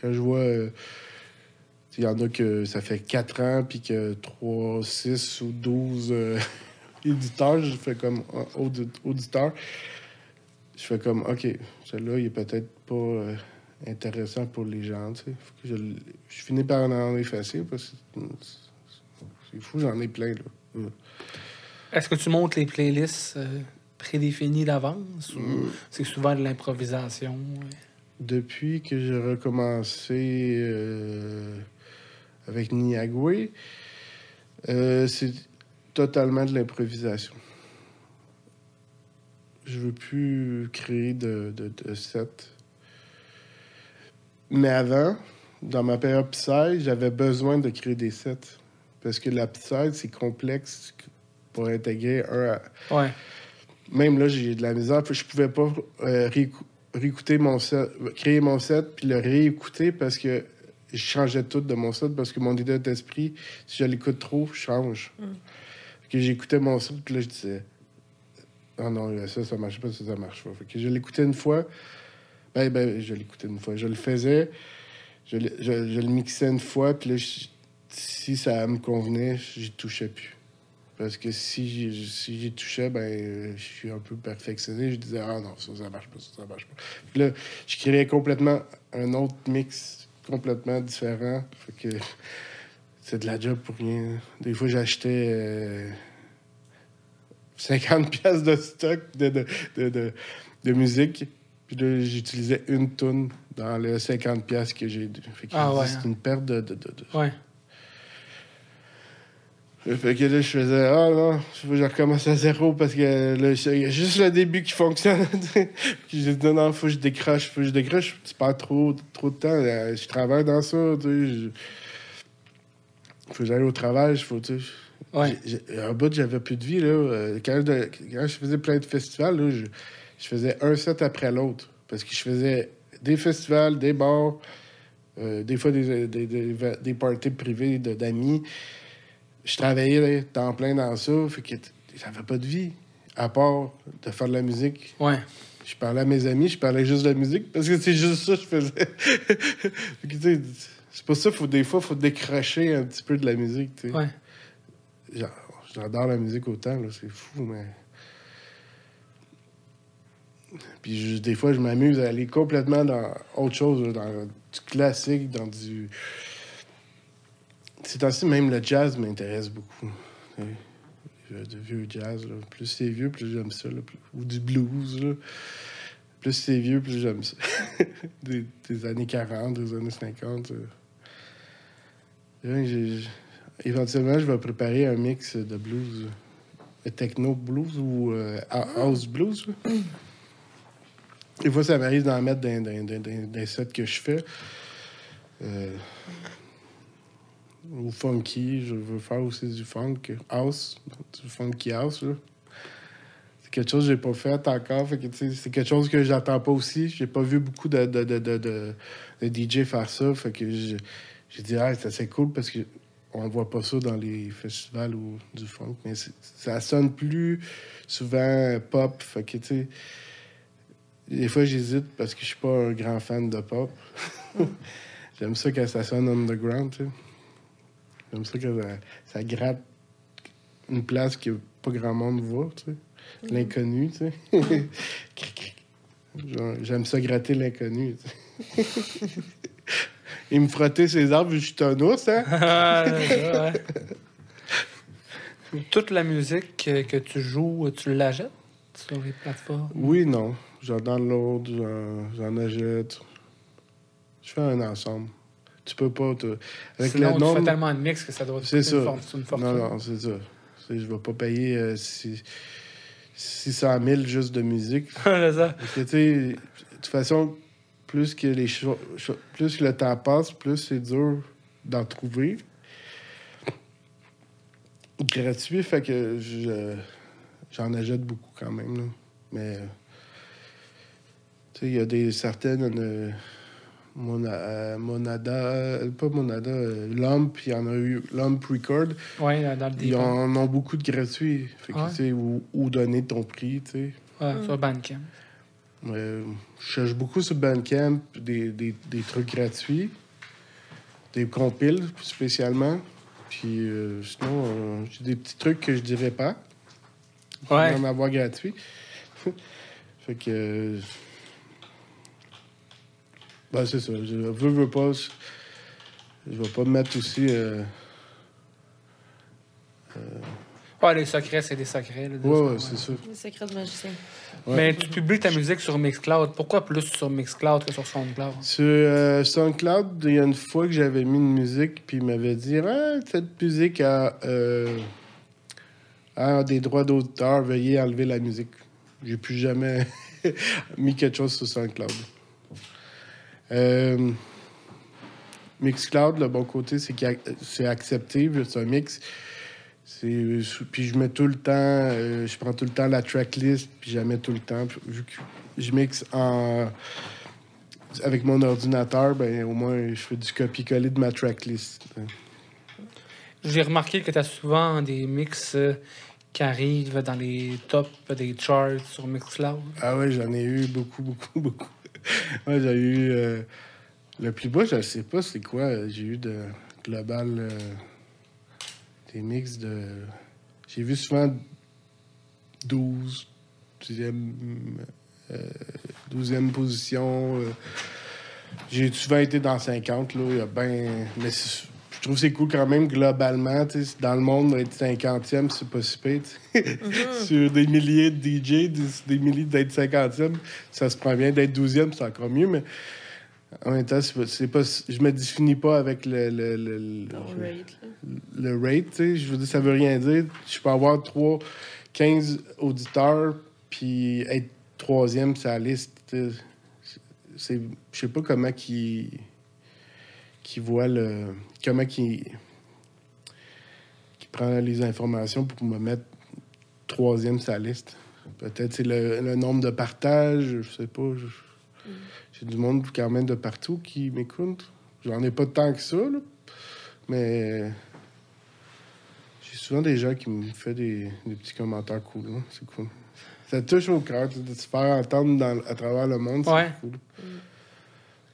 Quand je vois. il y en a que ça fait 4 ans, puis que 3, 6 ou 12 euh, [LAUGHS] éditeurs, je fais comme euh, audi- auditeur. je fais comme, OK, celui-là, il est peut-être pas euh, intéressant pour les gens, tu sais. Je finis par en effacer parce que c'est- c'est fou, j'en ai plein, là. Mm. Est-ce que tu montes les playlists euh, prédéfinies d'avance ou Mm. c'est souvent de l'improvisation? ouais? Depuis que j'ai recommencé euh, avec Niagwe, euh, c'est totalement de l'improvisation. Je veux plus créer de, de, de set. Mais avant, dans ma période Psy, j'avais besoin de créer des sets. Parce que la Psy, c'est complexe pour intégrer un à, Ouais. même là, j'ai de la misère. Je pouvais pas euh, réécou- réécouter mon set, créer mon set, puis le réécouter parce que je changeais tout de mon set parce que mon état d'esprit, si je l'écoute trop, je change. Fait que j'écoutais mon set, puis là, je disais, ah non, ça, ça marche pas, ça, ça marche pas. Fait que je l'écoutais une fois, ben, ben, je l'écoutais une fois. Je le faisais, je, le- je, je le mixais une fois, puis là, je- si ça me convenait, j'y touchais plus. Parce que si j'y si touchais, ben, je suis un peu perfectionné. Je disais, ah non, ça, ça marche pas, ça, ça marche pas. Puis là, je créais complètement un autre mix complètement différent. Fait que c'est de la job pour rien. Des fois, j'achetais euh, 50 [LAUGHS] pièces de stock de, de, de, de, musique. Puis là, j'utilisais une toune dans les 50 pièces que j'ai. Fait que Ah ouais, c'est hein. une perte de, de, de, de- Ouais. Fait que là, je faisais, ah non, faut que je recommence à zéro parce que là, il y a juste le début qui fonctionne. [LAUGHS] Puis j'ai dit, non, non, faut que je décroche, faut que je décroche. Tu perds trop, trop de temps. là. Je travaille dans ça, tu sais. je- Faut que j'aille au travail, faut, tu sais. Ouais. Un bout, j'avais plus de vie, là. Euh, Quand je, quand je faisais plein de festivals, là, je, je faisais un set après l'autre. Parce que je faisais des festivals, des bars, euh, des fois des, des, des, des parties privées de- d'amis. Je travaillais là, temps plein dans ça, fait que j'avais pas de vie, à part de faire de la musique. Ouais. Je parlais à mes amis, je parlais juste de la musique, parce que c'est juste ça que je faisais. [LAUGHS] Fait que, tu sais, c'est pour ça qu'il faut des fois, faut décrocher un petit peu de la musique. tu sais. Ouais. Genre, J'adore la musique autant, là, c'est fou, mais. Puis je- des fois, je m'amuse à aller complètement dans autre chose, là, dans du classique, dans du. C'est ainsi même le jazz m'intéresse beaucoup. De vieux jazz. Plus c'est vieux, plus j'aime ça. Ou du blues, là. Plus c'est vieux, plus j'aime ça. [LAUGHS] des, années 40, des années 50. euh. Éventuellement, je vais préparer un mix de blues. Techno blues ou euh, house blues. Des fois, ça m'arrive d'en mettre dans, dans, sets que je fais. Euh, ou funky, je veux faire aussi du funk house, du funky house. là. C'est quelque chose que j'ai pas fait encore. Fait que, c'est quelque chose que j'attends pas aussi. J'ai pas vu beaucoup de, de, de, de, de- DJ faire ça. Fait que j'ai j'ai dit, ah, c'est assez cool parce que on voit pas ça dans les festivals ou du funk. Mais ça sonne plus souvent pop. Fait que, tu sais, des fois, j'hésite parce que je suis pas un grand fan de pop. [LAUGHS] J'aime ça quand ça sonne underground, tu sais. J'aime ça quand ça, ça gratte une place que pas grand monde voit, tu sais. L'inconnu, tu sais. [LAUGHS] J'aime ça gratter l'inconnu, tu sais. [LAUGHS] Il me frottait ses arbres, je suis un ours, hein? [LAUGHS] Ouais. Toute la musique que, que tu joues, tu l'achètes sur les plateformes? Oui, non. J'en download, j'en- j'en achète. Je fais un ensemble. Tu peux pas. te- Avec Sinon, le tu nombre. fais tellement de mix que ça doit ça. une une fortune. Non, non, c'est ça. Je vais pas payer euh, six- 600 000 juste de musique. [LAUGHS] c'est ça. Parce que, tu de toute façon, plus que, les cho- plus que le temps passe, plus c'est dur d'en trouver. Gratuit, fait que je- j'en achète beaucoup quand même. là. Mais, tu sais, il y a des certaines. euh, Mona- euh, Monada, euh, pas Monada, euh, Lump, il y en a eu Lump Record. Oui, dans le Ils en ont beaucoup de gratuits. Fait que, Ouais. tu sais, ou, ou donner ton prix, tu sais. Ouais, sur Bandcamp. Euh, je cherche beaucoup sur Bandcamp des, des, des trucs gratuits, des compiles spécialement. Puis euh, sinon, euh, j'ai des petits trucs que je dirais pas. Ouais. en avoir gratuit. [LAUGHS] Fait que. Euh, Ben, c'est ça. Je veux, veux pas. Je, je vais pas me mettre aussi. euh, Ouais, les secrets, c'est des secrets. là, de Ouais, c'est ça. Les secrets de magicien. Ouais. Mais tu publies ta musique sur Mixcloud. Pourquoi plus sur Mixcloud que sur SoundCloud? Sur euh, SoundCloud, il y a une fois que j'avais mis une musique, puis il m'avait dit Ah, cette musique a, euh, a des droits d'auteur, veuillez enlever la musique. J'ai plus jamais [LAUGHS] mis quelque chose sur SoundCloud. Euh, Mixcloud, le bon côté, c'est que c'est accepté, c'est un mix. Puis je mets tout le temps, euh, je prends tout le temps la tracklist, puis je la mets tout le temps. Puis Vu que je mixe en avec mon ordinateur, ben au moins je fais du copier-coller de ma tracklist. J'ai remarqué que tu as souvent des mix euh, qui arrivent dans les tops des charts sur Mixcloud. Ah ouais, j'en ai eu beaucoup, beaucoup, beaucoup. [LAUGHS] ouais, j'ai eu euh, le plus bas, je sais pas c'est quoi. J'ai eu de global euh, des mix de. J'ai vu souvent 12, 12e, euh, 12e position. euh. J'ai souvent été dans 50, là. Il y a ben. Je trouve que c'est cool quand même, globalement. Dans le monde, être 50e, c'est pas si pire. sais. [LAUGHS] Sur des milliers de DJ, des, des milliers d'être 50e, ça se prend bien. D'être 12e, c'est encore mieux, mais en même temps, c'est pas, je me définis pas avec le, le, le, le- rate, rate, tu sais. Je veux dire, ça veut rien dire. Je peux avoir 3, 15 auditeurs, puis être troisième sur la liste. je sais pas comment qui qui voit le comment qui qui prend les informations pour me mettre troisième sur la liste. Peut-être c'est le, le nombre de partages, je sais pas. je- J'ai du monde quand même de partout qui m'écoute. J'en ai pas tant que ça, là. mais j'ai souvent des gens qui me font des, des petits commentaires cool. hein. C'est cool. Ça touche au cœur de se faire entendre dans- à travers le monde. C'est cool.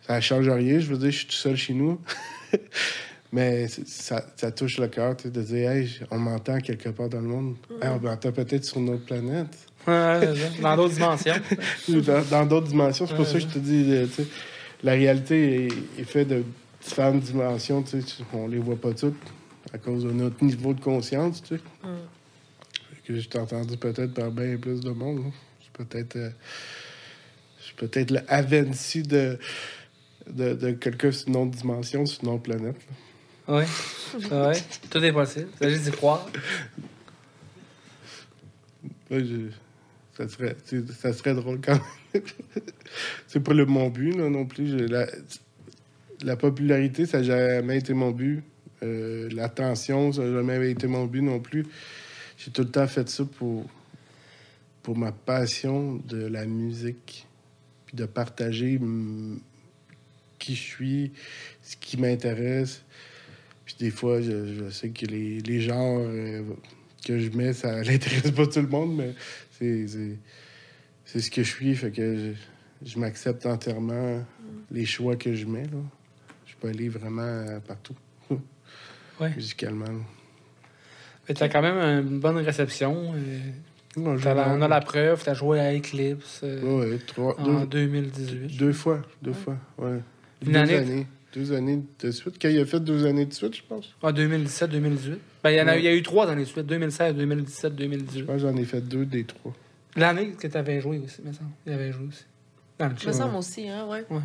Ça change rien. Je veux dire, je suis tout seul chez nous. [LAUGHS] Mais ça, ça touche le cœur tu sais, de dire, hey, on m'entend quelque part dans le monde. Hey, on m'entend peut-être sur une autre planète. Dans d'autres dimensions. [LAUGHS] Dans dans d'autres dimensions. C'est pour ça que je te dis, euh, tu sais, la réalité est, est faite de différentes dimensions. tu sais, on les voit pas toutes à cause de notre niveau de conscience. Tu sais. Fait que je t'ai entendu peut-être par bien plus de monde. hein. Je suis peut-être euh, je suis peut-être le Avency de, de, de quelqu'un sur une autre dimension, sur une autre planète. là. Oui. Ouais? Tout est possible. Il s'agit d'y croire. Je- ça, serait, ça serait drôle quand même. [LAUGHS] c'est pas le, mon but là, non plus. Je- la, la popularité, ça n'a jamais été mon but. Euh, L'attention, ça n'a jamais été mon but non plus. J'ai tout le temps fait ça pour, pour ma passion de la musique, puis de partager qui je suis, ce qui m'intéresse. Puis des fois, je, je sais que les, les genres euh, que je mets, ça [LAUGHS] n'intéresse pas tout le monde, mais c'est, ce que je suis. Fait que je, je m'accepte entièrement les choix que je mets. Là. Je peux aller vraiment partout, [LAUGHS] Ouais. musicalement. là. Mais t'as quand même une bonne réception. euh, Non, la- on a la preuve, t'as joué à Eclipse euh, Ouais, ouais, trois, en deux, 2018. deux fois. Deux fois, ouais. Une deux année? années. Deux années de suite. Quand il a fait deux années de suite, je pense. Ah, 2017-2018. Ben, il y, en a, Ouais. il y a eu trois années de suite. 2016, 2017, 2018. Je pense que j'en ai fait deux des trois. L'année que t'avais joué aussi, me semble. Il avait joué aussi. Dans le Me chat. semble aussi, hein, ouais. Ouais.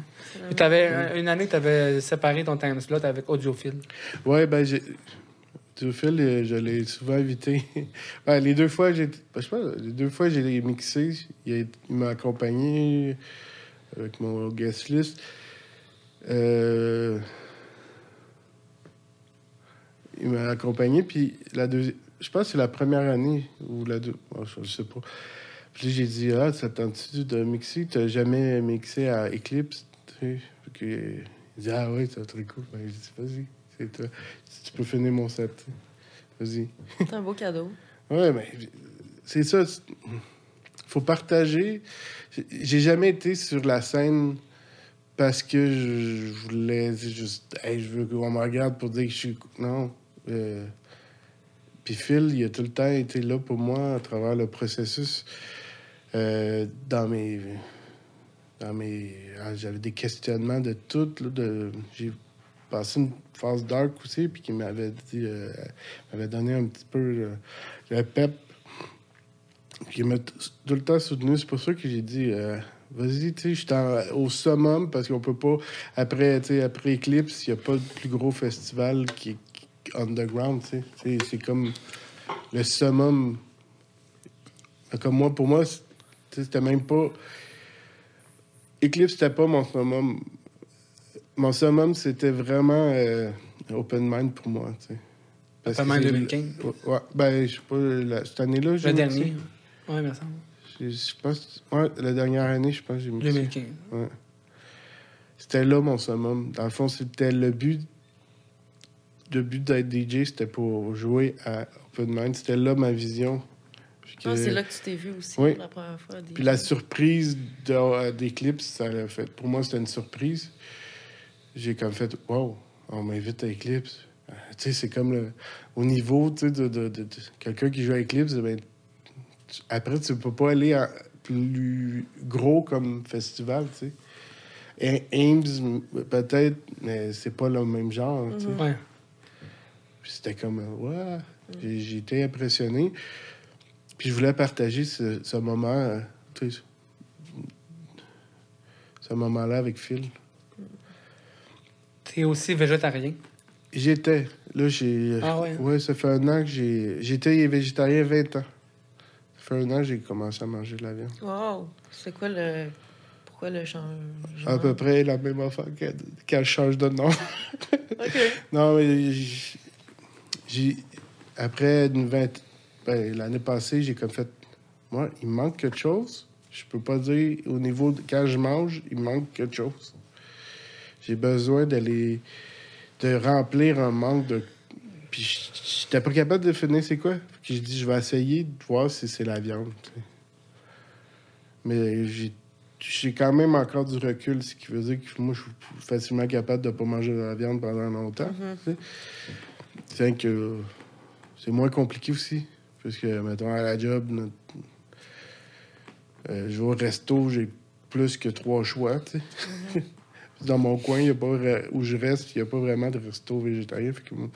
T'avais, euh, une année, tu avais séparé ton time slot avec Audiophile. Ouais, ben, j'ai. Théophile, euh, je l'ai souvent invité. Ouais, [LAUGHS] les deux fois, j'ai. ben, je sais pas, les deux fois, j'ai mixé. Il, il m'a accompagné avec mon guest list. Euh, Il m'a accompagné, puis la deuxième. Je pense que c'est la première année ou la deux. oh, je, sais pas. Puis j'ai dit, ah, ça tente-tu de mixer? T'as jamais mixé à Eclipse? Tu sais? Il dit, ah oui, c'est très cool. Ben, dit, vas-y, c'est toi. Si tu peux finir mon set, vas-y. C'est un beau cadeau. [LAUGHS] Ouais, mais c'est ça. Faut partager. J'ai jamais été sur la scène parce que je, voulais juste, hey, je veux qu'on me regarde pour dire que je suis. Non. Euh, Puis Phil, il a tout le temps été là pour moi à travers le processus. euh, dans mes. Dans mes. ah, J'avais des questionnements de tout. de, j'ai passé une phase dark aussi, puis qui m'avait dit. euh, m'avait donné un petit peu euh, le pep. Puis il m'a tout le temps soutenu. C'est pour ça que j'ai dit. Vas-y, tu sais, je suis au summum parce qu'on peut pas. Après, tu sais, après Eclipse, il n'y a pas de plus gros festival qui est qui- underground, tu sais. C'est comme le summum. Comme moi, pour moi, c'est- tu sais, c'était même pas. Eclipse, c'était pas mon summum. Mon summum, c'était vraiment euh, open mind pour moi, tu sais. Open mind c'est- 2015. Ouais, ben, je sais pas, la- cette année-là, j'ai Le dernier. ça. Oui, merci. Je pense. Ouais, la dernière année, je pense que j'ai mis ça. 2015. Ouais. C'était là mon summum. Dans le fond, c'était le but. Le but d'être DJ, c'était pour jouer à Open Mind. C'était là ma vision. Que- c'est là que tu t'es vu aussi Oui. pour la première fois. des- Puis la surprise de, euh, d'Eclipse, ça l'a fait. Pour moi, c'était une surprise. J'ai comme fait, wow, on m'invite à Eclipse. Euh, tu sais, c'est comme le, au niveau de, de, quelqu'un qui joue à Eclipse. Ben, tu- après, tu peux pas aller à plus gros comme festival, tu sais. Et Ames, peut-être, mais c'est pas le même genre. tu sais. Mhm. Ouais. Puis c'était comme, ouais, j'ai j'ai été impressionné. Puis je voulais partager ce, ce moment, euh, tu sais, ce moment-là avec Phil. T'es aussi végétarien? J'étais, là, j'ai. Ah ouais? Ouais, ça fait un an que j'ai. J'étais végétarien 20 ans. Fait un an j'ai commencé à manger de la viande. Wow! C'est quoi le. Pourquoi le changement? À peu près la même affaire qu'elle change de nom. [LAUGHS] OK. Non, mais j'ai. Après une vingt... ben, l'année passée, j'ai comme fait. Moi, il me manque quelque chose. Je peux pas dire au niveau de quand je mange, il me manque quelque chose. J'ai besoin d'aller. de remplir un manque de. Puis j'étais pas capable de définir c'est quoi. Puis j'ai dit, je vais essayer de voir si c'est la viande. Mais j'ai. J'ai quand même encore du recul, ce qui veut dire que moi, je suis facilement capable de ne pas manger de la viande pendant longtemps. C'est que c'est moins compliqué aussi. Parce que, mettons, à la job, notre- euh, je vais au resto, j'ai plus que trois choix. sais. [LAUGHS] Dans mon coin, y a pas, où je reste, il n'y a pas vraiment de resto végétarien. Fait que moi,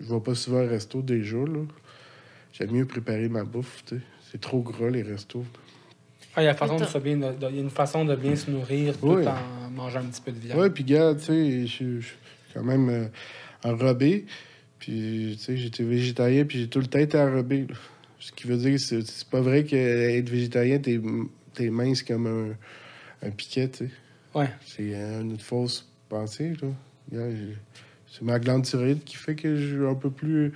je vais pas souvent au resto déjà. là. J'aime mieux préparer ma bouffe. tu sais. C'est trop gras, les restos. Ah, il y a façon de se bien, de- y a une façon de bien se nourrir tout Oui. en mangeant un petit peu de viande. Ouais, puis gars, tu sais, je suis- quand même euh, enrobé. Puis, tu sais, j'étais végétarien, puis j'ai tout le temps été enrobé. là. Ce qui veut dire que c'est c'est pas vrai qu'être végétarien, t'es t'es mince comme un, un piquet, tu sais. Ouais. C'est euh, une fausse pensée, là. Gars, C'est ma glande thyroïde qui fait que je suis un peu plus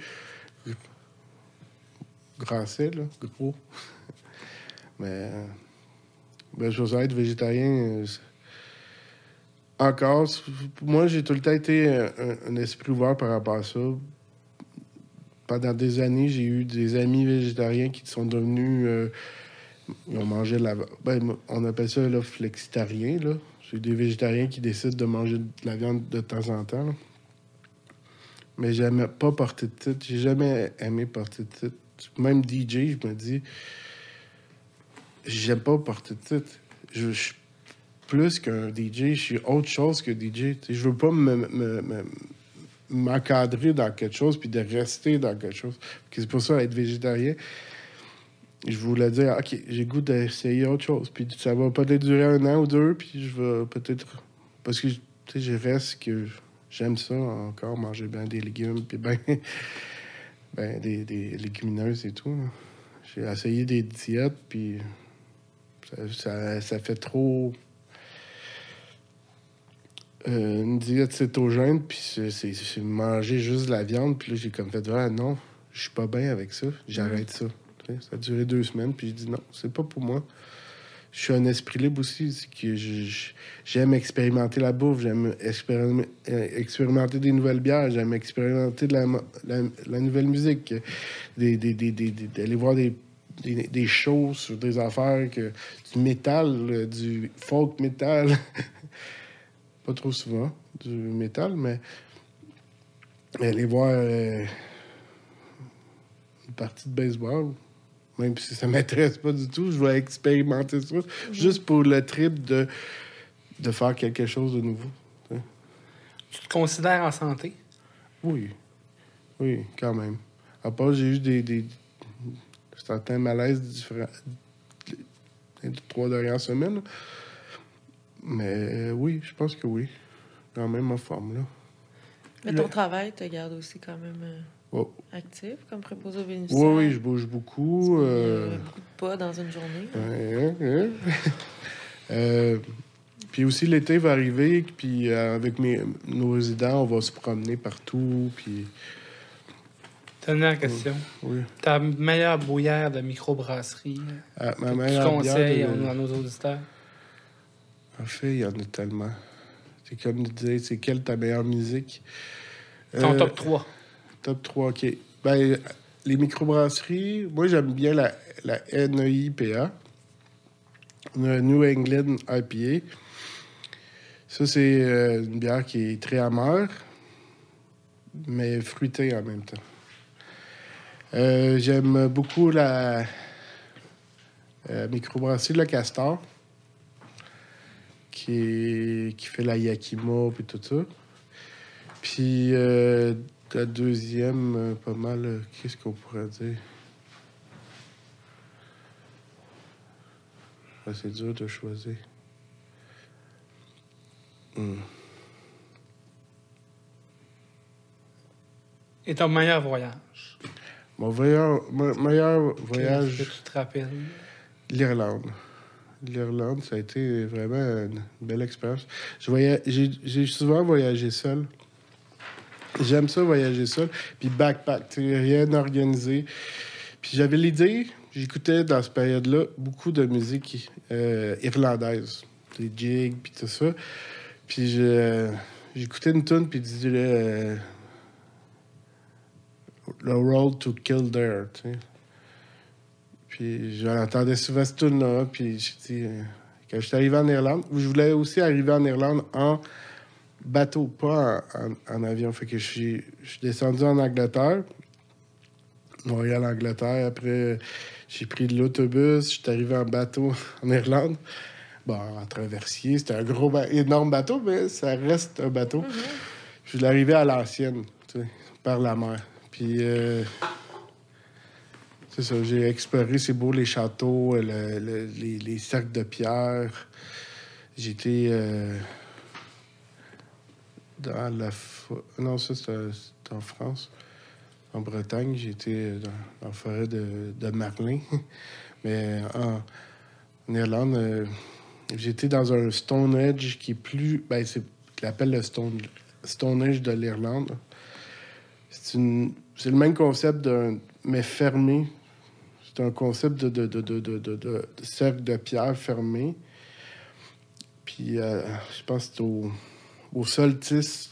grasset, là, gros. [LAUGHS] Mais, euh, ben, je veux être végétarien. euh, encore, moi, j'ai tout le temps été un, un- esprit ouvert par rapport à ça. Pendant des années, j'ai eu des amis végétariens qui sont devenus. euh, ils ont mangé de la. Ben, on appelle ça là, flexitarien. Là. C'est des végétariens qui décident de manger de la viande de temps en temps. là. Mais j'aimais pas porter de titre. J'ai jamais aimé porter de titre. Même DJ, je me dis. J'aime pas porter de titre. Je, suis plus qu'un DJ. Je suis autre chose que DJ. Je veux pas me- me- me- m'encadrer dans quelque chose puis de rester dans quelque chose. C'est pour ça, être végétarien, je voulais dire, OK, j'ai goût d'essayer autre chose. Puis ça va peut-être durer un an ou deux, puis je vais peut-être... Parce que, je reste que j'aime ça encore, manger bien des légumes, puis ben, [LAUGHS] ben des, des légumineuses et tout. J'ai essayé des diètes, puis ça, ça, ça fait trop... euh, une diète cétogène, puis c'est- manger juste de la viande, puis là, j'ai comme fait, ah non, je suis pas bien avec ça, j'arrête ça. Ça a duré deux semaines, puis j'ai dit non, c'est pas pour moi. Je suis un esprit libre aussi, que j'aime expérimenter la bouffe, j'aime euh, expérimenter des nouvelles bières, j'aime expérimenter de la, la, nouvelle musique, euh, des, d'aller voir des, des, des shows sur des affaires, que, du métal, euh, du folk métal. [LAUGHS] Pas trop souvent, du métal, mais aller voir euh, une partie de baseball. Même si ça m'intéresse pas du tout, je vais expérimenter ça. Juste pour le trip de, de faire quelque chose de nouveau. Tu te considères en santé? Oui. Oui, quand même. À part, j'ai eu des, des certains malaises différents les trois dernières semaines. Mais euh, oui, je pense que oui. Quand même en forme, là. Mais ton travail te garde aussi quand même euh, Oh. actif comme préposé au bénéficiaire. Oui, oui, je bouge beaucoup. Euh, beaucoup de pas dans une journée. Ouais, ouais. [LAUGHS] Euh, puis aussi, l'été va arriver, puis euh, avec mes, nos résidents, on va se promener partout, puis Dernière question. oui. Ta meilleure bouillère de microbrasserie Ah, que ma tu meilleure conseilles bière à de- à nos auditeurs? En fait, il y en a tellement. C'est comme dire, c'est quelle ta meilleure musique? Ton Euh, top 3. Top 3, OK. Ben, les microbrasseries, moi, j'aime bien la, la NEIPA, New England IPA. Ça, c'est euh, une bière qui est très amère, mais fruitée en même temps. Euh, j'aime beaucoup la euh, microbrasserie Le Castor, qui, qui fait la Yakima et tout ça. Puis la deuxième, euh, pas mal, euh, qu'est-ce qu'on pourrait dire? Ah, c'est dur de choisir. Hmm. Et ton meilleur voyage? Mon meilleur, mon meilleur Qu'est-ce voyage, que tu te rappelles? l'Irlande. L'Irlande, ça a été vraiment une belle expérience. J'ai souvent voyagé seul. J'aime ça, voyager seul. Puis backpack, rien organisé. Puis j'avais l'idée, j'écoutais dans cette période-là beaucoup de musique euh, irlandaise. Des jigs, puis tout ça. Puis j'écoutais une tune puis disais euh, le Road to Kildare, tu sais. Puis j'entendais souvent cette tune-là. Puis euh, quand je suis arrivé en Irlande, je voulais aussi arriver en Irlande en bateau, pas en, en- en avion. Fait que je suis, je suis descendu en Angleterre, Montréal, Angleterre. Après, j'ai pris de l'autobus, je suis arrivé en bateau [LAUGHS] en Irlande. Bon, en traversier, c'était un gros, énorme bateau, mais ça reste un bateau. Je suis arrivé à l'ancienne, tu sais, par la mer. Puis, euh, c'est ça, j'ai exploré, c'est beau, les châteaux, le- le- les, les cercles de pierre. J'étais euh, dans la... Non, ça, c'est c'est en France. En Bretagne, j'étais dans, dans la forêt de, Marlin. [LAUGHS] Mais en, en Irlande, euh, j'étais dans un Stonehenge qui est plus... Ben, c'est qu'il appelle le Stone, Stonehenge de l'Irlande. C'est le même concept d'un... mais fermé. C'est un concept de cercle de pierre fermé. Puis, euh, je pense que c'est au, au solstice,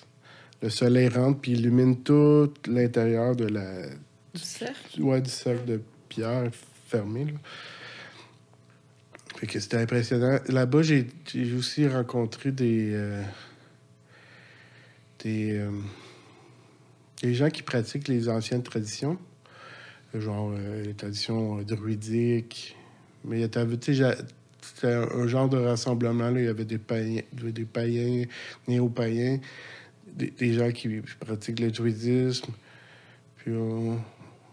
le soleil rentre puis illumine tout l'intérieur de la, Du cercle? ouais, du cercle de pierre fermé. Là. Fait que c'était impressionnant. Là-bas, j'ai aussi rencontré des. euh, des, euh, des gens qui pratiquent les anciennes traditions. Genre euh, les traditions druidiques. Mais tu sais, c'était un, genre de rassemblement. Là. Il y avait des païens, des païens néo-païens, des, des gens qui pratiquent le druidisme. Puis on,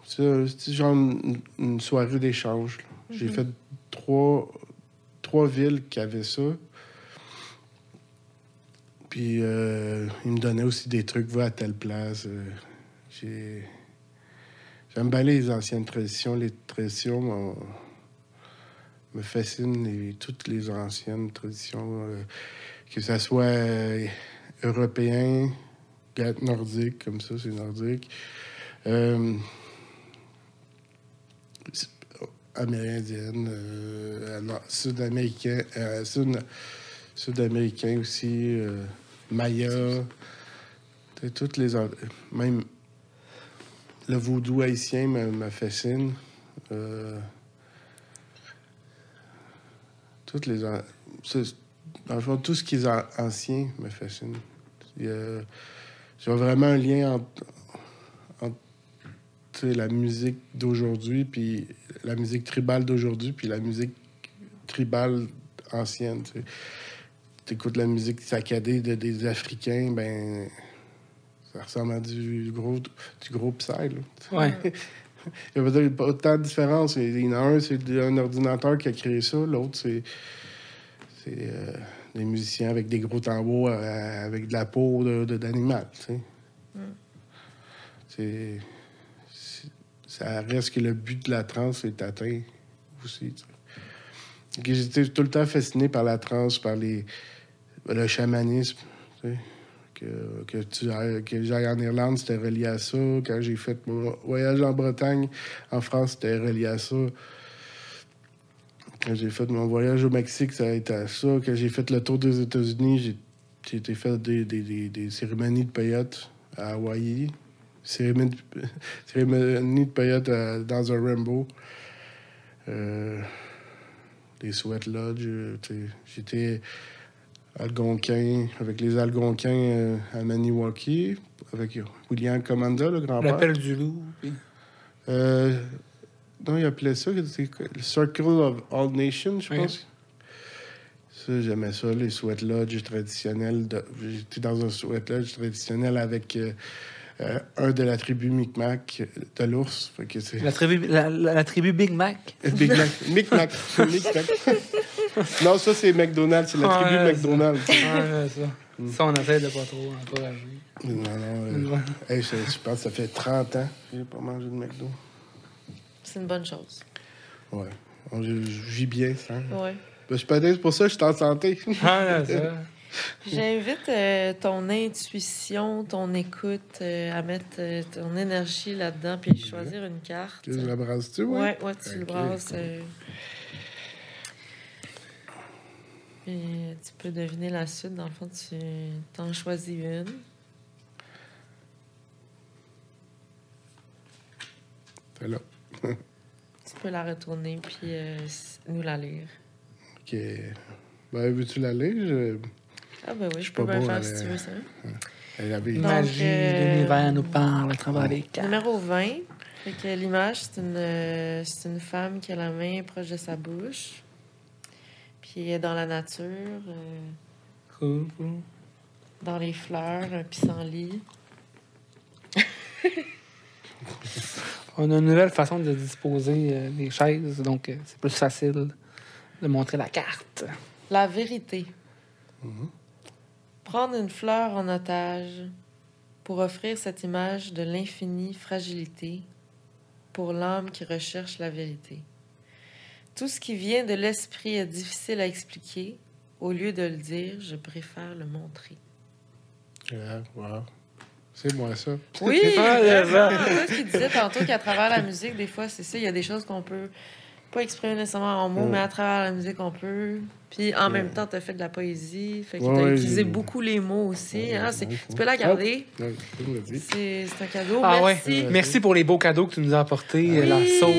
c'est genre une, une soirée d'échange. J'ai Mhm. fait trois, trois villes qui avaient ça. Puis euh, ils me donnaient aussi des trucs, va à telle place. euh, j'ai... J'aime bien les anciennes traditions. Les traditions me fascinent, les- toutes les anciennes traditions. euh, que ça soit euh, européen, nordique, comme ça, c'est nordique. Euh, amérindienne, sud-américain, sud- sud-américain aussi, Maya, toutes les même le vaudou haïtien me, me fascine. Toutes les en- c'est- dans le fond, tout ce qui est an- ancien me fascine. J'ai vraiment un lien entre, la musique d'aujourd'hui puis la musique tribale d'aujourd'hui puis la musique tribale ancienne. Tu écoutes la musique saccadée de, des Africains, ben ça ressemble à du gros, du gros psy. Là. Ouais. [LAUGHS] Il n'y a pas autant de différence. Il y en a un, c'est un ordinateur qui a créé ça. L'autre, c'est euh, des musiciens avec des gros tambours, euh, avec de la peau d'animal. De. C'est ça reste que le but de la transe est atteint aussi. J'étais tout le temps fasciné par la transe, par les, le chamanisme. Que, que, j'aille en Irlande, c'était relié à ça. Quand j'ai fait mon voyage en Bretagne, en France, c'était relié à ça. Quand j'ai fait mon voyage au Mexique, ça a été à ça. Quand j'ai fait le tour des États-Unis, j'ai été faire des, des, des, cérémonies de peyote à Hawaï cérémonie, [LAUGHS] de paillettes dans un rainbow. Euh, des Sweat Lodge. Euh, j'étais algonquin, avec les algonquins euh, à Maniwaki, avec William Commanda, le grand-père. L'appel du loup. Euh, non, il appelait ça le Circle of All Nations, je pense. Ça, j'aimais ça, les Sweat Lodge traditionnels. J'étais dans un Sweat Lodge traditionnel avec euh, un de la tribu Micmac de l'ours. La tribu, la, la, tribu Big Mac. Big Mac. Micmac. [LAUGHS] [LAUGHS] non, ça, c'est McDonald's. C'est la tribu McDonald's. Ah, ça. Mm. ça, on essaie de pas trop encourager. Non, non. Euh, hey, je, je, pense que ça fait 30 ans que j'ai pas mangé de McDo. C'est une bonne chose. Ouais. Je, vis bien, ça. Ouais. Ben, je peut-être pour ça que je suis en santé. [LAUGHS] ah, ça. J'invite euh, ton intuition, ton écoute euh, à mettre euh, ton énergie là-dedans puis choisir une carte. Tu la brasses-tu, oui? Oui, ouais, tu le brasses. Et tu peux deviner la suite. Dans le fond, tu t'en choisis une. C'est là. [LAUGHS] tu peux la retourner puis nous la lire. OK. Ben, veux-tu la lire? Ah, ben oui, je, peux bien faire si tu veux ça. Elle avait une magie, euh, l'univers nous parle à travers les cartes. Numéro 20. Fait que l'image, c'est une, euh, c'est une femme qui a la main proche de sa bouche. Puis elle est dans la nature. Euh. Dans les fleurs, un pissenlit. [LAUGHS] On a une nouvelle façon de disposer les chaises, donc c'est plus facile de montrer la carte. La vérité. Mm-hmm prendre une fleur en otage pour offrir cette image de l'infinie fragilité pour l'âme qui recherche la vérité. Tout ce qui vient de l'esprit est difficile à expliquer. Au lieu de le dire, je préfère le montrer. C'est moi ça. Oui, c'est ce qu'il disait tantôt qu'à travers la musique, des fois, c'est ça, il y a des choses qu'on peut pas exprimer nécessairement en mots, mais à travers la musique, on peut. Puis en même temps, tu as fait de la poésie. Fait que tu as utilisé beaucoup les mots aussi. Hein, tu peux la garder. C'est un cadeau. Ah, Merci. Merci pour les beaux cadeaux que tu nous as apportés. la sauge,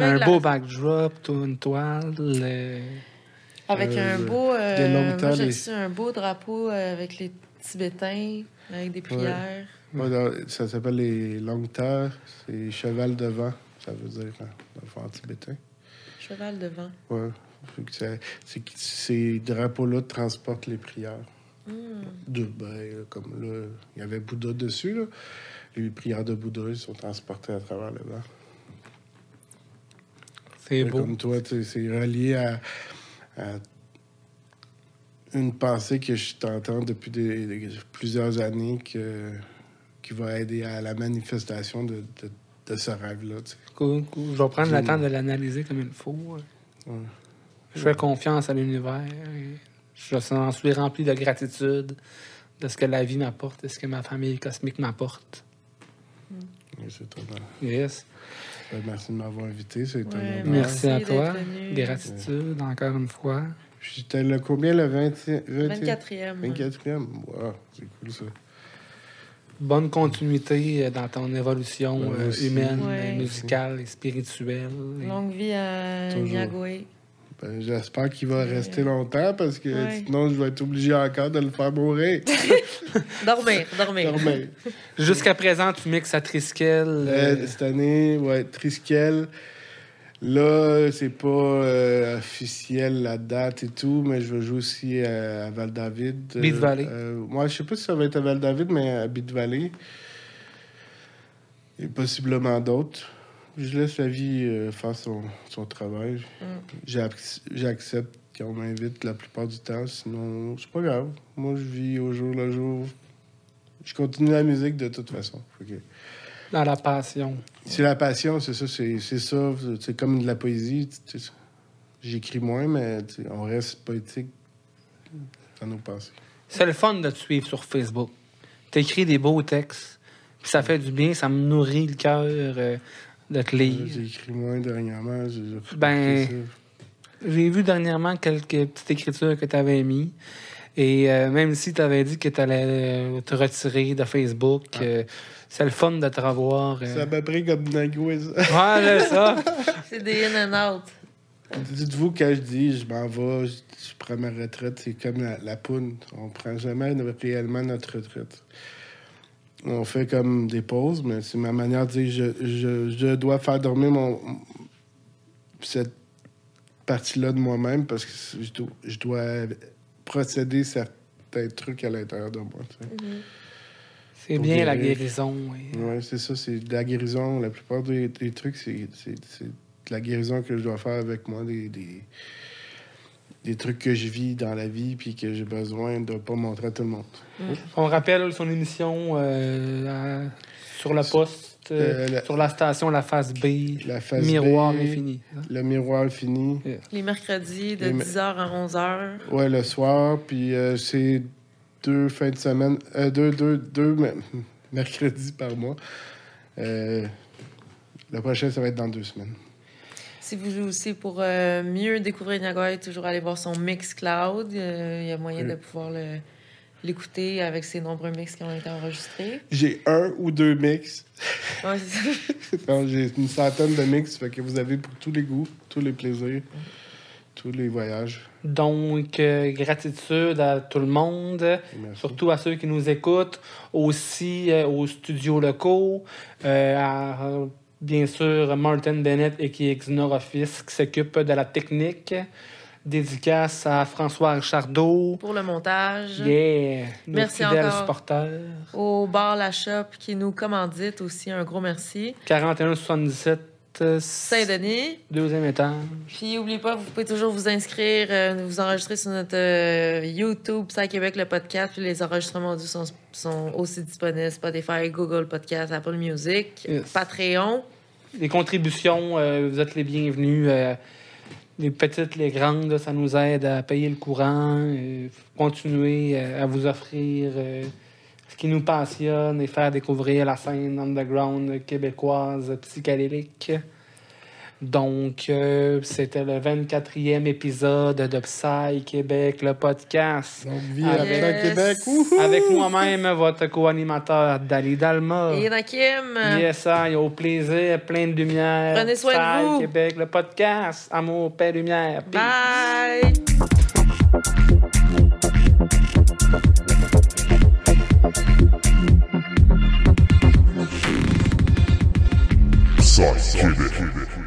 un beau backdrop, une toile. Avec un beau. Euh, moi, j'ai reçu un beau drapeau euh, avec les Tibétains, avec des prières. ça s'appelle les longues terres. C'est cheval de vent. Ça veut dire, hein, dans le fond, tibétain. Cheval de vent. Oui. C'est que ces drapeaux-là transportent les prières. Hmm. De, ben, comme là, il y avait Bouddha dessus, là. Les prières de Bouddha, sont transportées à travers le vent. C'est beau. Comme toi, c'est relié à, une pensée que je t'entends depuis plusieurs années que, qui va aider à la manifestation de, de, de ce rêve-là. Cool, cool. Je vais prendre le temps de l'analyser comme il faut. Je fais confiance à l'univers. Je suis rempli de gratitude de ce que la vie m'apporte et ce que ma famille cosmique m'apporte. c'est très Yes. Ben, merci de m'avoir invité. C'est ouais, merci, à toi. Gratitude, encore une fois. J'étais le combien le 20... 24e? 24e. Wow, c'est cool ça bonne continuité euh, dans ton évolution euh, humaine, musicale et spirituelle. Longue vie à Niagoué. Ben, J'espère qu'il va rester longtemps parce que sinon, je vais être obligé encore de le faire mourir. [LAUGHS] dormir, dormir. dormir. Jusqu'à présent, tu mixes à Triskel. Euh, cette année, ouais, Triskel. Là, c'est pas euh, officiel la date et tout, mais je vais jouer aussi à, à Val-David. Beat Valley. Euh, moi, je sais pas si ça va être à Val-David, mais à Beat Valley. Et possiblement d'autres. Je laisse la vie euh, faire son, son travail. J'ac- J'accepte qu'on m'invite la plupart du temps, sinon c'est pas grave. Moi, je vis au jour le jour. Je continue la musique de toute façon. Dans la passion. c'est la passion, c'est ça, c'est c'est ça. C'est comme de la poésie. J'écris moins, mais on reste poétique dans nos pensées. C'est le fun de te suivre sur Facebook. T'écris des beaux textes. Puis ça fait du bien, ça me nourrit le cœur euh, de te J'ai lire. écrit moins dernièrement. j'ai- j'ai Ben. J'ai vu dernièrement quelques petites écritures que tu avais mis. Et euh, même si tu avais dit que tu allais te retirer de Facebook, euh, c'est le fun de te revoir. euh. Ça m'a pris comme une angoisse. Ouais, là, ça. [LAUGHS] C'est des in and out. Dites-vous, quand je dis je m'en vais, je, je prends ma retraite, c'est comme la, la poune. On prend jamais réellement notre retraite. On fait comme des pauses, mais c'est ma manière de dire je, je, je dois faire dormir mon, cette partie-là de moi-même parce que je dois, je dois procéder certains trucs à l'intérieur de moi. tu sais. C'est Pour bien la guérison. oui. Ouais, c'est ça, c'est de la guérison. La plupart des, des trucs, c'est de la guérison que je dois faire avec moi, des, des, des trucs que je vis dans la vie puis que j'ai besoin de pas montrer à tout le monde. On rappelle son émission euh, à- sur le poste, euh, Euh, la- sur la station La Face B, La phase Miroir B, Infini. Le miroir fini. Les mercredis de Les me- 10h à 11h. Ouais, le soir, puis euh, c'est deux fins de semaine, euh, deux, deux, deux me- [LAUGHS] mercredis par mois. Euh, le prochain, ça va être dans deux semaines. Si vous jouez aussi pour euh, mieux découvrir Niagara, toujours aller voir son mix cloud. Euh, Il y a moyen Oui. de pouvoir le- l'écouter avec ses nombreux mix qui ont été enregistrés. J'ai un ou deux mix. [LAUGHS] Ouais, c'est ça. Non, J'ai une centaine de mix, fait que vous avez pour tous les goûts, tous les plaisirs, tous les voyages. Donc, euh, gratitude à tout le monde. Merci. surtout à ceux qui nous écoutent, aussi euh, aux studios locaux, euh, à, bien sûr Martin Bennett et qui est Xnor Office qui s'occupe de la technique. Dédicace à François Richardot. Pour le montage. Yeah! Merci encore. supporters. Au bar La Shop qui nous commandite aussi, un gros merci. 4177 euh, Saint-Denis. deuxième étage. Puis, n'oubliez pas, vous pouvez toujours vous inscrire, euh, vous enregistrer sur notre euh, YouTube, Psy Québec, le podcast. Puis, les enregistrements audio sont, sont aussi disponibles Spotify, Google Podcast, Apple Music, Yes. Patreon. Les contributions, euh, vous êtes les bienvenus. les petites, les grandes, ça nous aide à payer le courant, continuer à vous offrir qui nous passionne et faire découvrir la scène underground québécoise psychédélique. Donc, euh, c'était le 24e épisode de Psy Québec, le podcast. Donc, vie à yes. plein Québec. Wouhou! Avec moi-même, votre co-animateur Dali Dalma. Et Nakim, Yes, I, au plaisir, plein de lumière. Prenez soin de Psy vous. Québec, le podcast. Amour, paix, lumière. Peace. bye! Psy Québec.